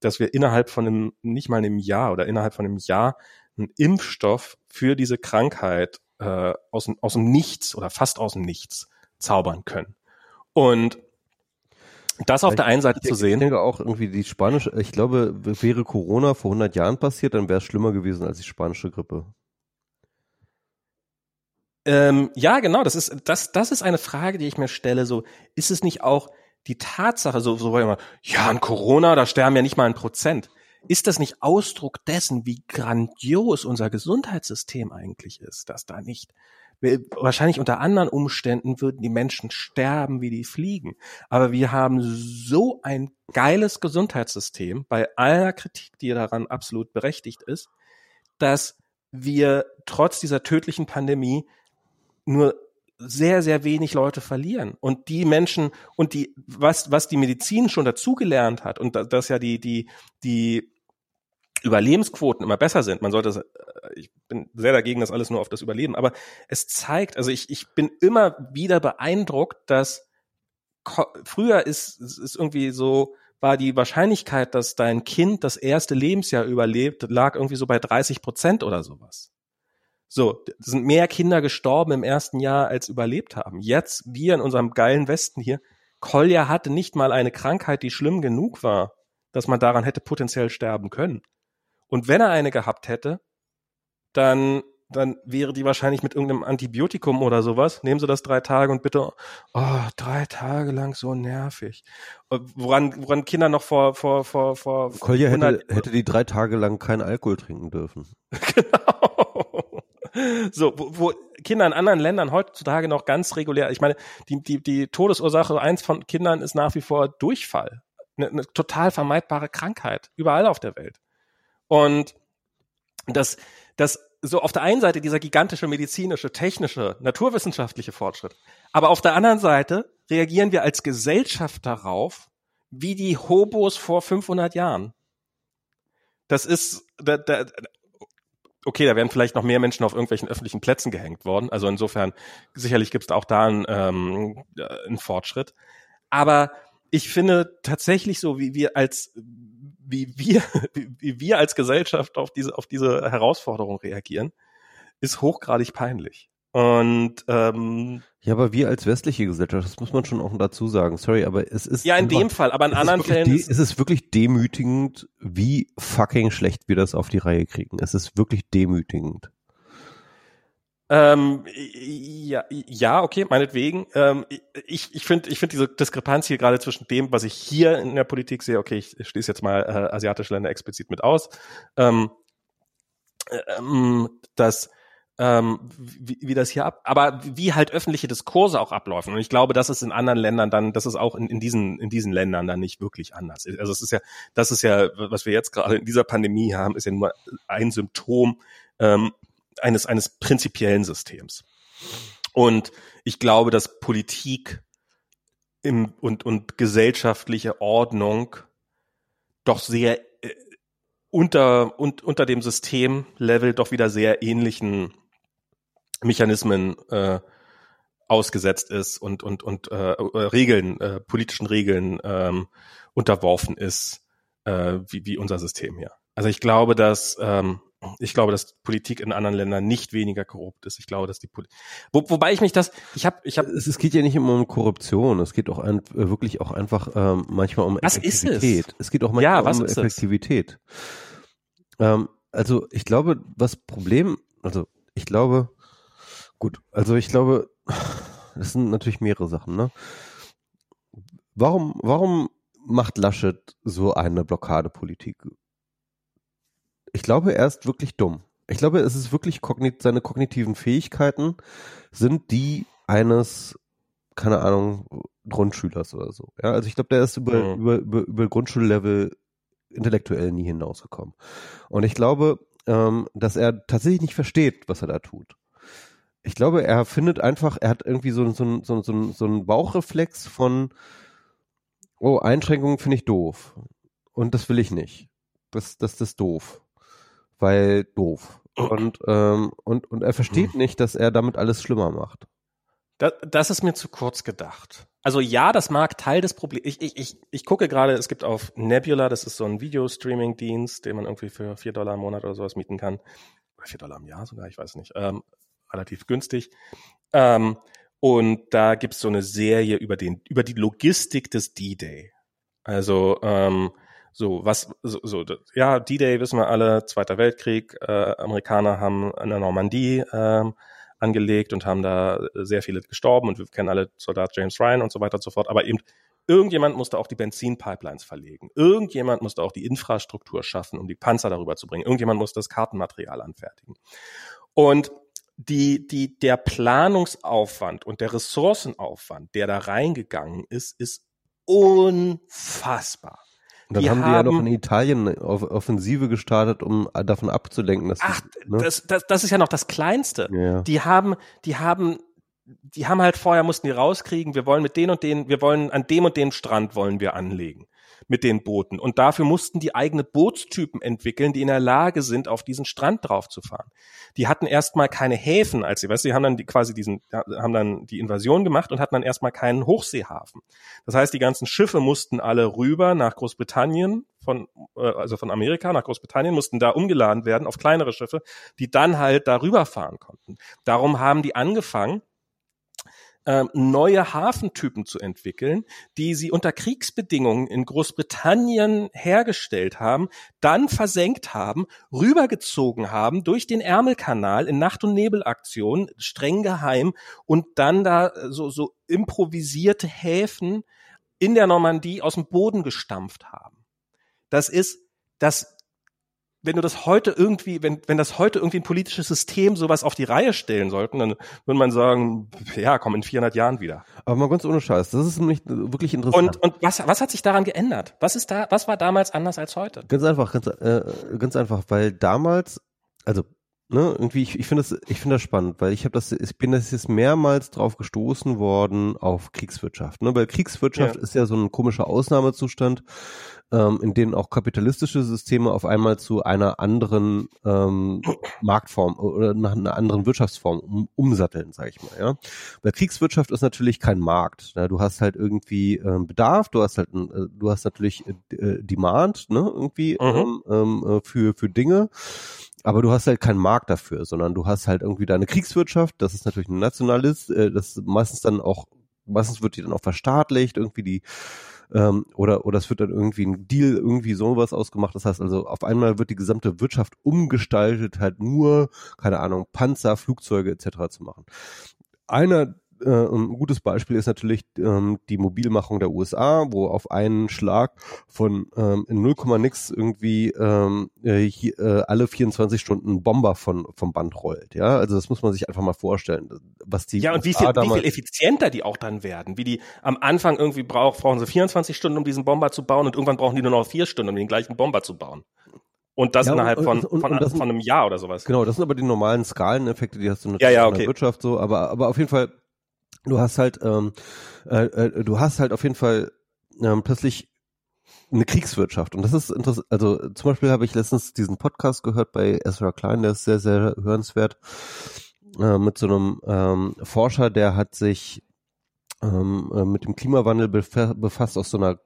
dass wir innerhalb von einem, nicht mal einem Jahr oder innerhalb von einem Jahr einen Impfstoff für diese Krankheit äh, aus, aus dem Nichts oder fast aus dem Nichts zaubern können. Und das auf ich, der einen Seite
ich,
zu sehen.
Ich denke auch irgendwie die spanische, ich glaube, wäre Corona vor 100 Jahren passiert, dann wäre es schlimmer gewesen als die spanische Grippe.
Ähm, ja, genau, das ist, das, das ist eine Frage, die ich mir stelle, so, ist es nicht auch, die Tatsache, so, so ja, an Corona, da sterben ja nicht mal ein Prozent. Ist das nicht Ausdruck dessen, wie grandios unser Gesundheitssystem eigentlich ist, dass da nicht wahrscheinlich unter anderen Umständen würden die Menschen sterben, wie die fliegen. Aber wir haben so ein geiles Gesundheitssystem, bei aller Kritik, die daran absolut berechtigt ist, dass wir trotz dieser tödlichen Pandemie nur sehr, sehr wenig Leute verlieren. Und die Menschen und die, was, was die Medizin schon dazugelernt hat und dass ja die, die, die Überlebensquoten immer besser sind. Man sollte, äh, ich bin sehr dagegen, das alles nur auf das Überleben, aber es zeigt, also ich, ich bin immer wieder beeindruckt, dass früher ist, ist irgendwie so, war die Wahrscheinlichkeit, dass dein Kind das erste Lebensjahr überlebt, lag irgendwie so bei 30 Prozent oder sowas. So, sind mehr Kinder gestorben im ersten Jahr, als überlebt haben. Jetzt, wir in unserem geilen Westen hier, Kolja hatte nicht mal eine Krankheit, die schlimm genug war, dass man daran hätte potenziell sterben können. Und wenn er eine gehabt hätte, dann, dann wäre die wahrscheinlich mit irgendeinem Antibiotikum oder sowas. Nehmen Sie das drei Tage und bitte, oh, drei Tage lang so nervig. Woran, woran Kinder noch vor, vor, vor, vor.
Kolja hätte, hätte die drei Tage lang keinen Alkohol trinken dürfen.
genau. So, wo, wo Kinder in anderen Ländern heutzutage noch ganz regulär, ich meine, die, die, die Todesursache eins von Kindern ist nach wie vor Durchfall. Eine, eine total vermeidbare Krankheit, überall auf der Welt. Und das, das so auf der einen Seite dieser gigantische medizinische, technische, naturwissenschaftliche Fortschritt, aber auf der anderen Seite reagieren wir als Gesellschaft darauf, wie die Hobos vor 500 Jahren. Das ist, da, da, okay, da werden vielleicht noch mehr Menschen auf irgendwelchen öffentlichen Plätzen gehängt worden. Also insofern, sicherlich gibt es auch da einen, ähm, äh, einen Fortschritt. Aber ich finde tatsächlich so, wie wir als wie wir, wie wir als Gesellschaft auf diese, auf diese Herausforderung reagieren, ist hochgradig peinlich. Und ähm,
ja, aber wir als westliche Gesellschaft, das muss man schon auch dazu sagen. Sorry, aber es ist
ja in einfach, dem Fall, aber in anderen Fällen
ist es ist wirklich demütigend, wie fucking schlecht wir das auf die Reihe kriegen. Es ist wirklich demütigend.
Ähm, ja, ja, okay, meinetwegen. Ähm, ich ich finde ich finde diese Diskrepanz hier gerade zwischen dem, was ich hier in der Politik sehe, okay, ich schließe jetzt mal äh, asiatische Länder explizit mit aus, ähm, äh, ähm, dass ähm, wie, wie das hier ab, aber wie halt öffentliche Diskurse auch ablaufen. Und ich glaube, das ist in anderen Ländern dann, das ist auch in, in diesen in diesen Ländern dann nicht wirklich anders. Also es ist ja, das ist ja, was wir jetzt gerade in dieser Pandemie haben, ist ja nur ein Symptom ähm, eines eines prinzipiellen Systems. Und ich glaube, dass Politik im, und und gesellschaftliche Ordnung doch sehr unter, und, unter dem Systemlevel doch wieder sehr ähnlichen Mechanismen äh, ausgesetzt ist und und und äh, äh, Regeln, äh, politischen Regeln ähm, unterworfen ist, äh, wie, wie unser System hier. Also ich glaube, dass ähm, ich glaube, dass Politik in anderen Ländern nicht weniger korrupt ist. Ich glaube, dass die Poli Wo, wobei ich mich das, ich habe, ich habe.
Es, es, geht ja nicht immer um Korruption. Es geht auch ein, wirklich auch einfach ähm, manchmal um
was Effektivität.
Ist es? es geht auch manchmal ja, um Effektivität. Ähm, also ich glaube, was Problem, also ich glaube, gut, also ich glaube, das sind natürlich mehrere Sachen, ne? Warum, warum macht Laschet so eine Blockadepolitik? Ich glaube, er ist wirklich dumm. Ich glaube, es ist wirklich kognit seine kognitiven Fähigkeiten sind die eines, keine Ahnung, Grundschülers oder so. Ja, also ich glaube, der ist über, mhm. über, über, über Grundschullevel intellektuell nie hinausgekommen. Und ich glaube, ähm, dass er tatsächlich nicht versteht, was er da tut. Ich glaube, er findet einfach, er hat irgendwie so, so, so, so, so einen Bauchreflex von, oh, Einschränkungen finde ich doof. Und das will ich nicht. Das, das, das ist doof. Weil doof. Und, ähm, und, und er versteht hm. nicht, dass er damit alles schlimmer macht.
Das, das ist mir zu kurz gedacht. Also ja, das mag Teil des Problems. Ich, ich, ich, ich gucke gerade, es gibt auf Nebula, das ist so ein Video-Streaming-Dienst, den man irgendwie für vier Dollar im Monat oder sowas mieten kann. Oder vier Dollar im Jahr sogar, ich weiß nicht. Ähm, relativ günstig. Ähm, und da gibt's so eine Serie über den, über die Logistik des D-Day. Also ähm, so was, so, so ja, D-Day wissen wir alle, Zweiter Weltkrieg. Äh, Amerikaner haben an der Normandie ähm, angelegt und haben da sehr viele gestorben und wir kennen alle Soldat James Ryan und so weiter und so fort. Aber eben irgendjemand musste auch die Benzinpipelines verlegen. Irgendjemand musste auch die Infrastruktur schaffen, um die Panzer darüber zu bringen. Irgendjemand musste das Kartenmaterial anfertigen. Und die, die, der Planungsaufwand und der Ressourcenaufwand, der da reingegangen ist, ist unfassbar.
Und dann die haben die ja noch in Italien auf Offensive gestartet, um davon abzulenken, dass
Ach, die, ne? das, das, das ist ja noch das Kleinste. Ja. Die haben, die haben, die haben halt vorher mussten die rauskriegen, wir wollen mit denen und denen, wir wollen an dem und dem Strand wollen wir anlegen mit den Booten. Und dafür mussten die eigene Bootstypen entwickeln, die in der Lage sind, auf diesen Strand draufzufahren. Die hatten erstmal keine Häfen, als sie, weißt du, die haben dann die, quasi diesen, haben dann die Invasion gemacht und hatten dann erstmal keinen Hochseehafen. Das heißt, die ganzen Schiffe mussten alle rüber nach Großbritannien, von, äh, also von Amerika nach Großbritannien, mussten da umgeladen werden auf kleinere Schiffe, die dann halt darüber fahren konnten. Darum haben die angefangen, ähm, neue Hafentypen zu entwickeln, die sie unter Kriegsbedingungen in Großbritannien hergestellt haben, dann versenkt haben, rübergezogen haben durch den Ärmelkanal in Nacht- und Nebelaktionen, streng geheim und dann da so, so improvisierte Häfen in der Normandie aus dem Boden gestampft haben. Das ist, das wenn du das heute irgendwie, wenn, wenn das heute irgendwie ein politisches System sowas auf die Reihe stellen sollten, dann würde man sagen, ja, komm in 400 Jahren wieder.
Aber mal ganz ohne Scheiß, das ist nämlich wirklich interessant.
Und, und was, was hat sich daran geändert? Was ist da, was war damals anders als heute?
Ganz einfach, ganz, äh, ganz einfach, weil damals, also ne, irgendwie, ich, ich finde das, ich finde das spannend, weil ich habe das, ich bin das jetzt mehrmals drauf gestoßen worden auf Kriegswirtschaft. Ne? Weil Kriegswirtschaft ja. ist ja so ein komischer Ausnahmezustand, ähm, in denen auch kapitalistische Systeme auf einmal zu einer anderen ähm, Marktform oder nach einer anderen Wirtschaftsform um, umsatteln, sage ich mal. Ja, weil Kriegswirtschaft ist natürlich kein Markt. Ne? Du hast halt irgendwie ähm, Bedarf, du hast halt, äh, du hast natürlich äh, Demand, ne, irgendwie mhm. ähm, ähm äh, für für Dinge. Aber du hast halt keinen Markt dafür, sondern du hast halt irgendwie deine Kriegswirtschaft, das ist natürlich ein Nationalist, äh, das meistens dann auch, meistens wird die dann auch verstaatlicht, irgendwie die ähm, oder oder es wird dann irgendwie ein Deal irgendwie sowas ausgemacht. Das heißt also auf einmal wird die gesamte Wirtschaft umgestaltet, halt nur keine Ahnung Panzer, Flugzeuge etc. zu machen. Einer äh, ein gutes Beispiel ist natürlich ähm, die Mobilmachung der USA, wo auf einen Schlag von ähm, in 0, nix irgendwie ähm, äh, hier, äh, alle 24 Stunden Bomber von vom Band rollt. Ja, also das muss man sich einfach mal vorstellen, was die
ja und wie viel, wie viel effizienter die auch dann werden, wie die am Anfang irgendwie braucht, brauchen sie 24 Stunden, um diesen Bomber zu bauen und irgendwann brauchen die nur noch vier Stunden, um den gleichen Bomber zu bauen. Und das ja, innerhalb von, und, von, und von einem Jahr oder sowas.
Genau, das sind aber die normalen Skaleneffekte, die hast du
natürlich ja, ja, okay.
in der Wirtschaft so, aber, aber auf jeden Fall du hast halt, ähm, äh, äh, du hast halt auf jeden Fall ähm, plötzlich eine Kriegswirtschaft. Und das ist interessant. Also zum Beispiel habe ich letztens diesen Podcast gehört bei Ezra Klein, der ist sehr, sehr hörenswert, äh, mit so einem ähm, Forscher, der hat sich ähm, äh, mit dem Klimawandel befasst aus so einer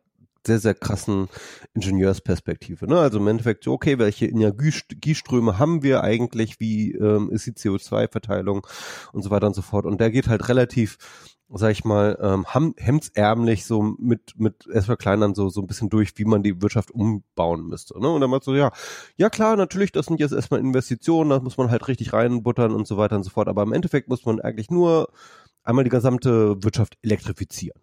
sehr, sehr krassen Ingenieursperspektive. Ne? Also im Endeffekt, okay, welche Energieströme haben wir eigentlich, wie ähm, ist die CO2-Verteilung und so weiter und so fort. Und der geht halt relativ sag ich mal, ähm, hemdsärmlich so mit, mit erstmal kleinern so, so ein bisschen durch, wie man die Wirtschaft umbauen müsste. Ne? Und dann mal so, ja, ja klar, natürlich, das sind jetzt erstmal Investitionen, da muss man halt richtig reinbuttern und so weiter und so fort. Aber im Endeffekt muss man eigentlich nur einmal die gesamte Wirtschaft elektrifizieren.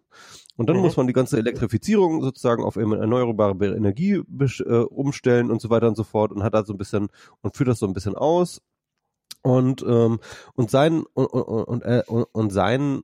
Und dann mhm. muss man die ganze Elektrifizierung sozusagen auf erneuerbare Energie äh, umstellen und so weiter und so fort und hat da so ein bisschen und führt das so ein bisschen aus. Und, ähm, und sein und, und, und, äh, und sein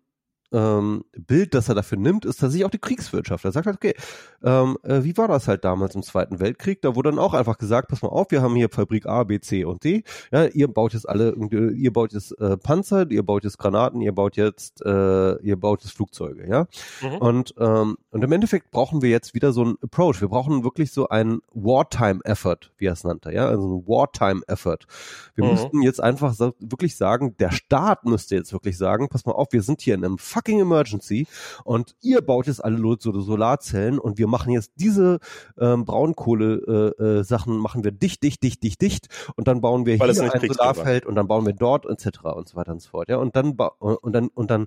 ähm, Bild, das er dafür nimmt, ist tatsächlich auch die Kriegswirtschaft. Er sagt halt, okay, ähm, äh, wie war das halt damals im Zweiten Weltkrieg? Da wurde dann auch einfach gesagt, pass mal auf, wir haben hier Fabrik A, B, C und D. Ja, ihr baut jetzt alle, ihr baut jetzt äh, Panzer, ihr baut jetzt Granaten, ihr baut jetzt, äh, ihr baut jetzt Flugzeuge, ja. Mhm. Und ähm, und im Endeffekt brauchen wir jetzt wieder so ein Approach. Wir brauchen wirklich so ein Wartime-Effort, wie er es nannte, ja, also ein Wartime-Effort. Wir mhm. müssten jetzt einfach so, wirklich sagen, der Staat müsste jetzt wirklich sagen, pass mal auf, wir sind hier in einem fucking Emergency und ihr baut jetzt alle so Solarzellen und wir machen jetzt diese ähm, Braunkohle-Sachen, äh, äh, machen wir dicht, dicht, dicht, dicht, dicht und dann bauen wir Weil hier ein Solarfeld und dann bauen wir dort etc. und so weiter und so fort. Ja, und dann und dann und dann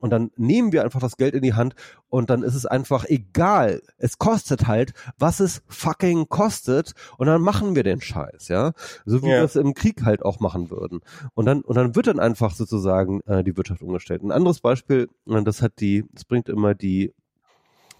und dann nehmen wir einfach das Geld in die Hand und dann ist es einfach egal. Es kostet halt, was es fucking kostet und dann machen wir den Scheiß, ja. So wie ja. wir es im Krieg halt auch machen würden. Und dann, und dann wird dann einfach sozusagen äh, die Wirtschaft umgestellt. Ein anderes Beispiel, äh, das hat die, das bringt immer die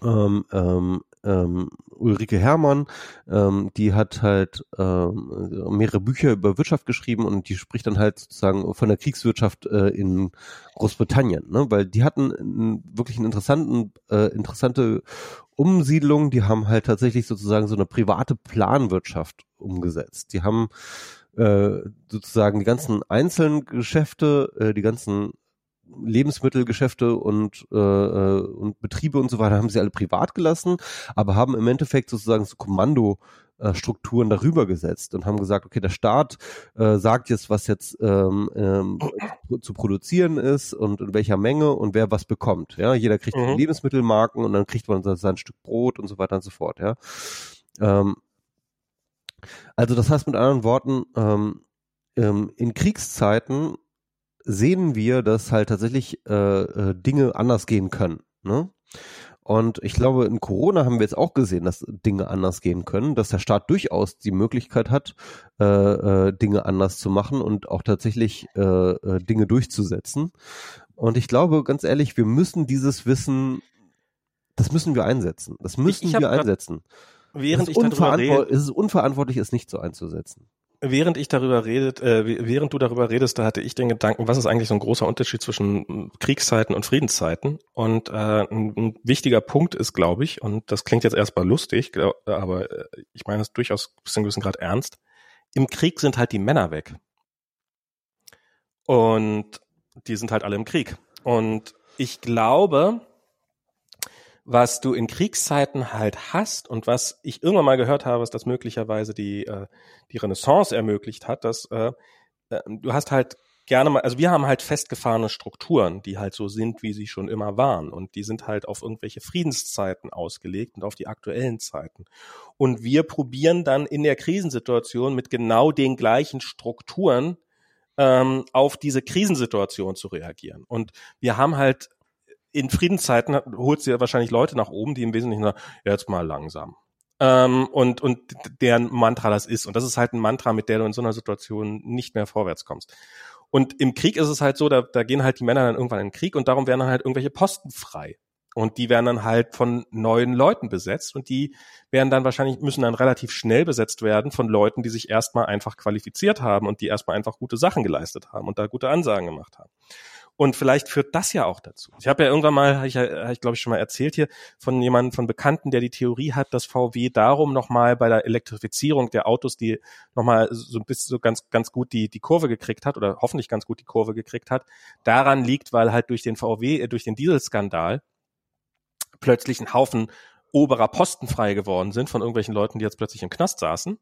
ähm, ähm, ähm, Ulrike Hermann, ähm, die hat halt ähm, mehrere Bücher über Wirtschaft geschrieben und die spricht dann halt sozusagen von der Kriegswirtschaft äh, in Großbritannien, ne? weil die hatten einen, wirklich einen interessanten, äh, interessante Umsiedlung, die haben halt tatsächlich sozusagen so eine private Planwirtschaft umgesetzt. Die haben äh, sozusagen die ganzen einzelnen Geschäfte, äh, die ganzen Lebensmittelgeschäfte und, äh, äh, und Betriebe und so weiter haben sie alle privat gelassen, aber haben im Endeffekt sozusagen so Kommando Strukturen darüber gesetzt und haben gesagt, okay, der Staat äh, sagt jetzt, was jetzt ähm, ähm, zu produzieren ist und in welcher Menge und wer was bekommt. Ja, jeder kriegt mhm. Lebensmittelmarken und dann kriegt man sein Stück Brot und so weiter und so fort. Ja, ähm, also das heißt mit anderen Worten, ähm, ähm, in Kriegszeiten sehen wir, dass halt tatsächlich äh, äh, Dinge anders gehen können. Ne? Und ich glaube, in Corona haben wir jetzt auch gesehen, dass Dinge anders gehen können, dass der Staat durchaus die Möglichkeit hat, äh, äh, Dinge anders zu machen und auch tatsächlich äh, äh, Dinge durchzusetzen. Und ich glaube, ganz ehrlich, wir müssen dieses Wissen, das müssen wir einsetzen. Das müssen ich, ich wir einsetzen.
Während ich darüber rede,
es ist unverantwortlich, es nicht so einzusetzen
während ich darüber redet, äh, während du darüber redest, da hatte ich den Gedanken, was ist eigentlich so ein großer Unterschied zwischen hm, Kriegszeiten und Friedenszeiten? Und äh, ein, ein wichtiger Punkt ist, glaube ich, und das klingt jetzt erstmal lustig, glaub, aber äh, ich meine es durchaus bis zu einem gewissen Grad ernst. Im Krieg sind halt die Männer weg. Und die sind halt alle im Krieg. Und ich glaube, was du in Kriegszeiten halt hast und was ich irgendwann mal gehört habe, was das möglicherweise die, äh, die Renaissance ermöglicht hat, dass äh, äh, du hast halt gerne mal, also wir haben halt festgefahrene Strukturen, die halt so sind, wie sie schon immer waren. Und die sind halt auf irgendwelche Friedenszeiten ausgelegt und auf die aktuellen Zeiten. Und wir probieren dann in der Krisensituation mit genau den gleichen Strukturen ähm, auf diese Krisensituation zu reagieren. Und wir haben halt in Friedenszeiten holt sie ja wahrscheinlich Leute nach oben, die im Wesentlichen sagen, jetzt mal langsam. Ähm, und, und deren Mantra das ist. Und das ist halt ein Mantra, mit der du in so einer Situation nicht mehr vorwärts kommst. Und im Krieg ist es halt so, da, da gehen halt die Männer dann irgendwann in den Krieg und darum werden dann halt irgendwelche Posten frei. Und die werden dann halt von neuen Leuten besetzt und die werden dann wahrscheinlich, müssen dann relativ schnell besetzt werden von Leuten, die sich erstmal einfach qualifiziert haben und die erstmal einfach gute Sachen geleistet haben und da gute Ansagen gemacht haben. Und vielleicht führt das ja auch dazu. Ich habe ja irgendwann mal, habe ich, hab ich glaube ich schon mal erzählt hier, von jemandem, von Bekannten, der die Theorie hat, dass VW darum nochmal bei der Elektrifizierung der Autos, die nochmal so ein bisschen so ganz, ganz gut die, die Kurve gekriegt hat oder hoffentlich ganz gut die Kurve gekriegt hat, daran liegt, weil halt durch den VW, äh, durch den Dieselskandal plötzlich ein Haufen oberer Posten frei geworden sind von irgendwelchen Leuten, die jetzt plötzlich im Knast saßen.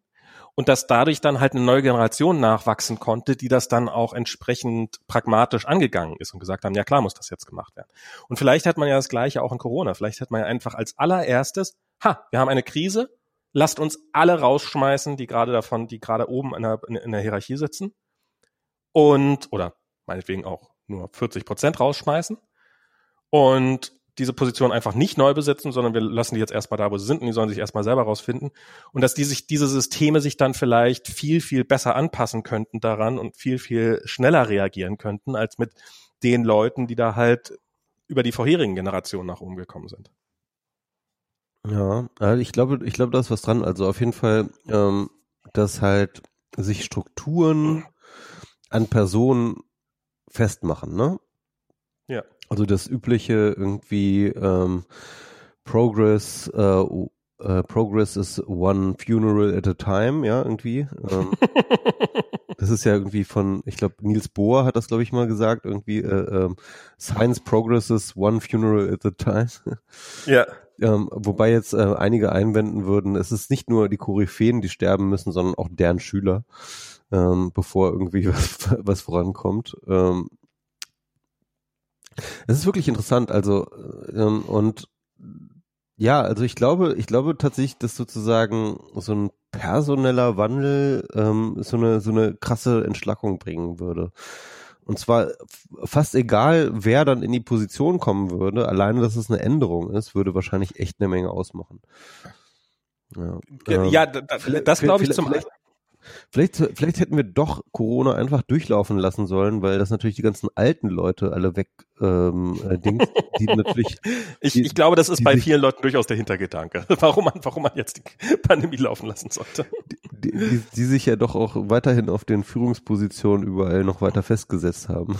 Und dass dadurch dann halt eine neue Generation nachwachsen konnte, die das dann auch entsprechend pragmatisch angegangen ist und gesagt haben, ja klar muss das jetzt gemacht werden. Und vielleicht hat man ja das Gleiche auch in Corona. Vielleicht hat man ja einfach als allererstes, ha, wir haben eine Krise, lasst uns alle rausschmeißen, die gerade davon, die gerade oben in der, in der Hierarchie sitzen. Und, oder meinetwegen auch nur 40 Prozent rausschmeißen. Und diese Position einfach nicht neu besetzen, sondern wir lassen die jetzt erstmal da, wo sie sind und die sollen sich erstmal selber rausfinden. Und dass die sich, diese Systeme sich dann vielleicht viel, viel besser anpassen könnten daran und viel, viel schneller reagieren könnten, als mit den Leuten, die da halt über die vorherigen Generationen nach oben gekommen sind.
Ja, also ich glaube, ich glaube, da ist was dran. Also auf jeden Fall, ähm, dass halt sich Strukturen an Personen festmachen, ne?
Ja.
Also das übliche irgendwie ähm, Progress, äh, äh, Progress is one funeral at a time, ja, irgendwie. Ähm, das ist ja irgendwie von, ich glaube, Niels Bohr hat das, glaube ich, mal gesagt, irgendwie, äh, äh, Science progresses one funeral at a time.
Ja.
Ähm, wobei jetzt äh, einige einwenden würden, es ist nicht nur die Koryphäen, die sterben müssen, sondern auch deren Schüler, ähm, bevor irgendwie was, was vorankommt. Ähm, es ist wirklich interessant, also ähm, und ja, also ich glaube, ich glaube tatsächlich, dass sozusagen so ein personeller Wandel ähm, so eine so eine krasse Entschlackung bringen würde. Und zwar fast egal, wer dann in die Position kommen würde, alleine, dass es eine Änderung ist, würde wahrscheinlich echt eine Menge ausmachen.
Ja, ja ähm, das, glaube ich zum
vielleicht, Vielleicht, vielleicht hätten wir doch Corona einfach durchlaufen lassen sollen, weil das natürlich die ganzen alten Leute alle weg ähm, äh, Dings, die natürlich.
ich, die, ich glaube, das ist bei vielen Leuten durchaus der Hintergedanke, warum man, warum man jetzt die Pandemie laufen lassen sollte.
Die, die, die sich ja doch auch weiterhin auf den Führungspositionen überall noch weiter festgesetzt haben.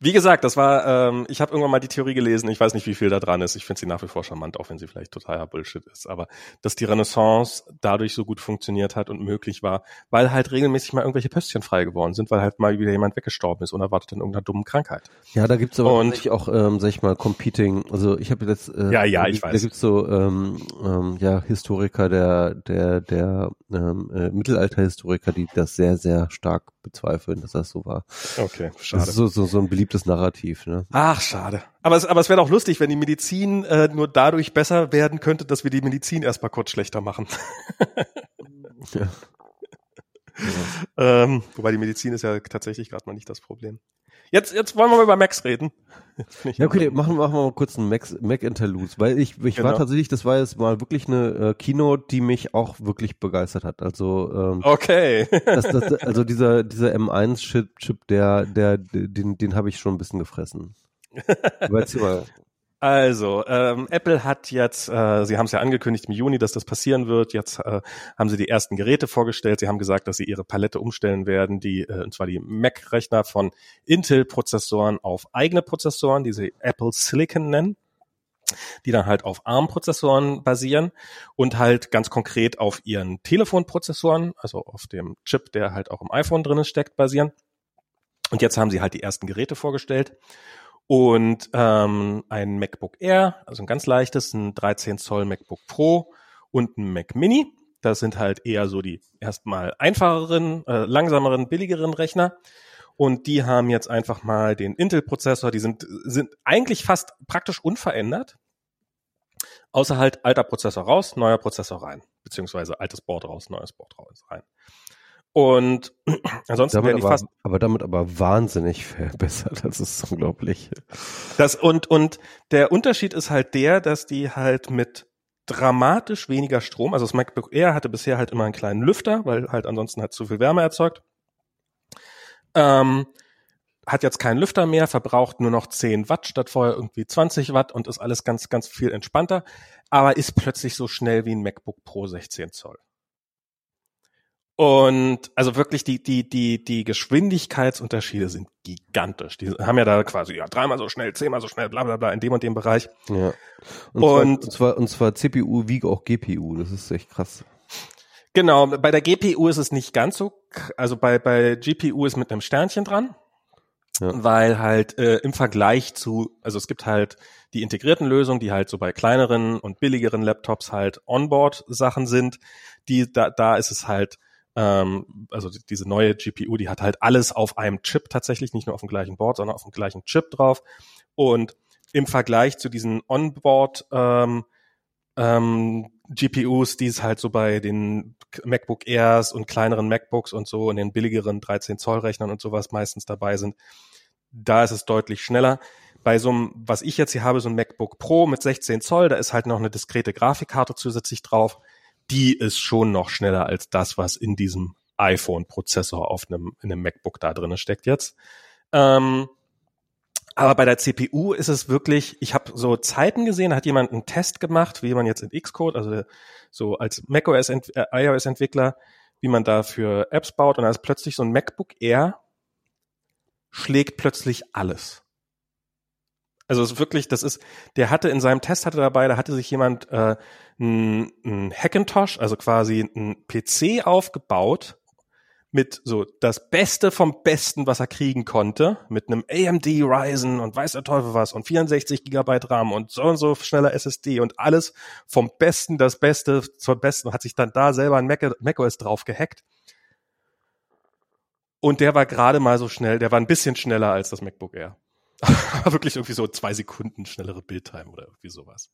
Wie gesagt, das war, ähm, ich habe irgendwann mal die Theorie gelesen, ich weiß nicht, wie viel da dran ist. Ich finde sie nach wie vor charmant, auch wenn sie vielleicht totaler Bullshit ist. Aber dass die Renaissance dadurch so gut funktioniert hat und möglich war, weil halt regelmäßig mal irgendwelche Pöstchen frei geworden sind, weil halt mal wieder jemand weggestorben ist und erwartet an irgendeiner dummen Krankheit.
Ja, da gibt's aber und, auch, ähm, sag ich mal, Competing. Also ich habe jetzt
äh, Ja, ja, ich
da,
weiß.
Da gibt's so ähm, ähm, ja, Historiker der, der, der ähm, äh, Mittelalterhistoriker, die das sehr, sehr stark bezweifeln, dass das so war.
Okay, schade. Das
ist so, so, so ein beliebtes Narrativ, ne?
Ach, schade. Aber es, aber es wäre doch lustig, wenn die Medizin äh, nur dadurch besser werden könnte, dass wir die Medizin erstmal kurz schlechter machen. ja. Ja. Ähm, wobei die Medizin ist ja tatsächlich gerade mal nicht das Problem. Jetzt, jetzt wollen wir mal über Max reden.
ja, okay, machen, machen wir mal kurz einen Max, Mac Interlude, weil ich, ich genau. war tatsächlich, das war jetzt mal wirklich eine äh, Keynote, die mich auch wirklich begeistert hat. Also, ähm,
okay.
das, das, also dieser, dieser M1-Chip, Chip, der, der, den, den habe ich schon ein bisschen gefressen. Weißt du mal.
Also, ähm, Apple hat jetzt, äh, sie haben es ja angekündigt im Juni, dass das passieren wird. Jetzt äh, haben sie die ersten Geräte vorgestellt. Sie haben gesagt, dass sie ihre Palette umstellen werden, die, äh, und zwar die Mac-Rechner von Intel-Prozessoren auf eigene Prozessoren, die sie Apple Silicon nennen die dann halt auf ARM-Prozessoren basieren und halt ganz konkret auf ihren Telefonprozessoren, also auf dem Chip, der halt auch im iPhone drinnen steckt, basieren. Und jetzt haben sie halt die ersten Geräte vorgestellt und ähm, ein MacBook Air, also ein ganz leichtes, ein 13 Zoll MacBook Pro und ein Mac Mini. Das sind halt eher so die erstmal einfacheren, äh, langsameren, billigeren Rechner. Und die haben jetzt einfach mal den Intel-Prozessor, die sind, sind eigentlich fast praktisch unverändert. Außer halt alter Prozessor raus, neuer Prozessor rein. Beziehungsweise altes Board raus, neues Board raus rein. Und ansonsten
damit aber,
fast.
Aber damit aber wahnsinnig verbessert. Das ist unglaublich.
Das und, und der Unterschied ist halt der, dass die halt mit dramatisch weniger Strom, also das MacBook Air hatte bisher halt immer einen kleinen Lüfter, weil halt ansonsten hat zu viel Wärme erzeugt. Ähm, hat jetzt keinen Lüfter mehr, verbraucht nur noch 10 Watt statt vorher irgendwie 20 Watt und ist alles ganz, ganz viel entspannter, aber ist plötzlich so schnell wie ein MacBook Pro 16 Zoll. Und also wirklich die, die, die, die Geschwindigkeitsunterschiede sind gigantisch. Die haben ja da quasi ja dreimal so schnell, zehnmal so schnell, bla bla bla in dem und dem Bereich.
Ja. Und, und, zwar, und, zwar, und zwar CPU wie auch GPU, das ist echt krass.
Genau, bei der GPU ist es nicht ganz so, also bei, bei GPU ist mit einem Sternchen dran. Ja. Weil halt äh, im Vergleich zu, also es gibt halt die integrierten Lösungen, die halt so bei kleineren und billigeren Laptops halt Onboard-Sachen sind. Die, da, da ist es halt, ähm, also diese neue GPU, die hat halt alles auf einem Chip tatsächlich, nicht nur auf dem gleichen Board, sondern auf dem gleichen Chip drauf. Und im Vergleich zu diesen Onboard ähm, ähm, GPUs, die es halt so bei den MacBook Airs und kleineren MacBooks und so und den billigeren 13 Zoll Rechnern und sowas meistens dabei sind, da ist es deutlich schneller. Bei so einem, was ich jetzt hier habe, so ein MacBook Pro mit 16 Zoll, da ist halt noch eine diskrete Grafikkarte zusätzlich drauf. Die ist schon noch schneller als das, was in diesem iPhone-Prozessor auf einem, in einem MacBook da drin steckt jetzt. Ähm, aber bei der CPU ist es wirklich, ich habe so Zeiten gesehen, hat jemand einen Test gemacht, wie man jetzt in Xcode, also so als macOS äh, iOS Entwickler, wie man da für Apps baut und da ist plötzlich so ein MacBook Air schlägt plötzlich alles. Also es ist wirklich, das ist, der hatte in seinem Test hatte dabei, da hatte sich jemand äh, ein, ein Hackintosh, also quasi ein PC aufgebaut mit so das Beste vom Besten, was er kriegen konnte, mit einem AMD Ryzen und weiß der Teufel was und 64 Gigabyte RAM und so und so schneller SSD und alles vom Besten, das Beste zur Besten, hat sich dann da selber ein Mac macOS drauf gehackt. Und der war gerade mal so schnell, der war ein bisschen schneller als das MacBook Air. wirklich irgendwie so zwei Sekunden schnellere Bildtime oder irgendwie sowas.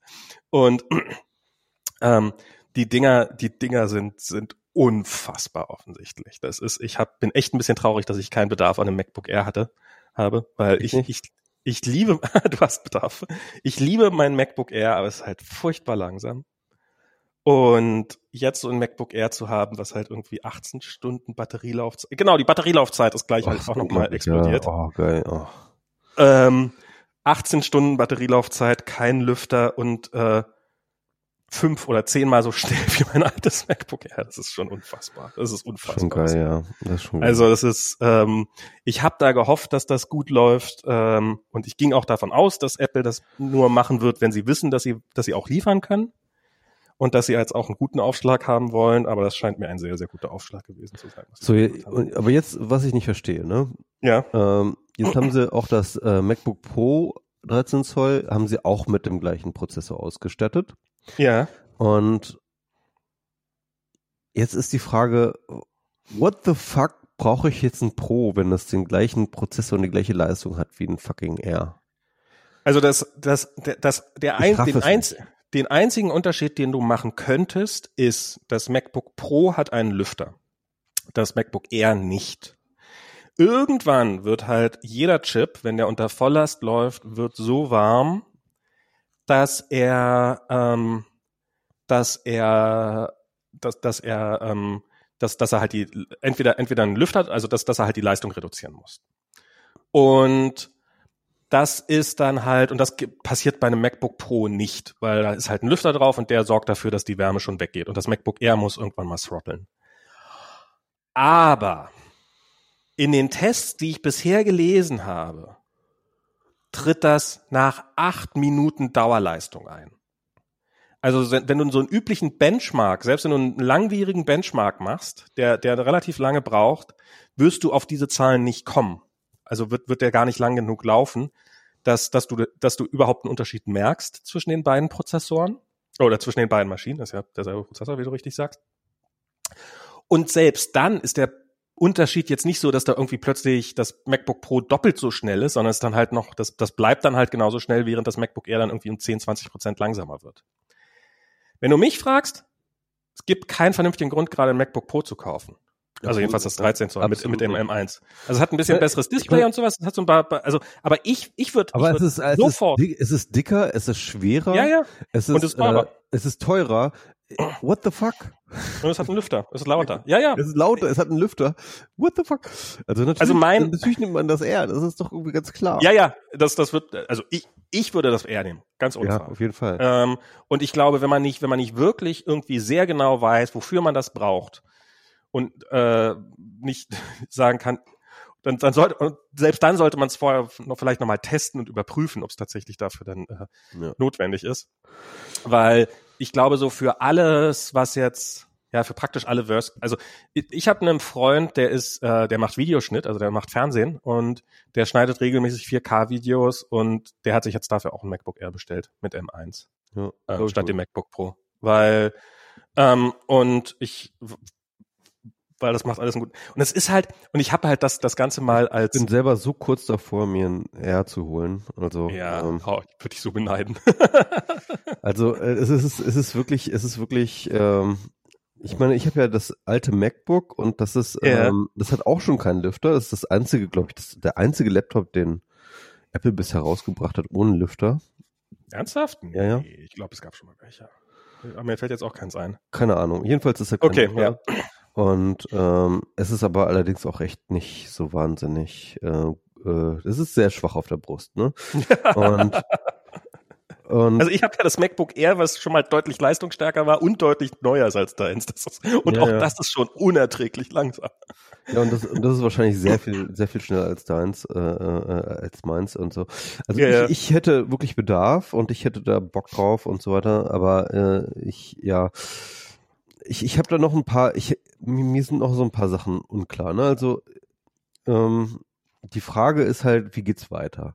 Und ähm, die Dinger, die Dinger sind, sind unfassbar offensichtlich. Das ist, ich hab, bin echt ein bisschen traurig, dass ich keinen Bedarf an einem MacBook Air hatte, habe, weil ich, ich, ich, ich liebe, du hast Bedarf. Ich liebe mein MacBook Air, aber es ist halt furchtbar langsam. Und jetzt so ein MacBook Air zu haben, was halt irgendwie 18 Stunden Batterielaufzeit, genau, die Batterielaufzeit ist gleich halt auch nochmal explodiert. Ja, oh, geil, oh. Ähm, 18 Stunden Batterielaufzeit, kein Lüfter und äh, fünf oder zehnmal so schnell wie mein altes MacBook Air. Das ist schon unfassbar. Das ist unfassbar. Schon geil, ja. Das ist schon also das ist, ähm, ich habe da gehofft, dass das gut läuft ähm, und ich ging auch davon aus, dass Apple das nur machen wird, wenn sie wissen, dass sie, dass sie auch liefern können und dass sie jetzt auch einen guten Aufschlag haben wollen. Aber das scheint mir ein sehr, sehr guter Aufschlag gewesen zu sein.
So, aber jetzt, was ich nicht verstehe, ne?
Ja.
Ähm, jetzt haben sie auch das äh, MacBook Pro 13 Zoll haben sie auch mit dem gleichen Prozessor ausgestattet.
Ja.
Und jetzt ist die Frage, what the fuck brauche ich jetzt ein Pro, wenn das den gleichen Prozessor und die gleiche Leistung hat wie ein fucking R?
Also das, das, das, der ein, den, einz, den einzigen Unterschied, den du machen könntest, ist, das MacBook Pro hat einen Lüfter. Das MacBook Air nicht. Irgendwann wird halt jeder Chip, wenn der unter Volllast läuft, wird so warm, dass er, ähm, dass er, dass, dass er, ähm, dass, dass er halt die, entweder, entweder einen Lüfter, also dass, dass er halt die Leistung reduzieren muss. Und das ist dann halt, und das passiert bei einem MacBook Pro nicht, weil da ist halt ein Lüfter drauf und der sorgt dafür, dass die Wärme schon weggeht. Und das MacBook Air muss irgendwann mal throtteln. Aber in den Tests, die ich bisher gelesen habe, tritt das nach acht Minuten Dauerleistung ein. Also wenn du so einen üblichen Benchmark, selbst wenn du einen langwierigen Benchmark machst, der, der relativ lange braucht, wirst du auf diese Zahlen nicht kommen. Also wird, wird der gar nicht lang genug laufen, dass, dass, du, dass du überhaupt einen Unterschied merkst zwischen den beiden Prozessoren oder zwischen den beiden Maschinen, das ist ja derselbe Prozessor, wie du richtig sagst. Und selbst dann ist der Unterschied jetzt nicht so, dass da irgendwie plötzlich das MacBook Pro doppelt so schnell ist, sondern es dann halt noch, das, das bleibt dann halt genauso schnell, während das MacBook Air dann irgendwie um 10, 20 Prozent langsamer wird. Wenn du mich fragst, es gibt keinen vernünftigen Grund, gerade ein MacBook Pro zu kaufen. Also jedenfalls das 13 Zoll mit, mit dem M1. Also es hat ein bisschen ja, besseres Display und sowas. Es hat so ein paar, also, aber ich, ich würde,
aber
ich
es, ist, es sofort. Ist, es ist dicker, es ist schwerer.
Ja, ja.
Es ist, und es ist teurer. Äh, es ist teurer. What the fuck?
Und es hat einen Lüfter. Es ist lauter. Ja, ja.
Es ist lauter, es hat einen Lüfter. What the fuck?
Also natürlich, also mein,
natürlich nimmt man das R, das ist doch irgendwie ganz klar.
Ja, ja, das, das wird, also ich, ich würde das R nehmen. Ganz ohne
Ja, auf jeden Fall.
Ähm, und ich glaube, wenn man nicht, wenn man nicht wirklich irgendwie sehr genau weiß, wofür man das braucht und äh, nicht sagen kann, dann, dann sollte, und selbst dann sollte man es vorher noch vielleicht nochmal testen und überprüfen, ob es tatsächlich dafür dann äh, ja. notwendig ist. Weil ich glaube, so für alles, was jetzt Ja, für praktisch alle Verse. Also ich, ich habe einen Freund, der ist, äh, der macht Videoschnitt, also der macht Fernsehen und der schneidet regelmäßig 4K-Videos und der hat sich jetzt dafür auch ein MacBook Air bestellt mit M1 ja, äh, statt dem MacBook Pro, weil ähm, und ich weil das macht alles gut. Und es ist halt, und ich habe halt das, das Ganze mal als.
Ich bin selber so kurz davor, mir ein R zu holen. Also,
ja, ähm, oh, ich würde dich so beneiden.
also äh, es ist, es ist wirklich, es ist wirklich, ähm, ich meine, ich habe ja das alte MacBook und das ist, ja. ähm, das hat auch schon keinen Lüfter. Das ist das einzige, glaube ich, das, der einzige Laptop, den Apple bisher rausgebracht hat ohne Lüfter.
Ernsthaft?
Ja, ja.
ich glaube, es gab schon mal welche. Aber mir fällt jetzt auch keins ein.
Keine Ahnung. Jedenfalls ist er
kein Okay, Lüfter. ja.
Und ähm, es ist aber allerdings auch echt nicht so wahnsinnig. Äh, äh, es ist sehr schwach auf der Brust, ne?
Und und also ich habe ja das MacBook Air, was schon mal deutlich leistungsstärker war und deutlich neuer als deins. Das ist, und ja, auch ja. das ist schon unerträglich langsam.
Ja, und das, und das ist wahrscheinlich sehr viel, sehr viel schneller als deins, äh, äh, als meins und so. Also ja, ich, ich hätte wirklich Bedarf und ich hätte da Bock drauf und so weiter, aber äh, ich, ja, ich, ich habe da noch ein paar, ich, mir sind noch so ein paar Sachen unklar. Ne? Also ähm, die Frage ist halt, wie geht's weiter?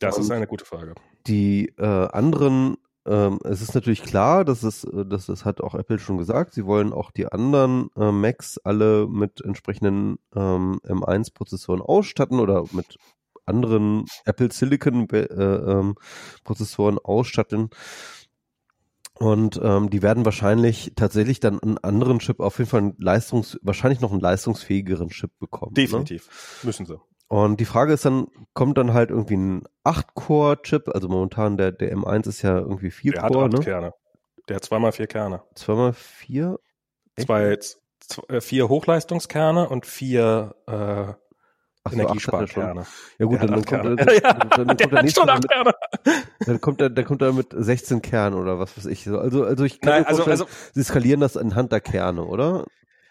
Das Und ist eine gute Frage.
Die äh, anderen, ähm, es ist natürlich klar, dass es, äh, dass das hat auch Apple schon gesagt, sie wollen auch die anderen äh, Macs alle mit entsprechenden ähm, M1-Prozessoren ausstatten oder mit anderen Apple Silicon äh, ähm, Prozessoren ausstatten. Und ähm, die werden wahrscheinlich tatsächlich dann einen anderen Chip, auf jeden Fall einen Leistungs, wahrscheinlich noch einen leistungsfähigeren Chip bekommen.
Ne? Definitiv. Ne? Müssen sie.
Und die Frage ist dann, kommt dann halt irgendwie ein 8-Core-Chip, also momentan der, der M1 ist ja irgendwie 4
Core, der hat ne? Kerne. Der hat zweimal vier Kerne.
Zweimal vier?
Zwei, zwei, äh, vier Hochleistungskerne und vier äh, Ach Energiesparkerne.
Ja gut, dann, dann, kommt, dann, dann, dann, kommt der nächste mit, dann kommt er, dann kommt er mit 16 Kernen oder was weiß ich. Also, also ich kann
Nein, also, also,
sie skalieren das anhand der Kerne, oder?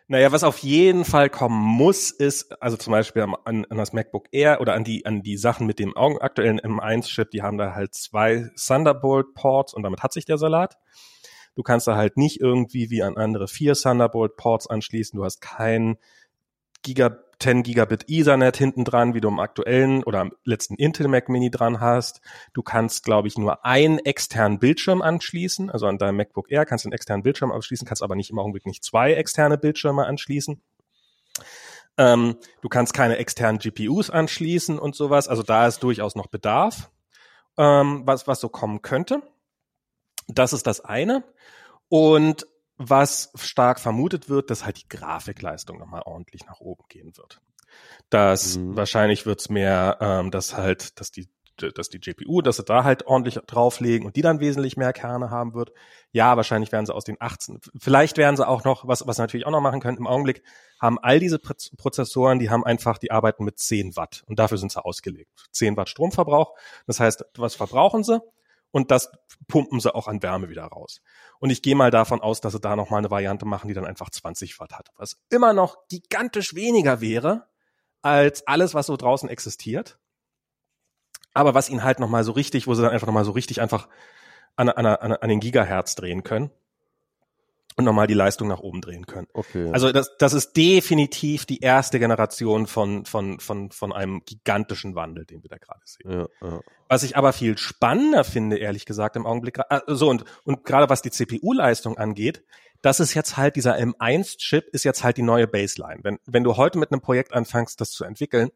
Naja, was auf jeden Fall kommen muss, ist, also zum Beispiel an, an das MacBook Air oder an die, an die Sachen mit dem aktuellen M1-Chip, die haben da halt zwei Thunderbolt-Ports und damit hat sich der Salat. Du kannst da halt nicht irgendwie wie an andere vier Thunderbolt-Ports anschließen. Du hast kein Giga 10 Gigabit Ethernet hinten dran, wie du am aktuellen oder am letzten Intel Mac Mini dran hast. Du kannst, glaube ich, nur einen externen Bildschirm anschließen. Also an deinem MacBook Air kannst du einen externen Bildschirm anschließen, kannst aber nicht im Augenblick nicht zwei externe Bildschirme anschließen. Ähm, du kannst keine externen GPUs anschließen und sowas. Also da ist durchaus noch Bedarf, ähm, was, was so kommen könnte. Das ist das eine. Und was stark vermutet wird, dass halt die Grafikleistung nochmal ordentlich nach oben gehen wird. Das mhm. wahrscheinlich wird's mehr, ähm, dass halt, dass die dass die GPU, dass sie da halt ordentlich drauflegen und die dann wesentlich mehr Kerne haben wird. Ja, wahrscheinlich werden sie aus den 18, vielleicht werden sie auch noch, was, was sie natürlich auch noch machen können, im Augenblick haben all diese Prozessoren, die haben einfach, die arbeiten mit 10 Watt und dafür sind sie ausgelegt. 10 Watt Stromverbrauch. Das heißt, was verbrauchen sie? Und das pumpen sie auch an Wärme wieder raus. Und ich gehe mal davon aus, dass sie da nochmal eine Variante machen, die dann einfach 20 Watt hat, was immer noch gigantisch weniger wäre als alles, was so draußen existiert. Aber was ihnen halt nochmal so richtig, wo sie dann einfach nochmal so richtig einfach an, an, an, an den Gigahertz drehen können und nochmal die Leistung nach oben drehen können.
Okay.
Also das, das ist definitiv die erste Generation von, von, von, von einem gigantischen Wandel, den wir da gerade sehen.
Ja, ja.
Was ich aber viel spannender finde, ehrlich gesagt, im Augenblick, äh, so und, und gerade was die CPU-Leistung angeht, das ist jetzt halt, dieser M1-Chip ist jetzt halt die neue Baseline. Wenn, wenn du heute mit einem Projekt anfängst, das zu entwickeln,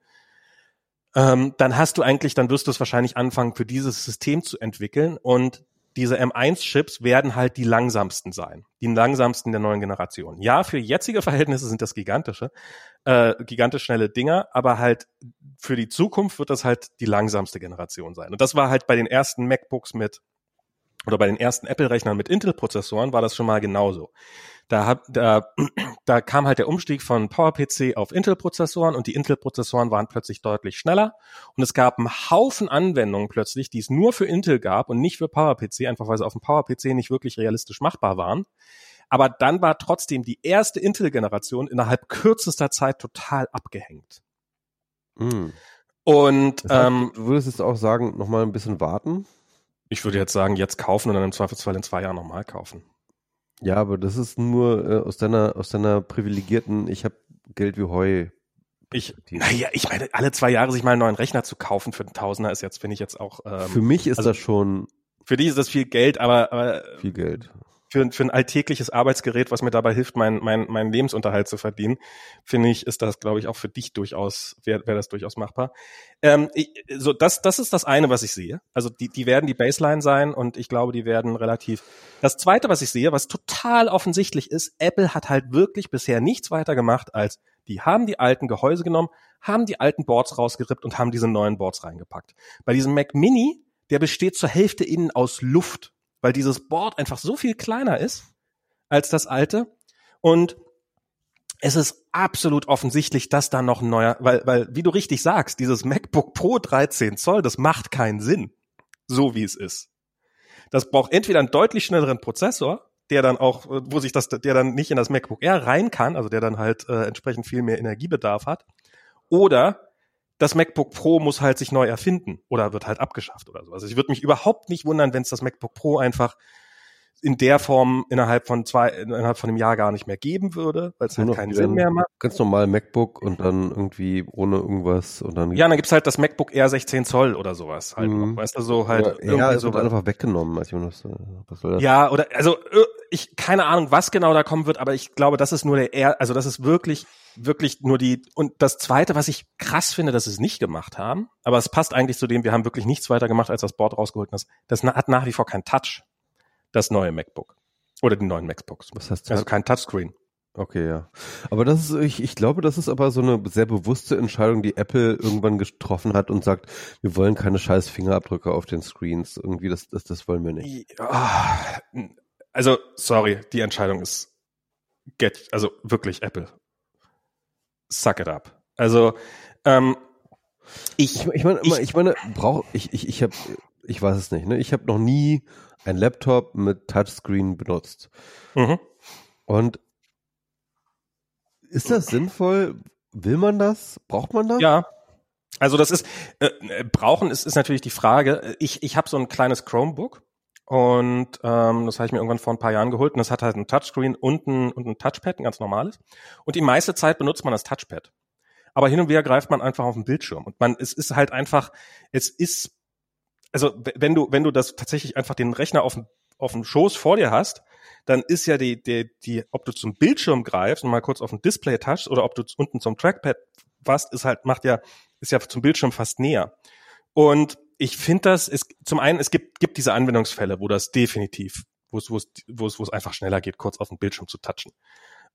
ähm, dann hast du eigentlich, dann wirst du es wahrscheinlich anfangen, für dieses System zu entwickeln und diese M1-Chips werden halt die langsamsten sein, die langsamsten der neuen Generation. Ja, für jetzige Verhältnisse sind das gigantische, äh, gigantisch schnelle Dinger, aber halt für die Zukunft wird das halt die langsamste Generation sein. Und das war halt bei den ersten MacBooks mit oder bei den ersten Apple-Rechnern mit Intel-Prozessoren war das schon mal genauso. Da, hab, da, da kam halt der Umstieg von PowerPC auf Intel-Prozessoren und die Intel-Prozessoren waren plötzlich deutlich schneller und es gab einen Haufen Anwendungen plötzlich, die es nur für Intel gab und nicht für PowerPC, einfach weil sie auf dem PowerPC nicht wirklich realistisch machbar waren. Aber dann war trotzdem die erste Intel-Generation innerhalb kürzester Zeit total abgehängt.
Mm.
Und
das heißt, ähm, du würdest jetzt auch sagen, nochmal ein bisschen warten?
Ich würde jetzt sagen, jetzt kaufen und dann im Zweifelsfall in zwei Jahren nochmal kaufen.
Ja, aber das ist nur äh, aus deiner aus deiner privilegierten, ich habe Geld wie Heu.
Ich, naja, ich meine, alle zwei Jahre sich mal einen neuen Rechner zu kaufen für einen Tausender ist jetzt, finde ich jetzt auch.
Ähm, für mich ist also, das schon.
Für dich ist das viel Geld, aber, aber
viel Geld
für, für ein alltägliches Arbeitsgerät, was mir dabei hilft, meinen mein, mein Lebensunterhalt zu verdienen, finde ich, ist das, glaube ich, auch für dich durchaus, wäre wär das durchaus machbar. Ähm, ich, so das, das ist das eine, was ich sehe. Also die, die werden die Baseline sein und ich glaube, die werden relativ. Das zweite, was ich sehe, was total offensichtlich ist, Apple hat halt wirklich bisher nichts weiter gemacht als die haben die alten Gehäuse genommen, haben die alten Boards rausgerippt und haben diese neuen Boards reingepackt. Bei diesem Mac Mini, der besteht zur Hälfte innen aus Luft weil dieses Board einfach so viel kleiner ist als das alte und es ist absolut offensichtlich, dass da noch ein neuer, weil, weil, wie du richtig sagst, dieses MacBook Pro 13 Zoll, das macht keinen Sinn, so wie es ist. Das braucht entweder einen deutlich schnelleren Prozessor, der dann auch, wo sich das, der dann nicht in das MacBook Air rein kann, also der dann halt äh, entsprechend viel mehr Energiebedarf hat, oder das MacBook Pro muss halt sich neu erfinden oder wird halt abgeschafft oder so. Also ich würde mich überhaupt nicht wundern, wenn es das MacBook Pro einfach in der Form innerhalb von zwei, innerhalb von einem Jahr gar nicht mehr geben würde, weil es halt keinen Sinn mehr macht.
Ganz normal MacBook und dann irgendwie ohne irgendwas und dann.
Ja, dann gibt's halt das MacBook Air 16 Zoll oder sowas halt. Mhm. Weißt du, so halt. Ja,
irgendwie ja, es so wird einfach weggenommen. Also,
was soll das? Ja, oder, also, äh, ich, keine Ahnung, was genau da kommen wird, aber ich glaube, das ist nur der Air, also das ist wirklich, wirklich nur die, und das zweite, was ich krass finde, dass sie es nicht gemacht haben, aber es passt eigentlich zu dem, wir haben wirklich nichts weiter gemacht, als das Board rausgeholt und das, das hat nach wie vor kein Touch das neue MacBook. Oder die neuen MacBooks.
Was heißt
Also kein Touchscreen.
Okay, ja. Aber das ist, ich, ich glaube, das ist aber so eine sehr bewusste Entscheidung, die Apple irgendwann getroffen hat und sagt, wir wollen keine scheiß Fingerabdrücke auf den Screens. Irgendwie, das, das, das wollen wir nicht.
Ja, also, sorry, die Entscheidung ist get, also wirklich Apple. Suck it up. Also, ähm,
ich, ich meine, ich, ich meine, brauch, ich, ich, ich habe, ich weiß es nicht, ne? Ich habe noch nie ein Laptop mit Touchscreen benutzt. Mhm. Und ist das sinnvoll? Will man das? Braucht man das?
Ja. Also das ist, äh, brauchen ist, ist natürlich die Frage. Ich, ich habe so ein kleines Chromebook und ähm, das habe ich mir irgendwann vor ein paar Jahren geholt und das hat halt ein Touchscreen und ein, und ein Touchpad, ein ganz normales. Und die meiste Zeit benutzt man das Touchpad. Aber hin und wieder greift man einfach auf den Bildschirm. Und man, es ist halt einfach, es ist also wenn du, wenn du das tatsächlich einfach den Rechner auf dem, auf dem Schoß vor dir hast, dann ist ja die, die, die, ob du zum Bildschirm greifst und mal kurz auf ein Display touchst oder ob du unten zum Trackpad was ist halt, macht ja, ist ja zum Bildschirm fast näher. Und ich finde das, es, zum einen, es gibt, gibt diese Anwendungsfälle, wo das definitiv, wo es, wo es, wo es, wo es einfach schneller geht, kurz auf den Bildschirm zu touchen,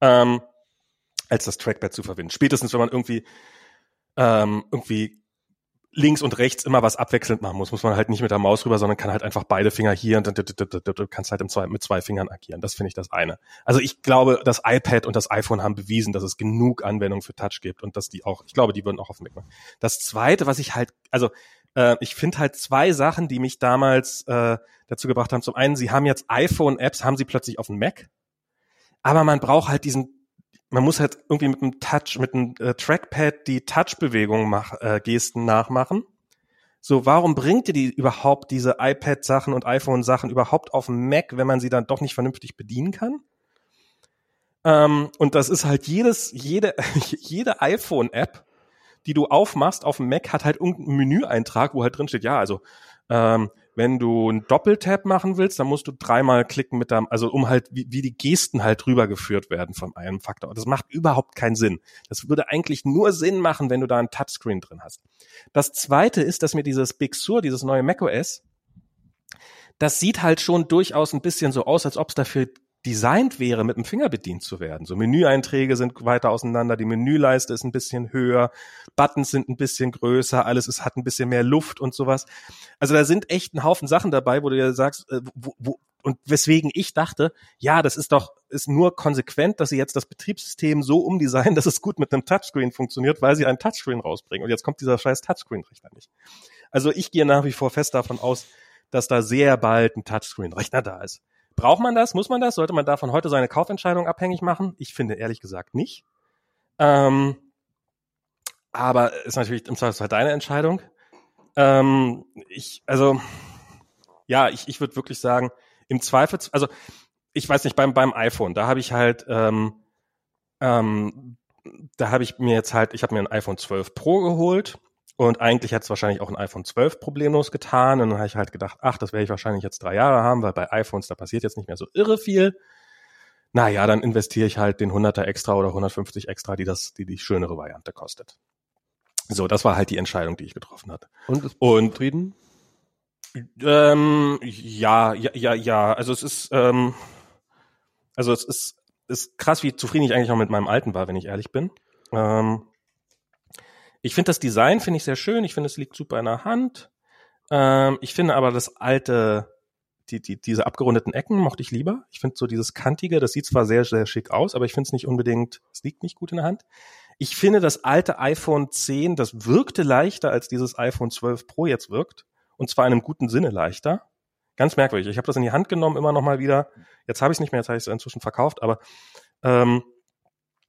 ähm, als das Trackpad zu verwenden. Spätestens, wenn man irgendwie, ähm, irgendwie links und rechts immer was abwechselnd machen muss. Muss man halt nicht mit der Maus rüber, sondern kann halt einfach beide Finger hier und du kannst halt zwei, mit zwei Fingern agieren. Das finde ich das eine. Also ich glaube, das iPad und das iPhone haben bewiesen, dass es genug Anwendungen für Touch gibt und dass die auch, ich glaube, die würden auch auf den Weg machen. Das zweite, was ich halt, also äh, ich finde halt zwei Sachen, die mich damals äh, dazu gebracht haben. Zum einen, sie haben jetzt iPhone-Apps, haben sie plötzlich auf dem Mac. Aber man braucht halt diesen man muss halt irgendwie mit einem Touch, mit einem äh, Trackpad die Touchbewegungen äh, Gesten nachmachen. So, warum bringt ihr die überhaupt diese iPad-Sachen und iPhone-Sachen überhaupt auf dem Mac, wenn man sie dann doch nicht vernünftig bedienen kann? Ähm, und das ist halt jedes, jede, jede iPhone-App, die du aufmachst auf dem Mac, hat halt irgendeinen Menüeintrag, wo halt drin steht, ja, also ähm, wenn du einen Doppeltap machen willst, dann musst du dreimal klicken mit deinem, also um halt, wie, wie die Gesten halt rübergeführt werden von einem Faktor. Und das macht überhaupt keinen Sinn. Das würde eigentlich nur Sinn machen, wenn du da ein Touchscreen drin hast. Das zweite ist, dass mir dieses Big Sur, dieses neue macOS, das sieht halt schon durchaus ein bisschen so aus, als ob es dafür designt wäre, mit dem Finger bedient zu werden. So Menüeinträge sind weiter auseinander, die Menüleiste ist ein bisschen höher, Buttons sind ein bisschen größer, alles ist, hat ein bisschen mehr Luft und sowas. Also da sind echt ein Haufen Sachen dabei, wo du dir sagst, äh, wo, wo, und weswegen ich dachte, ja, das ist doch, ist nur konsequent, dass sie jetzt das Betriebssystem so umdesignen, dass es gut mit einem Touchscreen funktioniert, weil sie einen Touchscreen rausbringen. Und jetzt kommt dieser scheiß Touchscreen-Rechner nicht. Also ich gehe nach wie vor fest davon aus, dass da sehr bald ein Touchscreen-Rechner da ist. Braucht man das? Muss man das? Sollte man davon heute seine Kaufentscheidung abhängig machen? Ich finde ehrlich gesagt nicht. Ähm, aber ist natürlich im Zweifelsfall deine Entscheidung. Ähm, ich, also, ja, ich, ich würde wirklich sagen, im Zweifel, also ich weiß nicht, beim, beim iPhone, da habe ich halt, ähm, ähm, da habe ich mir jetzt halt, ich habe mir ein iPhone 12 Pro geholt und eigentlich hätte es wahrscheinlich auch ein iPhone 12 problemlos getan. Und dann habe ich halt gedacht, ach, das werde ich wahrscheinlich jetzt drei Jahre haben, weil bei iPhones, da passiert jetzt nicht mehr so irre viel. Naja, dann investiere ich halt den 100er extra oder 150 extra, die das, die die schönere Variante kostet. So, das war halt die Entscheidung, die ich getroffen hatte.
Und ist und zufrieden?
Ähm, ja, ja, ja, ja. Also es ist, ähm, also es ist, ist krass, wie zufrieden ich eigentlich noch mit meinem alten war, wenn ich ehrlich bin. Ähm, ich finde das Design finde ich sehr schön. Ich finde es liegt super in der Hand. Ähm, ich finde aber das alte, die, die, diese abgerundeten Ecken mochte ich lieber. Ich finde so dieses kantige, das sieht zwar sehr, sehr schick aus, aber ich finde es nicht unbedingt, es liegt nicht gut in der Hand. Ich finde das alte iPhone 10, das wirkte leichter als dieses iPhone 12 Pro jetzt wirkt. Und zwar in einem guten Sinne leichter. Ganz merkwürdig. Ich habe das in die Hand genommen, immer noch mal wieder. Jetzt habe ich es nicht mehr, jetzt habe ich es inzwischen verkauft, aber ähm,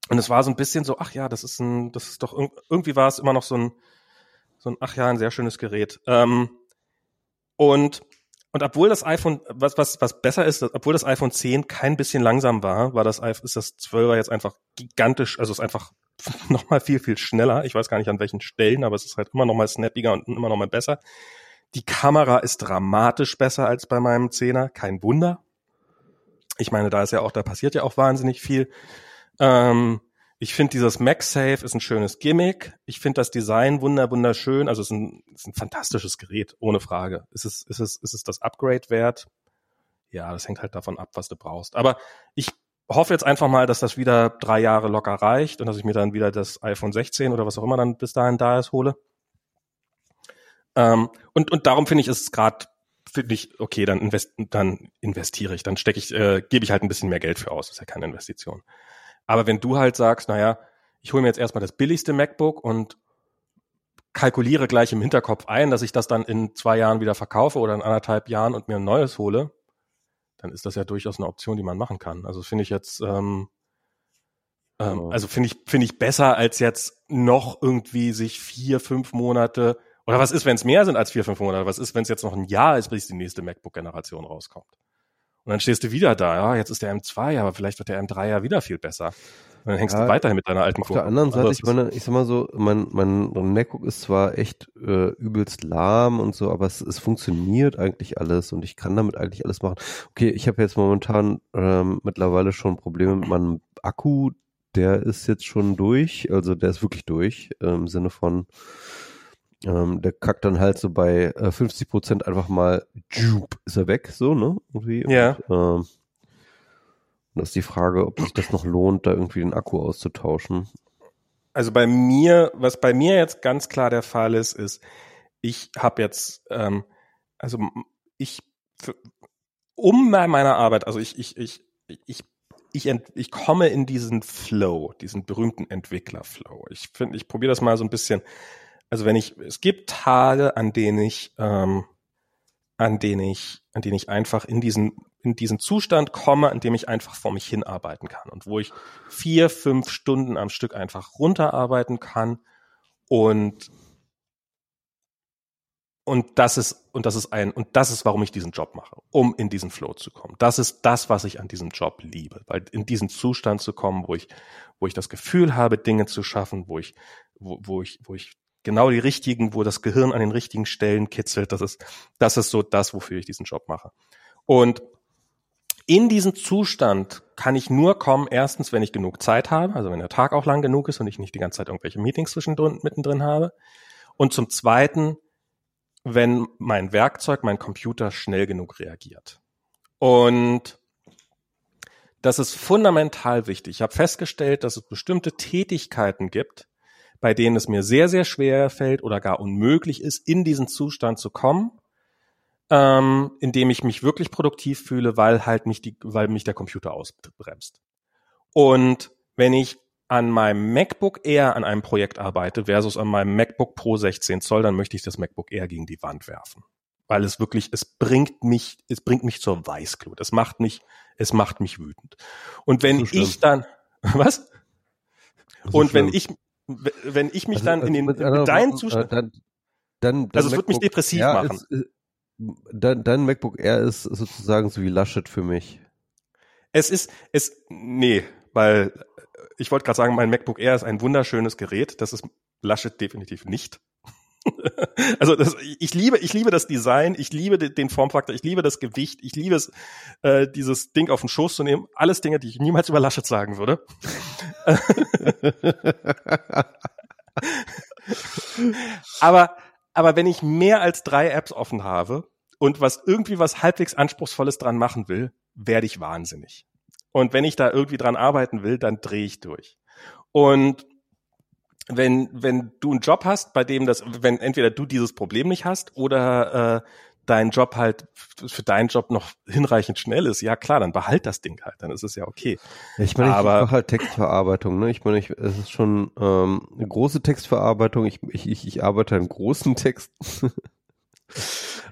und es war so ein bisschen so, ach ja, das ist ein, das ist doch irgendwie war es immer noch so ein, so ein, ach ja, ein sehr schönes Gerät. Ähm, und und obwohl das iPhone, was, was, was besser ist, obwohl das iPhone 10 kein bisschen langsam war, war das, ist das 12er jetzt einfach gigantisch, also ist einfach nochmal viel, viel schneller. Ich weiß gar nicht an welchen Stellen, aber es ist halt immer nochmal snappiger und immer nochmal besser. Die Kamera ist dramatisch besser als bei meinem 10er. Kein Wunder. Ich meine, da ist ja auch, da passiert ja auch wahnsinnig viel. Ähm, ich finde dieses MagSafe ist ein schönes Gimmick. Ich finde das Design wunder wunderschön. Also es ist ein, es ist ein fantastisches Gerät, ohne Frage. Ist es, ist es, ist es das Upgrade wert? Ja, das hängt halt davon ab, was du brauchst. Aber ich hoffe jetzt einfach mal, dass das wieder drei Jahre locker reicht und dass ich mir dann wieder das iPhone 16 oder was auch immer dann bis dahin da ist hole. Ähm, und, und darum finde ich, ist es gerade, finde ich, okay, dann, invest, dann investiere ich, dann stecke ich, äh, gebe ich halt ein bisschen mehr Geld für aus. Das ist ja keine Investition. Aber wenn du halt sagst, naja, ich hole mir jetzt erstmal das billigste MacBook und kalkuliere gleich im Hinterkopf ein, dass ich das dann in zwei Jahren wieder verkaufe oder in anderthalb Jahren und mir ein neues hole, dann ist das ja durchaus eine Option, die man machen kann. Also finde ich jetzt, ähm, ähm, also finde ich, finde ich besser als jetzt noch irgendwie sich vier, fünf Monate oder was ist, wenn es mehr sind als vier, fünf Monate? Was ist, wenn es jetzt noch ein Jahr ist, bis die nächste MacBook-Generation rauskommt? Und dann stehst du wieder da, ja, jetzt ist der M2, aber vielleicht wird der M3 ja wieder viel besser. Und dann hängst ja, du weiterhin mit deiner alten
Auf der anderen Seite, ich meine, ich sag mal so, mein, mein, mein MacBook ist zwar echt äh, übelst lahm und so, aber es, es funktioniert eigentlich alles und ich kann damit eigentlich alles machen. Okay, ich habe jetzt momentan ähm, mittlerweile schon Probleme mit meinem Akku, der ist jetzt schon durch, also der ist wirklich durch, äh, im Sinne von ähm, der kackt dann halt so bei äh, 50 Prozent einfach mal, ist er weg, so, ne? Irgendwie.
Ja.
Und, ähm, das ist die Frage, ob sich das noch lohnt, da irgendwie den Akku auszutauschen.
Also bei mir, was bei mir jetzt ganz klar der Fall ist, ist, ich habe jetzt, ähm, also ich, für, um bei meiner Arbeit, also ich, ich, ich, ich, ich, ent, ich komme in diesen Flow, diesen berühmten Entwickler-Flow. Ich finde, ich probiere das mal so ein bisschen also wenn ich, es gibt Tage, an denen ich, ähm, an denen ich, an denen ich einfach in diesen, in diesen Zustand komme, an dem ich einfach vor mich hinarbeiten kann und wo ich vier, fünf Stunden am Stück einfach runterarbeiten kann und und das ist, und das ist ein, und das ist, warum ich diesen Job mache, um in diesen Flow zu kommen. Das ist das, was ich an diesem Job liebe, weil in diesen Zustand zu kommen, wo ich, wo ich das Gefühl habe, Dinge zu schaffen, wo ich, wo, wo ich, wo ich genau die richtigen, wo das Gehirn an den richtigen Stellen kitzelt. Das ist, das ist so das, wofür ich diesen Job mache. Und in diesen Zustand kann ich nur kommen, erstens, wenn ich genug Zeit habe, also wenn der Tag auch lang genug ist und ich nicht die ganze Zeit irgendwelche Meetings zwischendrin mittendrin habe. Und zum Zweiten, wenn mein Werkzeug, mein Computer schnell genug reagiert. Und das ist fundamental wichtig. Ich habe festgestellt, dass es bestimmte Tätigkeiten gibt, bei denen es mir sehr, sehr schwer fällt oder gar unmöglich ist, in diesen Zustand zu kommen, ähm, in dem ich mich wirklich produktiv fühle, weil halt mich die, weil mich der Computer ausbremst. Und wenn ich an meinem MacBook Air an einem Projekt arbeite versus an meinem MacBook Pro 16 Zoll, dann möchte ich das MacBook Air gegen die Wand werfen. Weil es wirklich, es bringt mich, es bringt mich zur Weißglut. Es macht mich, es macht mich wütend. Und wenn so ich dann, was? So und schlimm. wenn ich, wenn ich mich also, dann in den also, in deinen Zustand, dann, dann, dann also es wird mich depressiv Air machen.
Ist, dein, dein MacBook Air ist sozusagen so wie Laschet für mich.
Es ist, es, nee, weil ich wollte gerade sagen, mein MacBook Air ist ein wunderschönes Gerät. Das ist Laschet definitiv nicht. also das, ich liebe, ich liebe das Design, ich liebe den Formfaktor, ich liebe das Gewicht, ich liebe es, äh, dieses Ding auf den Schoß zu nehmen. Alles Dinge, die ich niemals über Laschet sagen würde. aber, aber wenn ich mehr als drei Apps offen habe und was irgendwie was halbwegs anspruchsvolles dran machen will, werde ich wahnsinnig. Und wenn ich da irgendwie dran arbeiten will, dann drehe ich durch. Und wenn, wenn du einen Job hast, bei dem das, wenn entweder du dieses Problem nicht hast oder äh, dein Job halt für deinen Job noch hinreichend schnell ist, ja klar, dann behalt das Ding halt, dann ist es ja okay.
Ich meine, Aber, ich mache halt Textverarbeitung, ne? Ich meine, ich, es ist schon ähm, eine große Textverarbeitung. Ich, ich, ich, ich arbeite an großen Texten.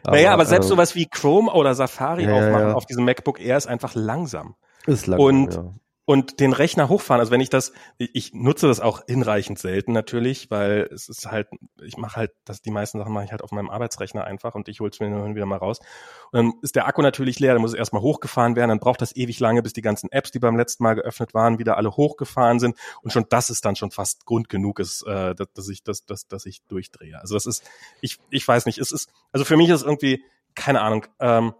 aber, naja, aber selbst ähm, sowas wie Chrome oder Safari ja, aufmachen ja. auf diesem MacBook Air ist einfach langsam.
Ist langsam,
und ja und den Rechner hochfahren. Also wenn ich das, ich nutze das auch hinreichend selten natürlich, weil es ist halt, ich mache halt, das, die meisten Sachen mache ich halt auf meinem Arbeitsrechner einfach und ich hole es mir nur wieder mal raus. Und dann ist der Akku natürlich leer, dann muss es erstmal hochgefahren werden, dann braucht das ewig lange, bis die ganzen Apps, die beim letzten Mal geöffnet waren, wieder alle hochgefahren sind. Und schon das ist dann schon fast Grund genug, ist, äh, dass, dass ich, dass, dass, dass ich durchdrehe. Also das ist, ich, ich weiß nicht, es ist, also für mich ist irgendwie, keine Ahnung, ähm,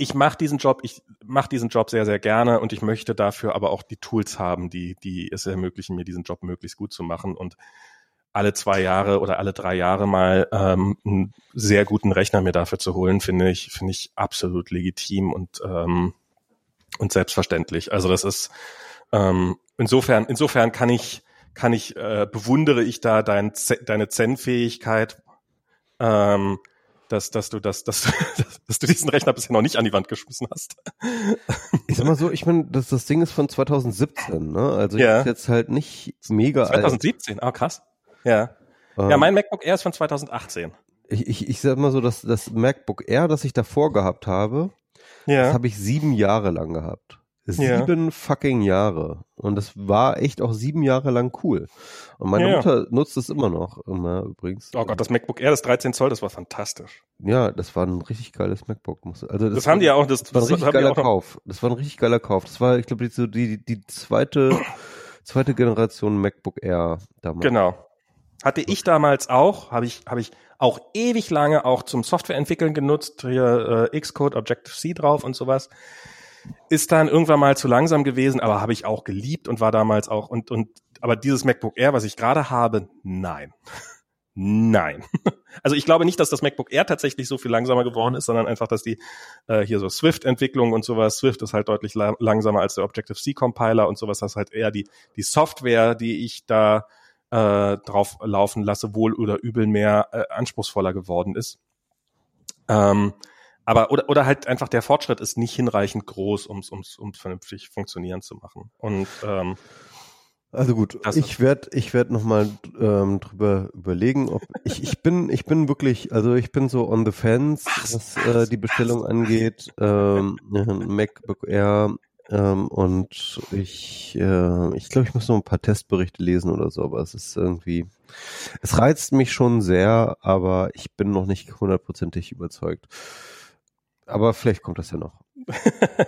ich mache diesen Job, ich mache diesen Job sehr, sehr gerne und ich möchte dafür aber auch die Tools haben, die, die es ermöglichen, mir diesen Job möglichst gut zu machen und alle zwei Jahre oder alle drei Jahre mal ähm, einen sehr guten Rechner mir dafür zu holen, finde ich, finde ich absolut legitim und, ähm, und selbstverständlich. Also das ist ähm, insofern, insofern kann ich, kann ich, äh, bewundere ich da dein, deine Zen-Fähigkeit, ähm, dass, dass du das, dass, dass du diesen Rechner bisher noch nicht an die Wand geschmissen hast.
Ich sag mal so, ich meine, das, das Ding ist von 2017, ne? Also ja. ist jetzt halt nicht mega
2017, alt. ah krass. Ja. Ähm, ja, mein MacBook Air ist von 2018.
Ich, ich, ich sag mal so, dass das MacBook Air, das ich davor gehabt habe, ja. das habe ich sieben Jahre lang gehabt. Sieben ja. fucking Jahre. Und das war echt auch sieben Jahre lang cool. Und meine ja. Mutter nutzt es immer noch, immer übrigens.
Oh Gott, das MacBook Air, das 13 Zoll, das war fantastisch.
Ja, das war ein richtig geiles MacBook. Also
das, das haben die ja auch, das,
das war ein richtig geiler Kauf. Das war ein richtig geiler Kauf. Das war, ich glaube, die, die, die zweite, zweite Generation MacBook Air
damals. Genau. Hatte ich damals auch, habe ich, habe ich auch ewig lange auch zum Softwareentwickeln genutzt, hier äh, Xcode, Objective-C drauf und sowas. Ist dann irgendwann mal zu langsam gewesen, aber habe ich auch geliebt und war damals auch und und aber dieses MacBook Air, was ich gerade habe, nein. Nein. Also ich glaube nicht, dass das MacBook Air tatsächlich so viel langsamer geworden ist, sondern einfach, dass die äh, hier so Swift-Entwicklung und sowas, Swift ist halt deutlich la langsamer als der Objective-C-Compiler und sowas, das halt eher die, die Software, die ich da äh, drauf laufen lasse, wohl oder übel mehr äh, anspruchsvoller geworden ist. Ähm, aber oder, oder halt einfach der Fortschritt ist nicht hinreichend groß, um es ums, ums vernünftig funktionieren zu machen. Und ähm,
also gut, ich werde ich werd noch mal ähm, drüber überlegen, ob ich ich bin ich bin wirklich also ich bin so on the fence, was, was äh, die Bestellung angeht. Ähm, MacBook Air ähm, und ich äh, ich glaube ich muss noch ein paar Testberichte lesen oder so, aber es ist irgendwie es reizt mich schon sehr, aber ich bin noch nicht hundertprozentig überzeugt aber vielleicht kommt das ja noch.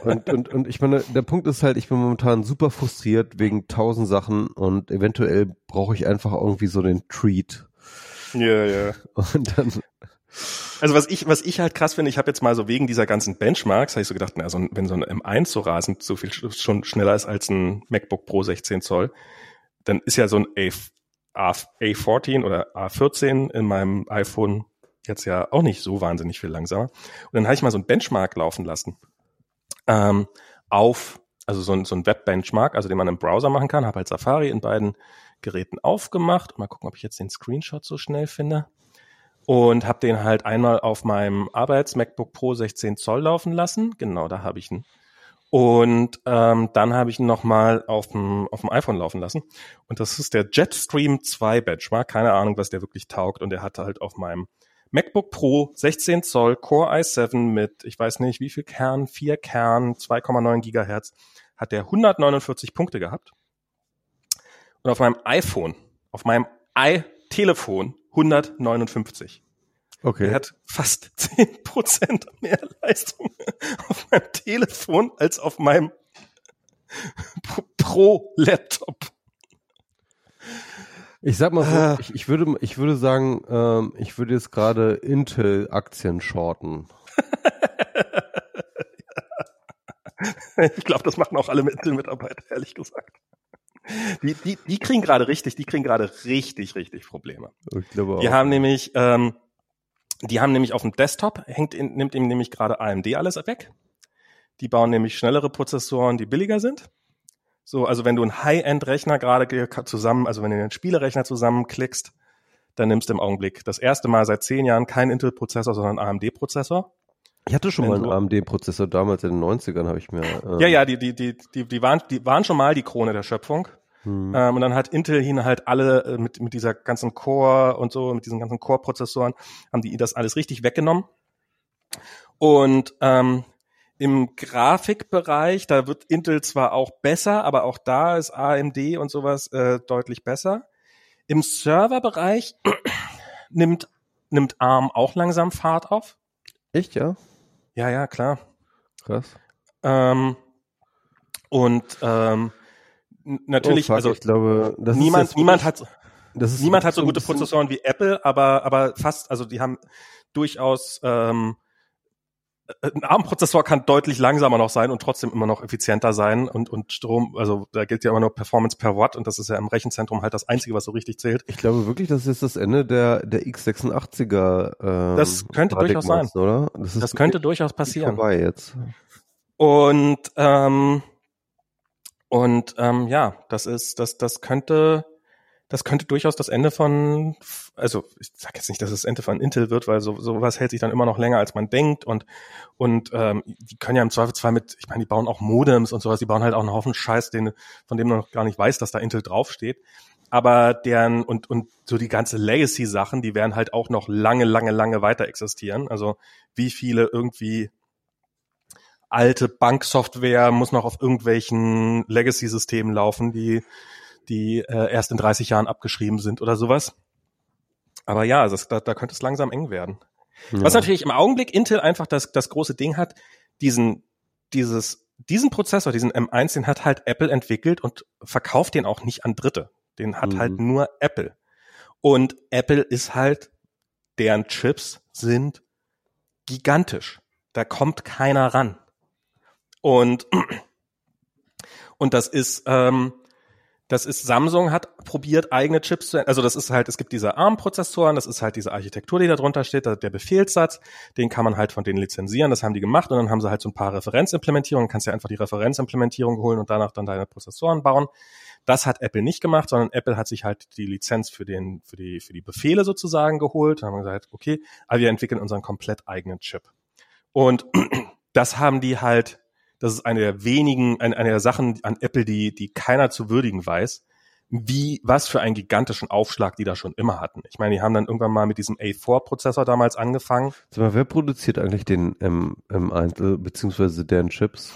und, und, und ich meine, der Punkt ist halt, ich bin momentan super frustriert wegen tausend Sachen und eventuell brauche ich einfach irgendwie so den Treat.
Ja, ja. Und dann. Also was ich, was ich halt krass finde, ich habe jetzt mal so wegen dieser ganzen Benchmarks, habe ich so gedacht, na, so ein, wenn so ein M1 so rasend so viel schon schneller ist als ein MacBook Pro 16 Zoll, dann ist ja so ein A, A, A14 oder A14 in meinem iPhone jetzt ja auch nicht so wahnsinnig viel langsamer. Und dann habe ich mal so ein Benchmark laufen lassen ähm, auf, also so ein, so ein Web-Benchmark, also den man im Browser machen kann, habe halt Safari in beiden Geräten aufgemacht. Mal gucken, ob ich jetzt den Screenshot so schnell finde. Und habe den halt einmal auf meinem Arbeits-MacBook Pro 16 Zoll laufen lassen. Genau, da habe ich ihn. Und ähm, dann habe ich ihn nochmal auf dem, auf dem iPhone laufen lassen. Und das ist der Jetstream 2 Benchmark. Keine Ahnung, was der wirklich taugt. Und der hatte halt auf meinem MacBook Pro 16 Zoll Core i7 mit, ich weiß nicht wie viel Kern, vier Kern, 2,9 Gigahertz, hat der 149 Punkte gehabt. Und auf meinem iPhone, auf meinem i-Telefon 159. Okay. Er hat fast 10% mehr Leistung auf meinem Telefon als auf meinem pro Laptop.
Ich sag mal so, ah. ich, ich, würde, ich würde sagen, ähm, ich würde jetzt gerade Intel-Aktien shorten.
ich glaube, das machen auch alle Intel-Mitarbeiter, ehrlich gesagt. Die, die, die kriegen gerade richtig, die kriegen gerade richtig, richtig Probleme. Ich glaube auch. Die haben nämlich, ähm, die haben nämlich auf dem Desktop, hängt in, nimmt ihm nämlich gerade AMD alles weg. Die bauen nämlich schnellere Prozessoren, die billiger sind. So, also wenn du einen High-End-Rechner gerade zusammen, also wenn du einen Spielerechner zusammenklickst, dann nimmst du im Augenblick das erste Mal seit zehn Jahren kein Intel-Prozessor, sondern einen AMD-Prozessor.
Ich hatte schon mal einen AMD-Prozessor damals in den 90ern, habe ich mir.
Ähm ja, ja, die, die, die, die, die, waren, die waren schon mal die Krone der Schöpfung. Hm. Ähm, und dann hat Intel hin halt alle äh, mit, mit dieser ganzen Core und so, mit diesen ganzen Core-Prozessoren, haben die das alles richtig weggenommen. Und ähm, im Grafikbereich, da wird Intel zwar auch besser, aber auch da ist AMD und sowas äh, deutlich besser. Im Serverbereich nimmt, nimmt ARM auch langsam Fahrt auf.
Echt, ja?
Ja, ja, klar.
Krass.
Ähm, und ähm, natürlich, oh, also
ich glaube,
niemand, niemand hat, niemand hat so gute Prozessoren wie Apple, aber aber fast, also die haben durchaus ähm, ein ARM-Prozessor kann deutlich langsamer noch sein und trotzdem immer noch effizienter sein und, und Strom, also da gilt ja immer nur Performance per Watt und das ist ja im Rechenzentrum halt das Einzige, was so richtig zählt.
Ich glaube wirklich, das ist das Ende der, der x86er.
Ähm, das könnte durchaus sein,
oder?
Das, das könnte durchaus passieren.
Vorbei jetzt.
Und ähm, und ähm, ja, das ist, das, das könnte das könnte durchaus das Ende von, also ich sage jetzt nicht, dass es das Ende von Intel wird, weil so sowas hält sich dann immer noch länger, als man denkt und und ähm, die können ja im Zweifelsfall mit, ich meine, die bauen auch Modems und sowas, die bauen halt auch einen Haufen Scheiß, den, von dem man noch gar nicht weiß, dass da Intel draufsteht. Aber deren und und so die ganze Legacy-Sachen, die werden halt auch noch lange, lange, lange weiter existieren. Also wie viele irgendwie alte Banksoftware muss noch auf irgendwelchen Legacy-Systemen laufen, die die äh, erst in 30 Jahren abgeschrieben sind oder sowas. Aber ja, das, da, da könnte es langsam eng werden. Ja. Was natürlich im Augenblick Intel einfach das, das große Ding hat, diesen, dieses, diesen Prozessor, diesen M1, den hat halt Apple entwickelt und verkauft den auch nicht an Dritte. Den hat halt mhm. halt nur Apple. Und Apple ist halt, deren Chips sind gigantisch. Da kommt keiner ran. Und, und das ist, ähm, das ist Samsung hat probiert eigene Chips zu, also das ist halt, es gibt diese ARM-Prozessoren, das ist halt diese Architektur, die da drunter steht, der Befehlssatz, den kann man halt von denen lizenzieren, das haben die gemacht und dann haben sie halt so ein paar Referenzimplementierungen, kannst ja einfach die Referenzimplementierung holen und danach dann deine Prozessoren bauen. Das hat Apple nicht gemacht, sondern Apple hat sich halt die Lizenz für den, für die, für die Befehle sozusagen geholt. Dann haben gesagt, okay, aber wir entwickeln unseren komplett eigenen Chip. Und das haben die halt das ist eine der wenigen, eine, eine der Sachen an Apple, die, die keiner zu würdigen weiß, wie, was für einen gigantischen Aufschlag die da schon immer hatten. Ich meine, die haben dann irgendwann mal mit diesem A4-Prozessor damals angefangen.
Sag mal, wer produziert eigentlich den M, M1, beziehungsweise deren Chips?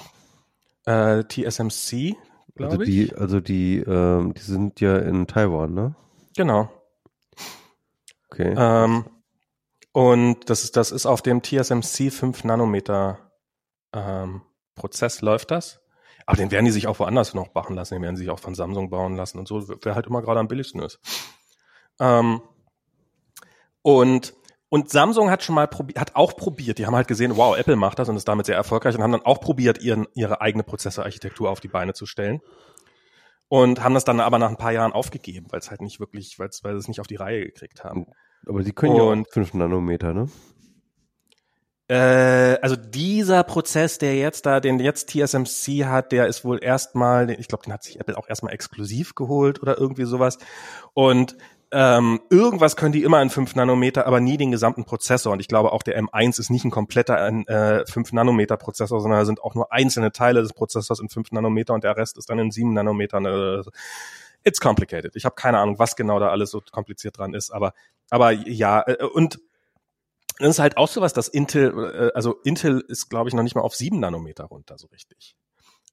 Äh, TSMC,
glaube also die, ich. Also die, ähm, die sind ja in Taiwan, ne?
Genau.
Okay.
Ähm, und das ist, das ist auf dem TSMC 5 Nanometer ähm, Prozess läuft das. Aber den werden die sich auch woanders noch machen lassen. Den werden sie sich auch von Samsung bauen lassen und so, wer halt immer gerade am billigsten ist. Ähm, und, und Samsung hat schon mal probiert, hat auch probiert. Die haben halt gesehen, wow, Apple macht das und ist damit sehr erfolgreich und haben dann auch probiert, ihren, ihre eigene Prozessorarchitektur auf die Beine zu stellen. Und haben das dann aber nach ein paar Jahren aufgegeben, weil es halt nicht wirklich, weil weil sie es nicht auf die Reihe gekriegt haben.
Aber sie können und, ja 5 Nanometer, ne?
Äh, also dieser Prozess, der jetzt da, den jetzt TSMC hat, der ist wohl erstmal, ich glaube, den hat sich Apple auch erstmal exklusiv geholt oder irgendwie sowas. Und ähm, irgendwas können die immer in 5 Nanometer, aber nie den gesamten Prozessor. Und ich glaube auch der M1 ist nicht ein kompletter äh, 5 Nanometer Prozessor, sondern da sind auch nur einzelne Teile des Prozessors in 5 Nanometer und der Rest ist dann in 7 Nanometern. Äh, it's complicated. Ich habe keine Ahnung, was genau da alles so kompliziert dran ist, aber aber ja, äh, und das ist halt auch sowas, dass Intel, äh, also Intel ist, glaube ich, noch nicht mal auf sieben Nanometer runter so richtig.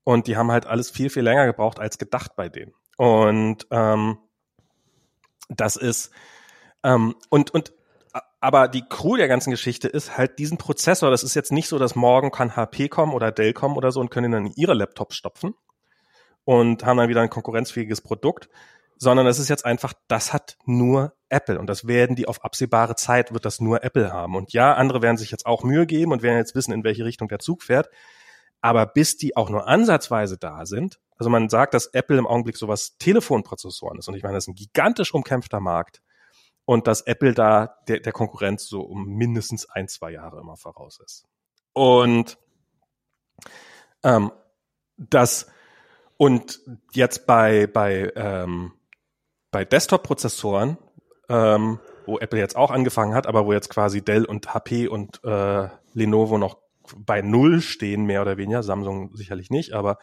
Und die haben halt alles viel, viel länger gebraucht als gedacht bei denen. Und ähm, das ist ähm, und und aber die Crew der ganzen Geschichte ist halt diesen Prozessor. Das ist jetzt nicht so, dass morgen kann HP kommen oder Dell kommen oder so und können ihn dann in ihre Laptops stopfen, und haben dann wieder ein konkurrenzfähiges Produkt, sondern es ist jetzt einfach, das hat nur Apple und das werden die auf absehbare Zeit, wird das nur Apple haben. Und ja, andere werden sich jetzt auch Mühe geben und werden jetzt wissen, in welche Richtung der Zug fährt. Aber bis die auch nur ansatzweise da sind, also man sagt, dass Apple im Augenblick sowas Telefonprozessoren ist und ich meine, das ist ein gigantisch umkämpfter Markt und dass Apple da der, der Konkurrenz so um mindestens ein, zwei Jahre immer voraus ist. Und ähm, das und jetzt bei bei ähm, bei Desktop-Prozessoren, ähm, wo Apple jetzt auch angefangen hat, aber wo jetzt quasi Dell und HP und äh, Lenovo noch bei Null stehen, mehr oder weniger, Samsung sicherlich nicht, aber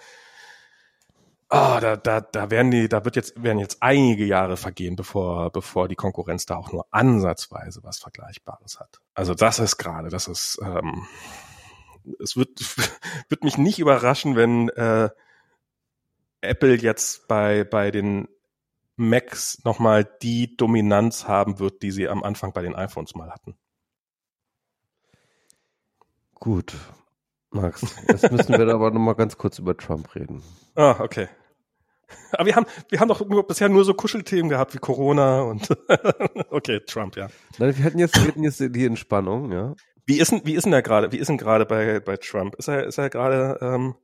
oh, da, da, da werden die, da wird jetzt, werden jetzt einige Jahre vergehen, bevor, bevor die Konkurrenz da auch nur ansatzweise was Vergleichbares hat. Also das ist gerade, das ist, ähm, es wird, wird mich nicht überraschen, wenn äh, Apple jetzt bei, bei den Macs nochmal die Dominanz haben wird, die sie am Anfang bei den iPhones mal hatten.
Gut, Max, jetzt müssen wir aber nochmal ganz kurz über Trump reden.
Ah, okay. Aber wir haben, wir haben doch bisher nur so Kuschelthemen gehabt wie Corona und okay, Trump, ja.
Nein, wir hatten jetzt, wir hatten jetzt die Entspannung, ja.
Wie ist denn, wie ist denn er gerade? Wie ist denn gerade bei, bei Trump? Ist er, ist er gerade, ähm,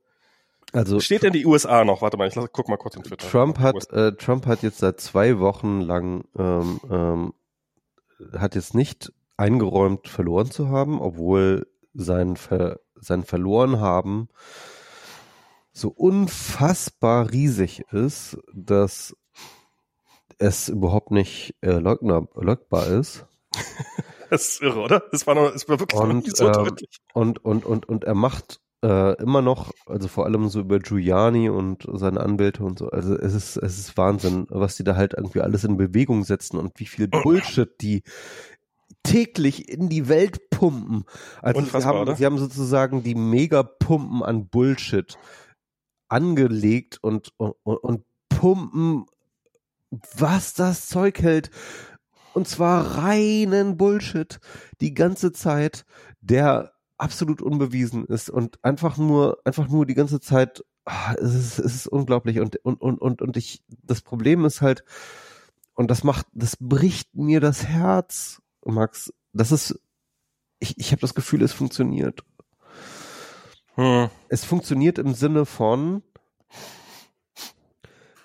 also steht denn die USA noch? Warte mal, ich lass, guck mal kurz in Twitter.
Trump hat, äh, Trump hat jetzt seit zwei Wochen lang ähm, ähm, hat jetzt nicht eingeräumt verloren zu haben, obwohl sein Ver, sein verloren haben so unfassbar riesig ist, dass es überhaupt nicht äh, leugner, leugbar ist.
das ist irre, oder? Das war, noch, das war wirklich
und, so ähm, und, und, und, und er macht äh, immer noch, also vor allem so über Giuliani und seine Anwälte und so, also es ist, es ist Wahnsinn, was die da halt irgendwie alles in Bewegung setzen und wie viel Bullshit die täglich in die Welt pumpen. Also Unfassbar, sie, haben, oder? sie haben sozusagen die Megapumpen an Bullshit angelegt und, und, und pumpen, was das Zeug hält. Und zwar reinen Bullshit die ganze Zeit, der absolut unbewiesen ist und einfach nur, einfach nur die ganze Zeit, ah, es ist, es ist unglaublich und, und, und, und, und ich, das Problem ist halt, und das macht, das bricht mir das Herz, Max, das ist, ich, ich habe das Gefühl, es funktioniert. Hm. Es funktioniert im Sinne von,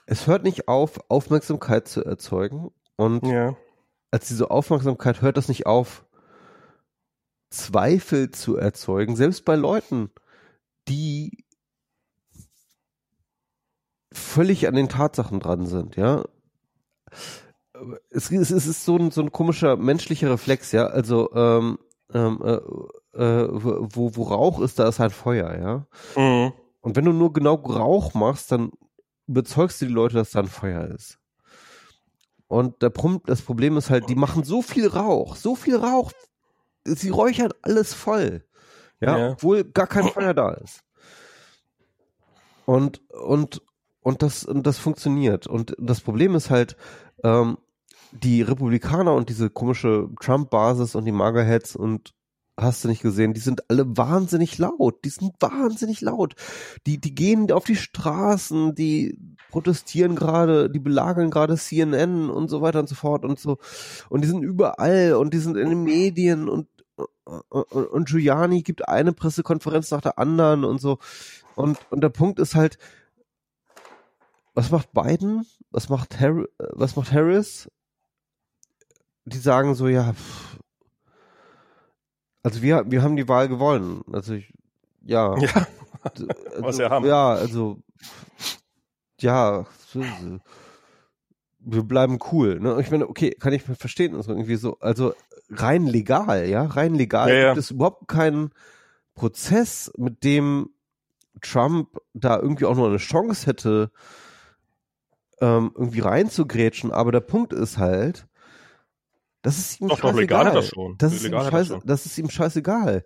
es hört nicht auf, Aufmerksamkeit zu erzeugen. Und ja. als diese Aufmerksamkeit hört das nicht auf, Zweifel zu erzeugen, selbst bei Leuten, die völlig an den Tatsachen dran sind, ja. Es, es, es ist so ein, so ein komischer menschlicher Reflex, ja. Also, ähm, ähm, äh, äh, wo, wo Rauch ist, da ist halt Feuer, ja. Mhm. Und wenn du nur genau Rauch machst, dann überzeugst du die Leute, dass da ein Feuer ist. Und der das Problem ist halt, die machen so viel Rauch, so viel Rauch, sie räuchern alles voll. Ja, ja. obwohl gar kein Feuer da ist. Und, und, und das, und das funktioniert. Und das Problem ist halt, ähm, die Republikaner und diese komische Trump-Basis und die Magerheads und hast du nicht gesehen, die sind alle wahnsinnig laut. Die sind wahnsinnig laut. Die, die gehen auf die Straßen, die protestieren gerade, die belagern gerade CNN und so weiter und so fort und so. Und die sind überall und die sind in den Medien und, und, und Giuliani gibt eine Pressekonferenz nach der anderen und so. Und, und der Punkt ist halt, was macht Biden? Was macht Harris? Was macht Harris? Die sagen so, ja, pff, also wir, wir haben die Wahl gewonnen. Also ich, ja. Ja. Also, Was ja haben. Ja, also ja, wir bleiben cool. Ne? Ich meine, okay, kann ich verstehen, also irgendwie so, also rein legal, ja, rein legal ja, ja. gibt es überhaupt keinen Prozess, mit dem Trump da irgendwie auch nur eine Chance hätte, ähm, irgendwie reinzugrätschen. Aber der Punkt ist halt, das ist ihm doch, scheißegal. Doch, legal hat das schon. Das ist, ihm scheiß, das ist ihm scheißegal.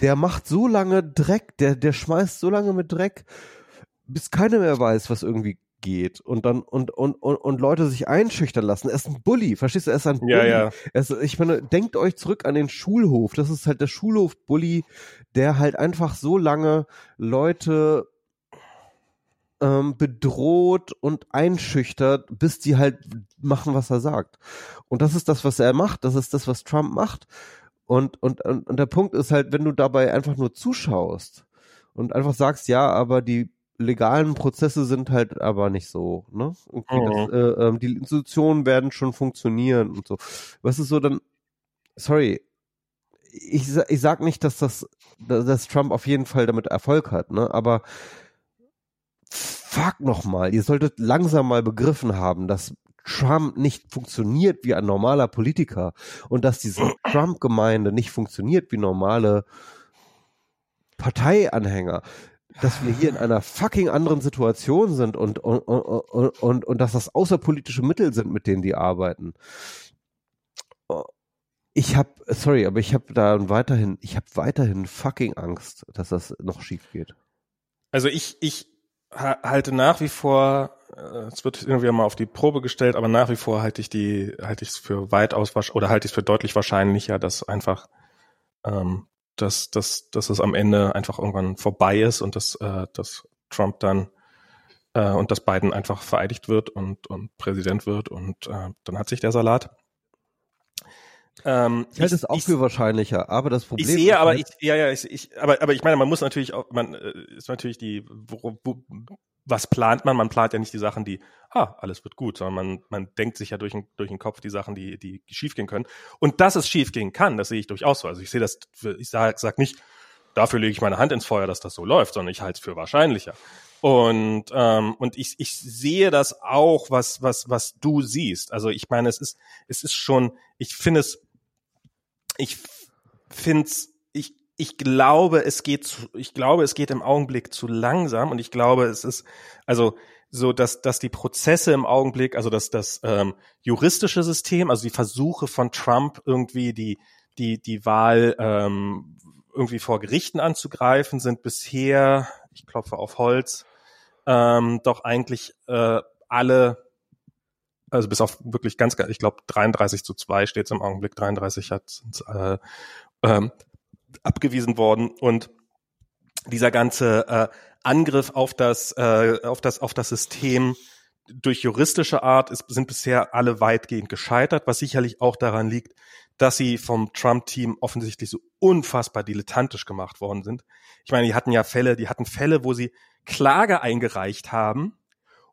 Der macht so lange Dreck, der, der schmeißt so lange mit Dreck, bis keiner mehr weiß, was irgendwie geht und dann und und und, und Leute sich einschüchtern lassen. Er ist ein Bully, verstehst du? Er ist ein Bully. Ja, ja. Ist, ich meine, denkt euch zurück an den Schulhof. Das ist halt der Schulhof-Bully, der halt einfach so lange Leute ähm, bedroht und einschüchtert, bis die halt machen, was er sagt. Und das ist das, was er macht. Das ist das, was Trump macht. Und, und, und, und der Punkt ist halt, wenn du dabei einfach nur zuschaust und einfach sagst, ja, aber die legalen Prozesse sind halt aber nicht so, ne? Okay, mhm. das, äh, äh, die Institutionen werden schon funktionieren und so. Was ist so dann, sorry, ich, ich sag nicht, dass das, dass Trump auf jeden Fall damit Erfolg hat, ne? Aber fuck nochmal, ihr solltet langsam mal begriffen haben, dass Trump nicht funktioniert wie ein normaler Politiker und dass diese Trump-Gemeinde nicht funktioniert wie normale Parteianhänger dass wir hier in einer fucking anderen Situation sind und, und, und, und, und dass das außerpolitische Mittel sind, mit denen die arbeiten. Ich habe, sorry, aber ich habe da weiterhin, ich habe weiterhin fucking Angst, dass das noch schief geht.
Also ich, ich halte nach wie vor, äh, es wird irgendwie mal auf die Probe gestellt, aber nach wie vor halte ich die, halte ich es für weitaus oder halte ich es für deutlich wahrscheinlicher, dass einfach ähm, dass, dass, dass es am Ende einfach irgendwann vorbei ist und dass, äh, dass Trump dann äh, und dass Biden einfach vereidigt wird und, und Präsident wird und äh, dann hat sich der Salat.
Ähm, ich halte es auch ich, für wahrscheinlicher, aber das Problem.
Ich sehe, aber halt ich, ja, ja, ich, ich, aber, aber ich meine, man muss natürlich auch, man äh, ist natürlich die, wo, wo, was plant man? Man plant ja nicht die Sachen, die, ah, alles wird gut, sondern man, man denkt sich ja durch den, durch den Kopf die Sachen, die, die schiefgehen können. Und dass es schiefgehen kann, das sehe ich durchaus so. Also ich sehe das, ich sage sag nicht, dafür lege ich meine Hand ins Feuer, dass das so läuft, sondern ich halte es für wahrscheinlicher. Und, ähm, und ich, ich sehe das auch, was, was, was du siehst. Also ich meine, es ist, es ist schon, ich finde es, ich finde es ich glaube, es geht zu, ich glaube, es geht im Augenblick zu langsam und ich glaube, es ist also so, dass dass die Prozesse im Augenblick, also dass das ähm, juristische System, also die Versuche von Trump irgendwie die die die Wahl ähm, irgendwie vor Gerichten anzugreifen, sind bisher, ich klopfe auf Holz, ähm, doch eigentlich äh, alle also bis auf wirklich ganz, ich glaube 33 zu 2 steht es im Augenblick, 33 hat äh, ähm, abgewiesen worden und dieser ganze äh, Angriff auf das, äh, auf das, auf das System durch juristische Art ist, sind bisher alle weitgehend gescheitert, was sicherlich auch daran liegt, dass sie vom Trump-Team offensichtlich so unfassbar dilettantisch gemacht worden sind. Ich meine, die hatten ja Fälle, die hatten Fälle, wo sie Klage eingereicht haben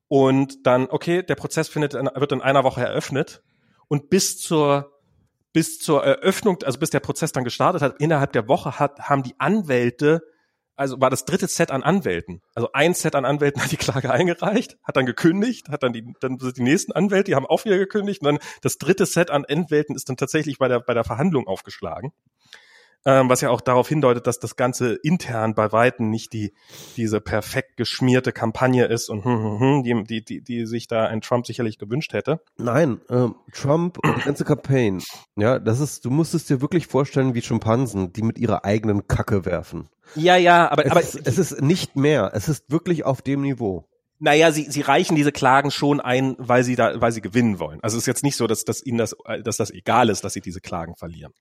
und dann, okay, der Prozess findet, wird in einer Woche eröffnet und bis zur bis zur Eröffnung, also bis der Prozess dann gestartet hat, innerhalb der Woche hat, haben die Anwälte, also war das dritte Set an Anwälten. Also ein Set an Anwälten hat die Klage eingereicht, hat dann gekündigt, hat dann die, dann sind die nächsten Anwälte, die haben auch wieder gekündigt und dann das dritte Set an Anwälten ist dann tatsächlich bei der, bei der Verhandlung aufgeschlagen ähm, was ja auch darauf hindeutet, dass das Ganze intern bei Weitem nicht die diese perfekt geschmierte Kampagne ist und hm, hm, hm, die, die, die, die sich da ein Trump sicherlich gewünscht hätte.
Nein, ähm, Trump und die ganze Campaign, ja, das ist, du musst es dir wirklich vorstellen wie Schimpansen, die mit ihrer eigenen Kacke werfen.
Ja, ja, aber,
es
aber
ist, es ist nicht mehr. Es ist wirklich auf dem Niveau.
Naja, sie, sie reichen diese Klagen schon ein, weil sie da, weil sie gewinnen wollen. Also es ist jetzt nicht so, dass, dass ihnen das, dass das egal ist, dass sie diese Klagen verlieren.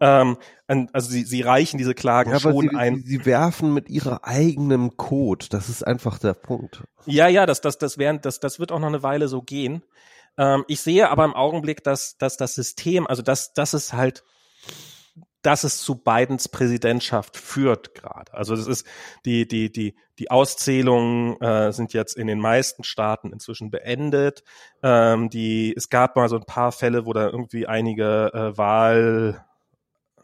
Ähm, also sie, sie reichen diese Klagen ja, schon
sie,
ein.
Sie, sie werfen mit ihrer eigenen Code. Das ist einfach der Punkt.
Ja, ja, das, das, das, wären, das, das wird auch noch eine Weile so gehen. Ähm, ich sehe aber im Augenblick, dass, dass das System, also dass, dass es halt dass es zu Bidens Präsidentschaft führt gerade. Also das ist die die die die Auszählungen äh, sind jetzt in den meisten Staaten inzwischen beendet. Ähm, die es gab mal so ein paar Fälle, wo da irgendwie einige äh, Wahl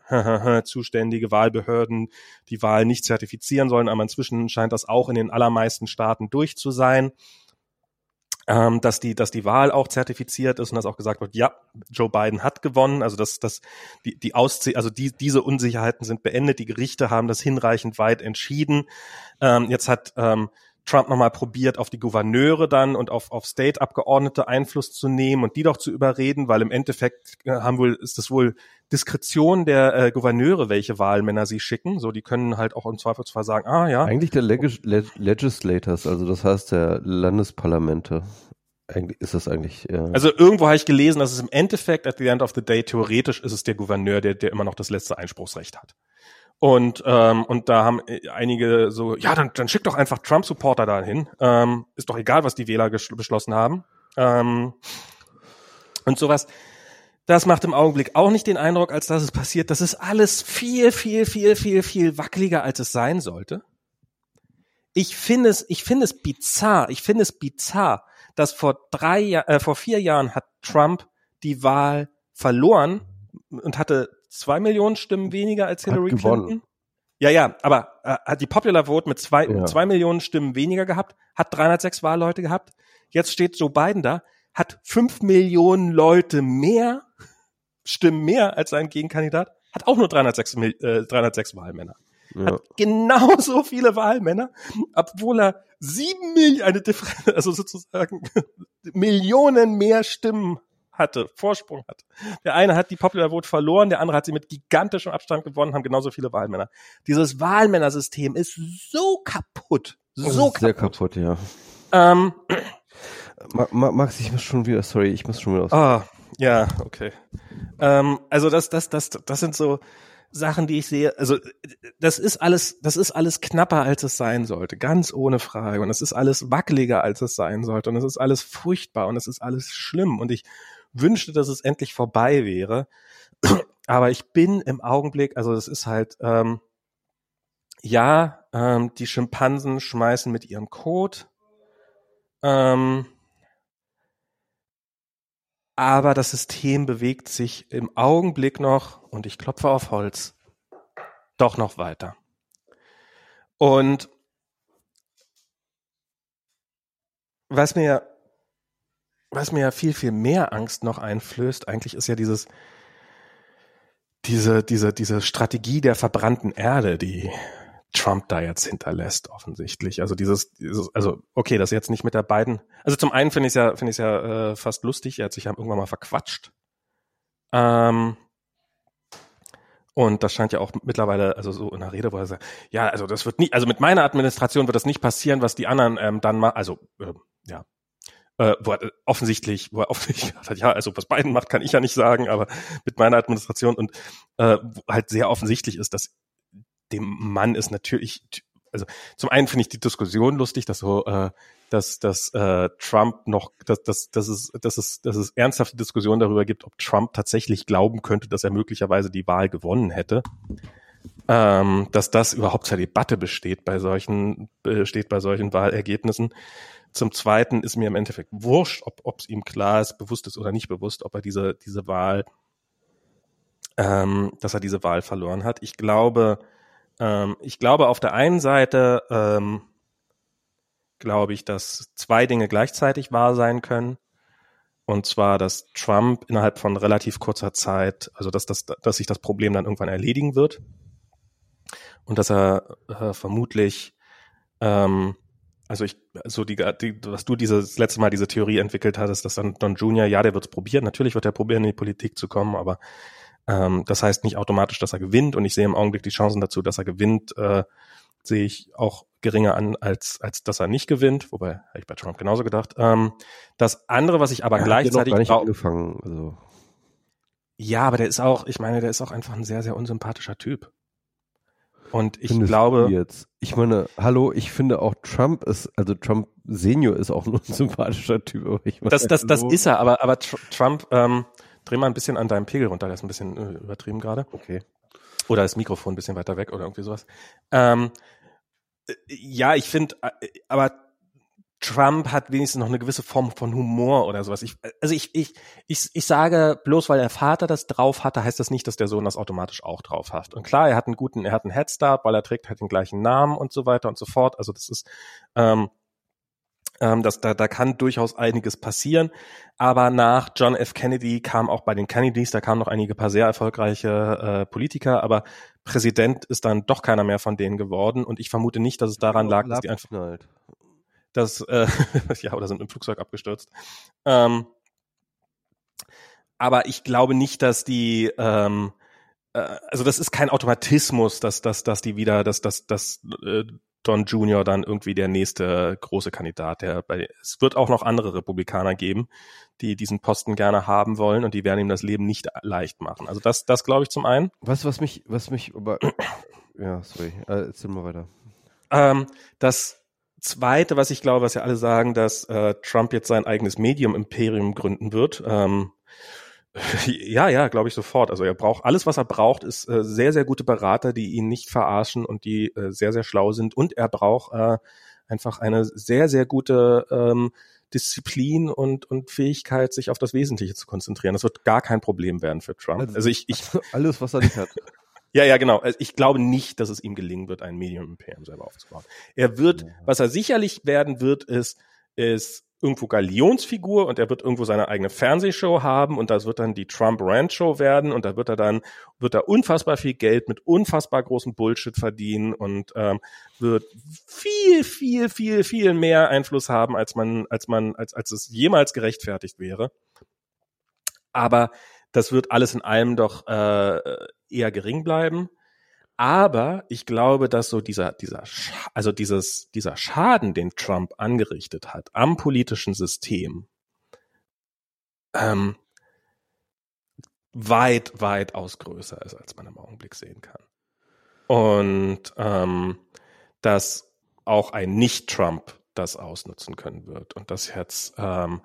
zuständige Wahlbehörden die Wahl nicht zertifizieren sollen, aber inzwischen scheint das auch in den allermeisten Staaten durch zu sein. Ähm, dass die, dass die Wahl auch zertifiziert ist und dass auch gesagt wird, ja, Joe Biden hat gewonnen. Also dass, dass die, die Auszie also die, diese Unsicherheiten sind beendet. Die Gerichte haben das hinreichend weit entschieden. Ähm, jetzt hat ähm, Trump nochmal probiert, auf die Gouverneure dann und auf, auf State-Abgeordnete Einfluss zu nehmen und die doch zu überreden, weil im Endeffekt äh, haben wohl, ist es wohl Diskretion der äh, Gouverneure, welche Wahlmänner sie schicken. So, die können halt auch im Zweifelsfall sagen, ah ja.
Eigentlich der Legis Leg Legislators, also das heißt der Landesparlamente. Eigentlich ist das eigentlich.
Äh also irgendwo habe ich gelesen, dass es im Endeffekt at the end of the day theoretisch ist es der Gouverneur, der, der immer noch das letzte Einspruchsrecht hat. Und, ähm, und da haben einige so, ja, dann, dann schick doch einfach Trump-Supporter dahin. Ähm, ist doch egal, was die Wähler beschlossen haben. Ähm, und sowas. Das macht im Augenblick auch nicht den Eindruck, als dass es passiert. Das ist alles viel, viel, viel, viel, viel wackeliger, als es sein sollte. Ich finde es, ich finde es bizarr. Ich finde es bizarr, dass vor drei, äh, vor vier Jahren hat Trump die Wahl verloren und hatte zwei Millionen Stimmen weniger als Hillary hat Clinton. Gewonnen. Ja, ja, aber äh, hat die Popular Vote mit zwei, ja. zwei Millionen Stimmen weniger gehabt, hat 306 Wahlleute gehabt. Jetzt steht Joe Biden da, hat fünf Millionen Leute mehr, Stimmen mehr als sein Gegenkandidat, hat auch nur 306, äh, 306 Wahlmänner. Ja. Hat genauso viele Wahlmänner, obwohl er sieben Millionen, eine Differenz, also sozusagen Millionen mehr Stimmen hatte, Vorsprung hat. Der eine hat die Popular Vote verloren, der andere hat sie mit gigantischem Abstand gewonnen, haben genauso viele Wahlmänner. Dieses Wahlmännersystem ist so kaputt. So kaputt.
Sehr kaputt, ja. Ähm, Max, ich muss schon wieder, sorry, ich muss schon wieder aus.
Ah, ja, okay. Ähm, also das, das, das, das sind so Sachen, die ich sehe. Also das ist alles, das ist alles knapper, als es sein sollte, ganz ohne Frage. Und es ist alles wackeliger, als es sein sollte. Und es ist alles furchtbar und es ist alles schlimm. Und ich wünschte, dass es endlich vorbei wäre. Aber ich bin im Augenblick, also das ist halt, ähm, ja, ähm, die Schimpansen schmeißen mit ihrem Kot. Ähm, aber das System bewegt sich im Augenblick noch, und ich klopfe auf Holz, doch noch weiter. Und was mir was mir ja viel, viel mehr Angst noch einflößt, eigentlich ist ja dieses, diese, diese, diese Strategie der verbrannten Erde, die Trump da jetzt hinterlässt, offensichtlich. Also dieses, dieses also okay, das jetzt nicht mit der beiden. Also zum einen finde ich es ja, finde ich ja äh, fast lustig, er hat sich ja irgendwann mal verquatscht. Ähm, und das scheint ja auch mittlerweile, also so in der Rede, wo er sagt, ja, also das wird nie, also mit meiner Administration wird das nicht passieren, was die anderen ähm, dann mal, also äh, ja, äh, wo er offensichtlich, wo er offensichtlich gesagt hat, ja, also was Biden macht, kann ich ja nicht sagen, aber mit meiner Administration und äh, halt sehr offensichtlich ist, dass dem Mann ist natürlich, also zum einen finde ich die Diskussion lustig, dass so, äh, dass, dass äh, Trump noch, dass, dass, dass, es, dass, es, dass es ernsthafte Diskussionen darüber gibt, ob Trump tatsächlich glauben könnte, dass er möglicherweise die Wahl gewonnen hätte. Ähm, dass das überhaupt zur Debatte besteht bei solchen, besteht bei solchen Wahlergebnissen. Zum Zweiten ist mir im Endeffekt wurscht, ob es ihm klar ist, bewusst ist oder nicht bewusst, ob er diese, diese Wahl, ähm, dass er diese Wahl verloren hat. Ich glaube, ähm, ich glaube auf der einen Seite, ähm, glaube ich, dass zwei Dinge gleichzeitig wahr sein können. Und zwar, dass Trump innerhalb von relativ kurzer Zeit, also dass, das, dass sich das Problem dann irgendwann erledigen wird. Und dass er äh, vermutlich ähm, also ich, so die, die, was du dieses letzte Mal diese Theorie entwickelt hattest, dass dann Don Junior, ja, der wird es probieren. Natürlich wird er probieren, in die Politik zu kommen, aber ähm, das heißt nicht automatisch, dass er gewinnt. Und ich sehe im Augenblick die Chancen dazu, dass er gewinnt, äh, sehe ich auch geringer an, als, als dass er nicht gewinnt. Wobei, hätte ich bei Trump genauso gedacht. Ähm, das andere, was ich aber ja, gleichzeitig
auch, angefangen, also.
Ja, aber der ist auch, ich meine, der ist auch einfach ein sehr, sehr unsympathischer Typ. Und ich glaube.
Jetzt? Ich meine, hallo, ich finde auch Trump ist, also Trump Senior ist auch ein unsympathischer Typ.
Ich meine, das, das, das ist er, aber, aber Trump, ähm, dreh mal ein bisschen an deinem Pegel runter, der ist ein bisschen äh, übertrieben gerade.
Okay.
Oder das Mikrofon ein bisschen weiter weg oder irgendwie sowas. Ähm, äh, ja, ich finde, äh, aber Trump hat wenigstens noch eine gewisse Form von Humor oder sowas. Ich, also ich, ich, ich, ich sage, bloß weil der Vater das drauf hatte, heißt das nicht, dass der Sohn das automatisch auch drauf hat. Und klar, er hat einen guten, er hat einen Headstart, weil er trägt halt den gleichen Namen und so weiter und so fort. Also das ist, ähm, ähm, das, da, da kann durchaus einiges passieren. Aber nach John F. Kennedy kam auch bei den Kennedys, da kamen noch einige paar sehr erfolgreiche äh, Politiker, aber Präsident ist dann doch keiner mehr von denen geworden. Und ich vermute nicht, dass es daran lag, dass die einfach. Halt das, äh, ja, oder sind im Flugzeug abgestürzt. Ähm, aber ich glaube nicht, dass die, ähm, äh, also das ist kein Automatismus, dass, dass, dass die wieder, dass, dass, dass äh, Don Junior dann irgendwie der nächste große Kandidat, der bei, es wird auch noch andere Republikaner geben, die diesen Posten gerne haben wollen und die werden ihm das Leben nicht leicht machen. Also das, das glaube ich zum einen.
Was, was mich, was mich aber ja, sorry. Äh, erzähl mal weiter.
Ähm, das Zweite, was ich glaube, was ja alle sagen, dass äh, Trump jetzt sein eigenes Medium-Imperium gründen wird. Ähm, ja, ja, glaube ich sofort. Also er braucht alles, was er braucht, ist äh, sehr, sehr gute Berater, die ihn nicht verarschen und die äh, sehr, sehr schlau sind. Und er braucht äh, einfach eine sehr, sehr gute ähm, Disziplin und, und Fähigkeit, sich auf das Wesentliche zu konzentrieren. Das wird gar kein Problem werden für Trump. Also, also ich, ich
alles, was er nicht hat.
Ja, ja, genau. Also ich glaube nicht, dass es ihm gelingen wird, ein Medium Imperium selber aufzubauen. Er wird, was er sicherlich werden wird, ist, ist irgendwo Galionsfigur und er wird irgendwo seine eigene Fernsehshow haben und das wird dann die Trump Ranch Show werden und da wird er dann wird er unfassbar viel Geld mit unfassbar großem Bullshit verdienen und ähm, wird viel viel viel viel mehr Einfluss haben als man als man als als es jemals gerechtfertigt wäre. Aber das wird alles in allem doch äh, eher gering bleiben. Aber ich glaube, dass so dieser, dieser, also dieses, dieser Schaden, den Trump angerichtet hat am politischen System, ähm, weit, weit aus größer ist, als man im Augenblick sehen kann. Und ähm, dass auch ein Nicht-Trump das ausnutzen können wird. Und das jetzt ähm,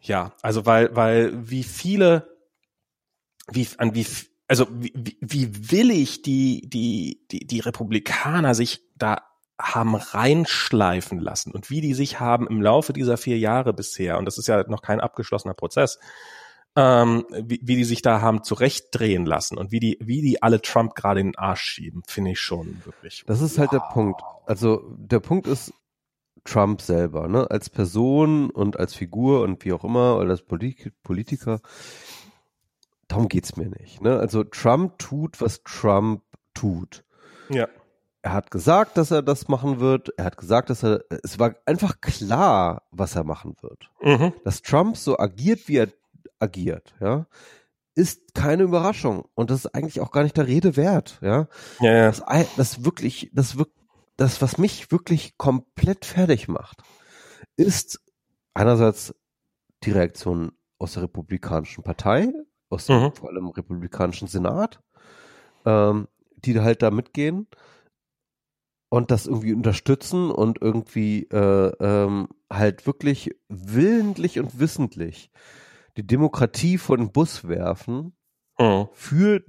ja, also weil, weil wie viele, wie, an wie, also wie, wie willig die, die, die, die Republikaner sich da haben reinschleifen lassen und wie die sich haben im Laufe dieser vier Jahre bisher, und das ist ja noch kein abgeschlossener Prozess, ähm, wie, wie die sich da haben zurechtdrehen lassen und wie die, wie die alle Trump gerade in den Arsch schieben, finde ich schon wirklich.
Das ist halt wow. der Punkt. Also der Punkt ist, Trump selber, ne, als Person und als Figur und wie auch immer, oder als Polit Politiker, darum geht's mir nicht. Ne? Also Trump tut, was Trump tut.
Ja.
Er hat gesagt, dass er das machen wird. Er hat gesagt, dass er, es war einfach klar, was er machen wird. Mhm. Dass Trump so agiert, wie er agiert, ja, ist keine Überraschung. Und das ist eigentlich auch gar nicht der Rede wert, ja.
ja, ja.
Das, das wirklich, das wirklich, das, was mich wirklich komplett fertig macht, ist einerseits die Reaktion aus der Republikanischen Partei, aus dem mhm. vor allem Republikanischen Senat, ähm, die halt da mitgehen und das irgendwie unterstützen und irgendwie äh, ähm, halt wirklich willentlich und wissentlich die Demokratie vor den Bus werfen mhm. für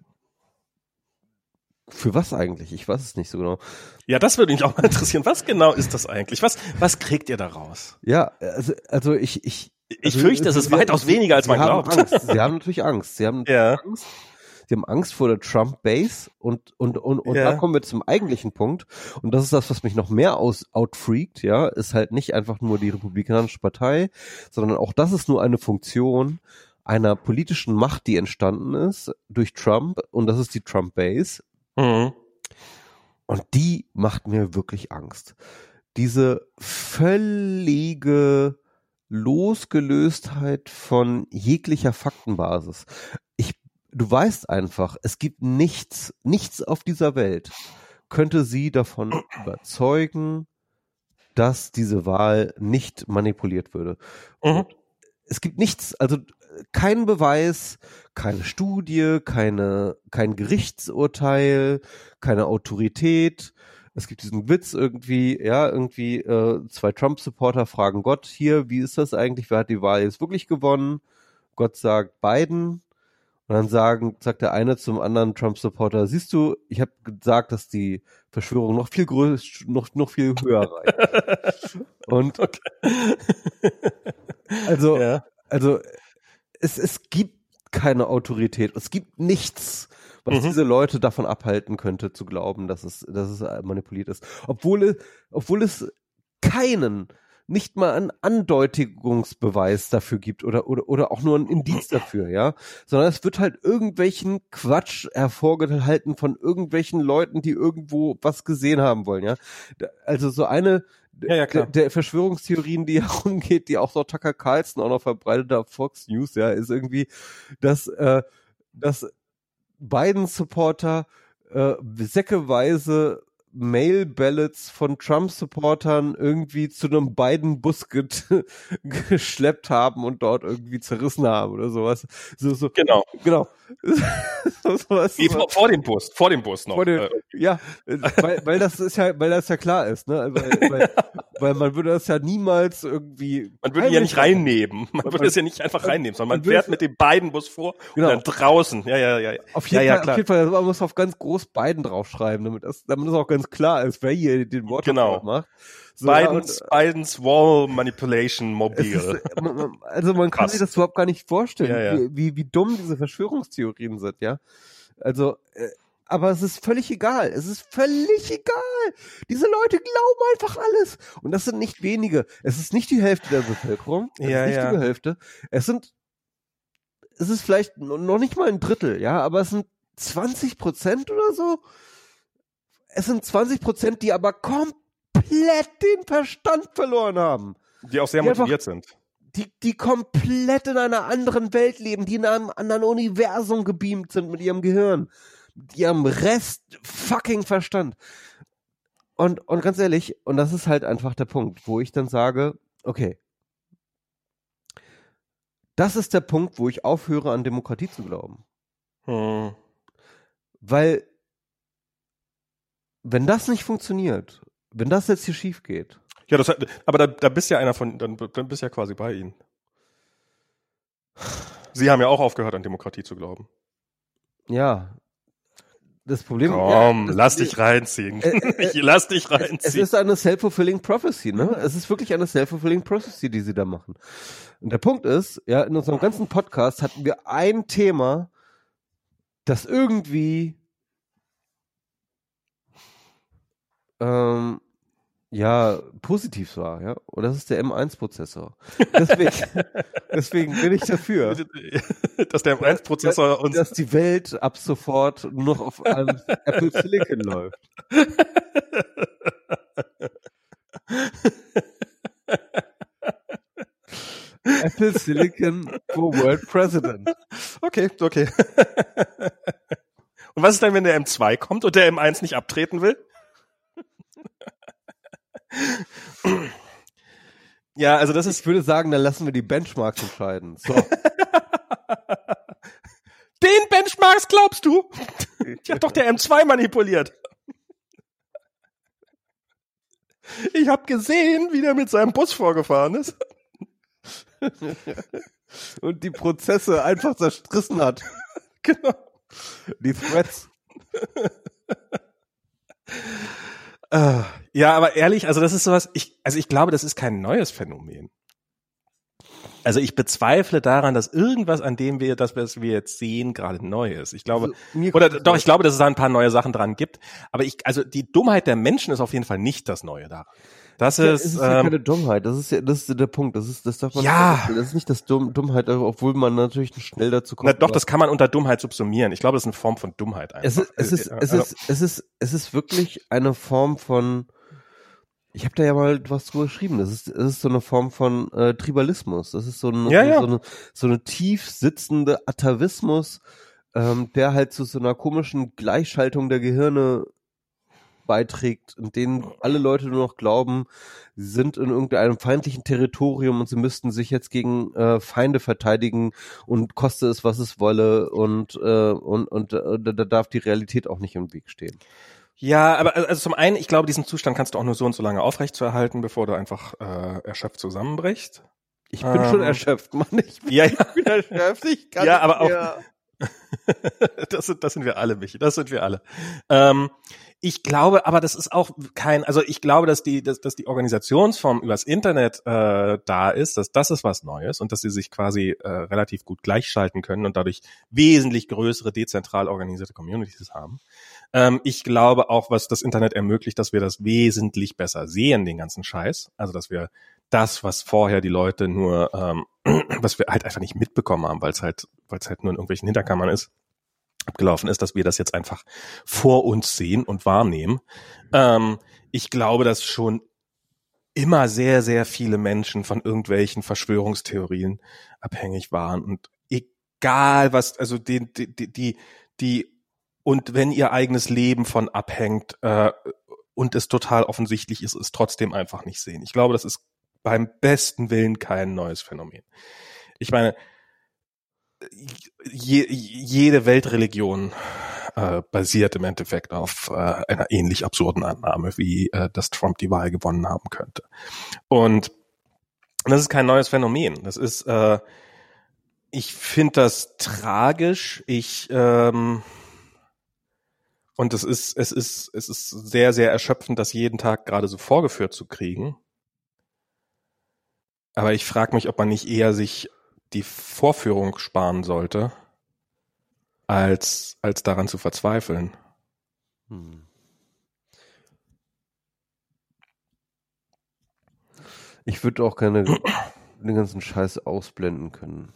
für was eigentlich? Ich weiß es nicht so genau.
Ja, das würde mich auch mal interessieren. Was genau ist das eigentlich? Was, was kriegt ihr daraus?
Ja, also, also ich, ich.
Ich also, fürchte, es ist weitaus weniger, als man glaubt.
Angst. Sie haben natürlich Angst. Sie haben
ja.
Angst. Sie haben Angst vor der Trump-Base und, und, und, und ja. da kommen wir zum eigentlichen Punkt. Und das ist das, was mich noch mehr aus, outfreakt, ja, ist halt nicht einfach nur die Republikanische Partei, sondern auch das ist nur eine Funktion einer politischen Macht, die entstanden ist durch Trump und das ist die Trump-Base Mhm. Und die macht mir wirklich Angst. Diese völlige Losgelöstheit von jeglicher Faktenbasis. Ich, du weißt einfach, es gibt nichts, nichts auf dieser Welt könnte sie davon überzeugen, dass diese Wahl nicht manipuliert würde. Mhm. Es gibt nichts, also kein Beweis, keine Studie, keine, kein Gerichtsurteil, keine Autorität. Es gibt diesen Witz irgendwie, ja, irgendwie äh, zwei Trump-Supporter fragen Gott hier, wie ist das eigentlich, wer hat die Wahl jetzt wirklich gewonnen? Gott sagt Biden. Und dann sagen, sagt der eine zum anderen Trump-Supporter, siehst du, ich habe gesagt, dass die Verschwörung noch viel größer, noch, noch viel höher reicht. Und also, ja. also es, es gibt keine Autorität. Es gibt nichts, was mhm. diese Leute davon abhalten könnte, zu glauben, dass es, dass es manipuliert ist. Obwohl, obwohl es keinen, nicht mal einen Andeutigungsbeweis dafür gibt oder, oder, oder auch nur ein Indiz dafür, ja. Sondern es wird halt irgendwelchen Quatsch hervorgehalten von irgendwelchen Leuten, die irgendwo was gesehen haben wollen, ja. Also so eine,
ja, ja.
Der, der Verschwörungstheorien, die herumgeht, die auch so Tucker Carlson auch noch verbreitet auf Fox News, ja, ist irgendwie, dass, äh, dass Biden-Supporter äh, säckeweise Mail-Ballots von Trump-Supportern irgendwie zu einem Biden-Bus geschleppt haben und dort irgendwie zerrissen haben oder sowas. So, so.
Genau.
Genau.
so, sowas, Wie vor, vor, dem Bus, vor dem Bus noch.
Dem, äh. ja, weil, weil das ist ja, weil das ja klar ist, ne? Weil, weil, weil man würde das ja niemals irgendwie.
Man würde ja nicht reinnehmen. Man, man würde es ja nicht einfach reinnehmen, sondern man, man fährt mit dem Biden-Bus vor genau. und dann draußen. Ja, ja, ja.
Auf jeden,
ja,
Fall, ja, auf jeden Fall, man muss auf ganz groß Biden draufschreiben, damit das, damit das auch ganz klar ist, wer hier den Wort
genau. macht. So, Bidens, ja, Bidens Wall Manipulation Mobil. Ist,
also man kann Krass. sich das überhaupt gar nicht vorstellen, ja, ja. Wie, wie, wie dumm diese Verschwörungstheorien sind, ja. Also, äh, aber es ist völlig egal. Es ist völlig egal. Diese Leute glauben einfach alles. Und das sind nicht wenige. Es ist nicht die Hälfte der Bevölkerung. Es ja, ist nicht ja. die Hälfte. Es sind, es ist vielleicht noch nicht mal ein Drittel, ja, aber es sind 20 Prozent oder so. Es sind 20 Prozent, die aber komplett den Verstand verloren haben.
Die auch sehr die motiviert einfach, sind.
Die, die komplett in einer anderen Welt leben, die in einem anderen Universum gebeamt sind mit ihrem Gehirn. Die haben Rest fucking Verstand. Und, und ganz ehrlich, und das ist halt einfach der Punkt, wo ich dann sage, okay, das ist der Punkt, wo ich aufhöre, an Demokratie zu glauben. Hm. Weil, wenn das nicht funktioniert, wenn das jetzt hier schief geht.
Ja, das, aber da, da bist ja einer von, dann, dann bist ja quasi bei ihnen. Sie haben ja auch aufgehört, an Demokratie zu glauben.
Ja. Das Problem
Komm, ja, das, lass dich reinziehen. Äh, äh, ich lass dich reinziehen.
Es ist eine self-fulfilling prophecy, ne? Es ist wirklich eine self-fulfilling prophecy, die sie da machen. Und der Punkt ist, ja, in unserem ganzen Podcast hatten wir ein Thema, das irgendwie ähm, ja positiv war, ja. Und das ist der M1-Prozessor. Deswegen, deswegen bin ich dafür.
dass der M1-Prozessor uns.
Dass die Welt ab sofort nur noch auf einem Apple Silicon läuft. Apple Silicon for World President.
Okay, okay. Und was ist denn, wenn der M2 kommt und der M1 nicht abtreten will?
Ja, also das ist. Ich würde sagen, dann lassen wir die Benchmarks entscheiden. So.
Den Benchmarks glaubst du? Ich hab doch der M2 manipuliert. Ich hab gesehen, wie der mit seinem Bus vorgefahren ist.
Und die Prozesse einfach zerstrissen hat.
Genau.
Die Threads.
Uh, ja, aber ehrlich, also das ist sowas, ich, also ich glaube, das ist kein neues Phänomen. Also ich bezweifle daran, dass irgendwas, an dem wir, das was wir jetzt sehen, gerade neu ist. Ich glaube, also, oder doch, ich glaube, dass es da ein paar neue Sachen dran gibt. Aber ich, also die Dummheit der Menschen ist auf jeden Fall nicht das Neue daran. Das ist,
ist ja ähm, keine Dummheit. Das ist ja, das ist der Punkt. Das ist, das darf man
ja.
Nicht, das ist nicht das Dumm, Dummheit, obwohl man natürlich schnell dazu kommt.
Na, doch, das kann man unter Dummheit subsumieren. Ich glaube, das ist eine Form von Dummheit einfach.
Es ist, es ist, es ist, es ist, es ist wirklich eine Form von, ich habe da ja mal was drüber geschrieben. Das ist, das ist so eine Form von äh, Tribalismus. Das ist so, ein,
ja, ja.
so, eine, so eine tief sitzende Atavismus, ähm, der halt zu so einer komischen Gleichschaltung der Gehirne beiträgt, in denen alle Leute nur noch glauben, sie sind in irgendeinem feindlichen Territorium und sie müssten sich jetzt gegen äh, Feinde verteidigen und koste es, was es wolle und, äh, und, und äh, da darf die Realität auch nicht im Weg stehen.
Ja, aber also zum einen, ich glaube, diesen Zustand kannst du auch nur so und so lange aufrechtzuerhalten, bevor du einfach äh, erschöpft zusammenbrichst.
Ich bin ähm, schon erschöpft, Mann. Ich bin,
ja, ja.
ich bin erschöpft. Ich kann
ja, aber auch. das, sind, das sind wir alle, Michi. Das sind wir alle. Ähm, ich glaube, aber das ist auch kein, also ich glaube, dass die, dass, dass die Organisationsform übers Internet äh, da ist, dass das ist was Neues und dass sie sich quasi äh, relativ gut gleichschalten können und dadurch wesentlich größere dezentral organisierte Communities haben. Ähm, ich glaube auch, was das Internet ermöglicht, dass wir das wesentlich besser sehen, den ganzen Scheiß. Also dass wir das, was vorher die Leute nur, ähm, was wir halt einfach nicht mitbekommen haben, weil es halt, weil es halt nur in irgendwelchen Hinterkammern ist, abgelaufen ist, dass wir das jetzt einfach vor uns sehen und wahrnehmen. Ähm, ich glaube, dass schon immer sehr, sehr viele Menschen von irgendwelchen Verschwörungstheorien abhängig waren und egal was, also die, die, die, die und wenn ihr eigenes Leben von abhängt, äh, und es total offensichtlich ist, es trotzdem einfach nicht sehen. Ich glaube, das ist beim besten Willen kein neues Phänomen. Ich meine, je, jede Weltreligion äh, basiert im Endeffekt auf äh, einer ähnlich absurden Annahme, wie äh, dass Trump die Wahl gewonnen haben könnte. Und das ist kein neues Phänomen. Das ist, äh, ich finde das tragisch. Ich ähm, und es ist, es ist, es ist sehr, sehr erschöpfend, das jeden Tag gerade so vorgeführt zu kriegen. Aber ich frage mich, ob man nicht eher sich die Vorführung sparen sollte, als, als daran zu verzweifeln. Hm.
Ich würde auch gerne den ganzen Scheiß ausblenden können.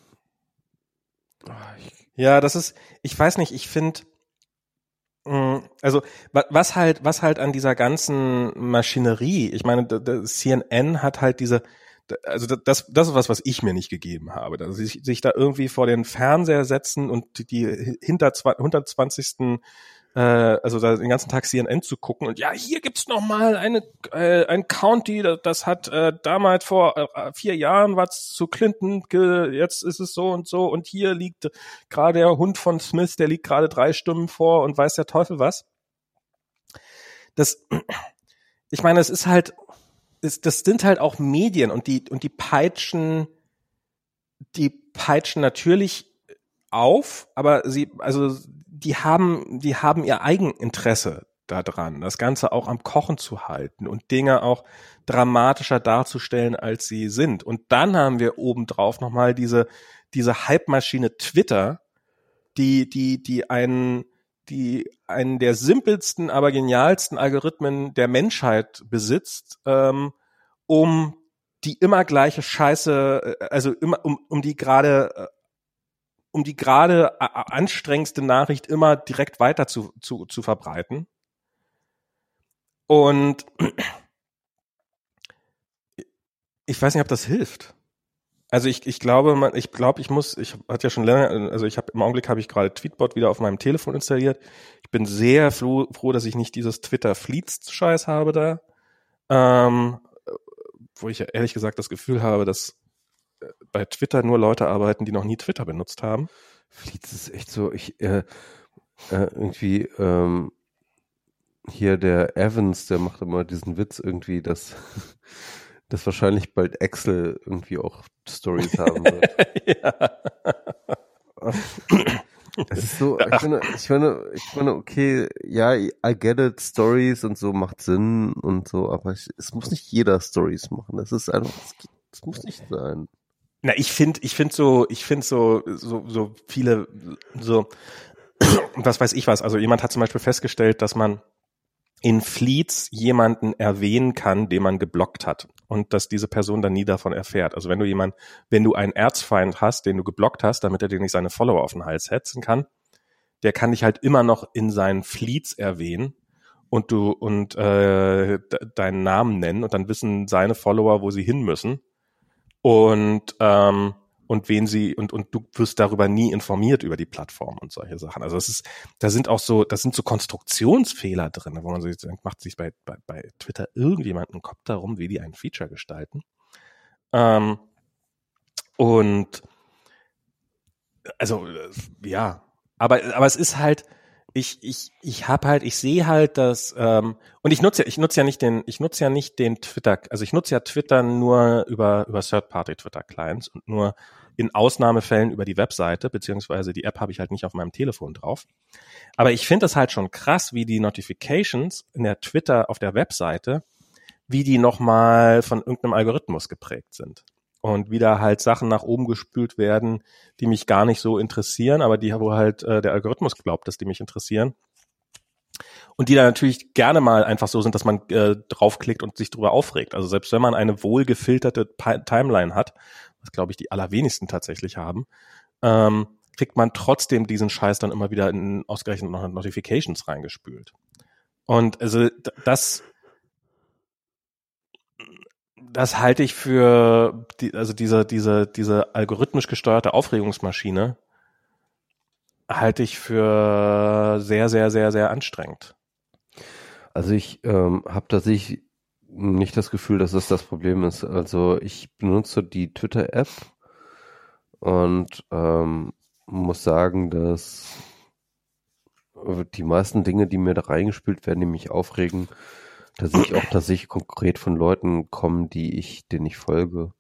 ja, das ist, ich weiß nicht, ich finde, hm, also was halt, was halt an dieser ganzen Maschinerie, ich meine, CNN hat halt diese, also das, das ist was, was ich mir nicht gegeben habe. dass sich, sich da irgendwie vor den Fernseher setzen und die hinter 120 äh, also den ganzen Tag CNN zu gucken und ja, hier gibt's noch mal eine äh, ein County, das, das hat äh, damals vor äh, vier Jahren was zu Clinton, ge, jetzt ist es so und so und hier liegt gerade der Hund von Smith, der liegt gerade drei Stimmen vor und weiß der Teufel was. Das, ich meine, es ist halt, es, das sind halt auch Medien und die und die peitschen, die peitschen natürlich auf, aber sie, also die haben, die haben ihr Eigeninteresse daran, das Ganze auch am Kochen zu halten und Dinge auch dramatischer darzustellen, als sie sind. Und dann haben wir obendrauf nochmal diese, diese Hype-Maschine Twitter, die, die, die einen, die einen der simpelsten, aber genialsten Algorithmen der Menschheit besitzt, ähm, um die immer gleiche Scheiße, äh, also immer, um, um die gerade äh, um die gerade anstrengendste Nachricht immer direkt weiter zu, zu, zu verbreiten. Und ich weiß nicht, ob das hilft. Also ich, ich glaube, man, ich glaube, ich muss, ich hatte ja schon länger, also ich habe im Augenblick habe ich gerade Tweetbot wieder auf meinem Telefon installiert. Ich bin sehr froh, froh dass ich nicht dieses Twitter Fleets Scheiß habe da, ähm, wo ich ja ehrlich gesagt das Gefühl habe, dass bei Twitter nur Leute arbeiten, die noch nie Twitter benutzt haben.
Fleets ist echt so, ich äh, äh, irgendwie ähm, hier der Evans, der macht immer diesen Witz irgendwie, dass dass wahrscheinlich bald Excel irgendwie auch Stories haben wird. ja. Das ist so, ich finde, ich finde, ich finde, okay, ja, I get it, Stories und so macht Sinn und so, aber ich, es muss nicht jeder Stories machen. Das ist einfach, es muss nicht sein.
Na, ich finde, ich finde so, ich finde so, so, so viele, so, was weiß ich was. Also jemand hat zum Beispiel festgestellt, dass man in Fleets jemanden erwähnen kann, den man geblockt hat und dass diese Person dann nie davon erfährt. Also wenn du jemand, wenn du einen Erzfeind hast, den du geblockt hast, damit er dir nicht seine Follower auf den Hals hetzen kann, der kann dich halt immer noch in seinen Fleets erwähnen und du und äh, deinen Namen nennen und dann wissen seine Follower, wo sie hin müssen und ähm, und wen sie und und du wirst darüber nie informiert über die Plattform und solche Sachen. Also es ist, da sind auch so, das sind so Konstruktionsfehler drin, wo man so denkt, macht sich bei, bei, bei Twitter irgendjemand einen Kopf darum, wie die ein Feature gestalten. Ähm, und also ja, aber aber es ist halt ich, ich, ich habe halt, ich sehe halt, dass ähm, und ich nutze ich nutze ja nicht den, ich nutze ja nicht den Twitter, also ich nutze ja Twitter nur über über Third-Party Twitter Clients und nur in Ausnahmefällen über die Webseite beziehungsweise die App habe ich halt nicht auf meinem Telefon drauf. Aber ich finde es halt schon krass, wie die Notifications in der Twitter auf der Webseite, wie die nochmal von irgendeinem Algorithmus geprägt sind und wieder halt Sachen nach oben gespült werden, die mich gar nicht so interessieren, aber die, wo halt äh, der Algorithmus glaubt, dass die mich interessieren. Und die dann natürlich gerne mal einfach so sind, dass man äh, draufklickt und sich darüber aufregt. Also selbst wenn man eine wohlgefilterte Timeline hat, was glaube ich die allerwenigsten tatsächlich haben, ähm, kriegt man trotzdem diesen Scheiß dann immer wieder in ausgerechnet Notifications reingespült. Und also das das halte ich für die, also diese, diese, diese algorithmisch gesteuerte Aufregungsmaschine halte ich für sehr, sehr, sehr, sehr anstrengend.
Also ich ähm, habe tatsächlich nicht das Gefühl, dass das das Problem ist. Also ich benutze die Twitter-App und ähm, muss sagen, dass die meisten Dinge, die mir da reingespielt werden, die mich aufregen, dass ich auch tatsächlich konkret von Leuten kommen, die ich, denen ich folge.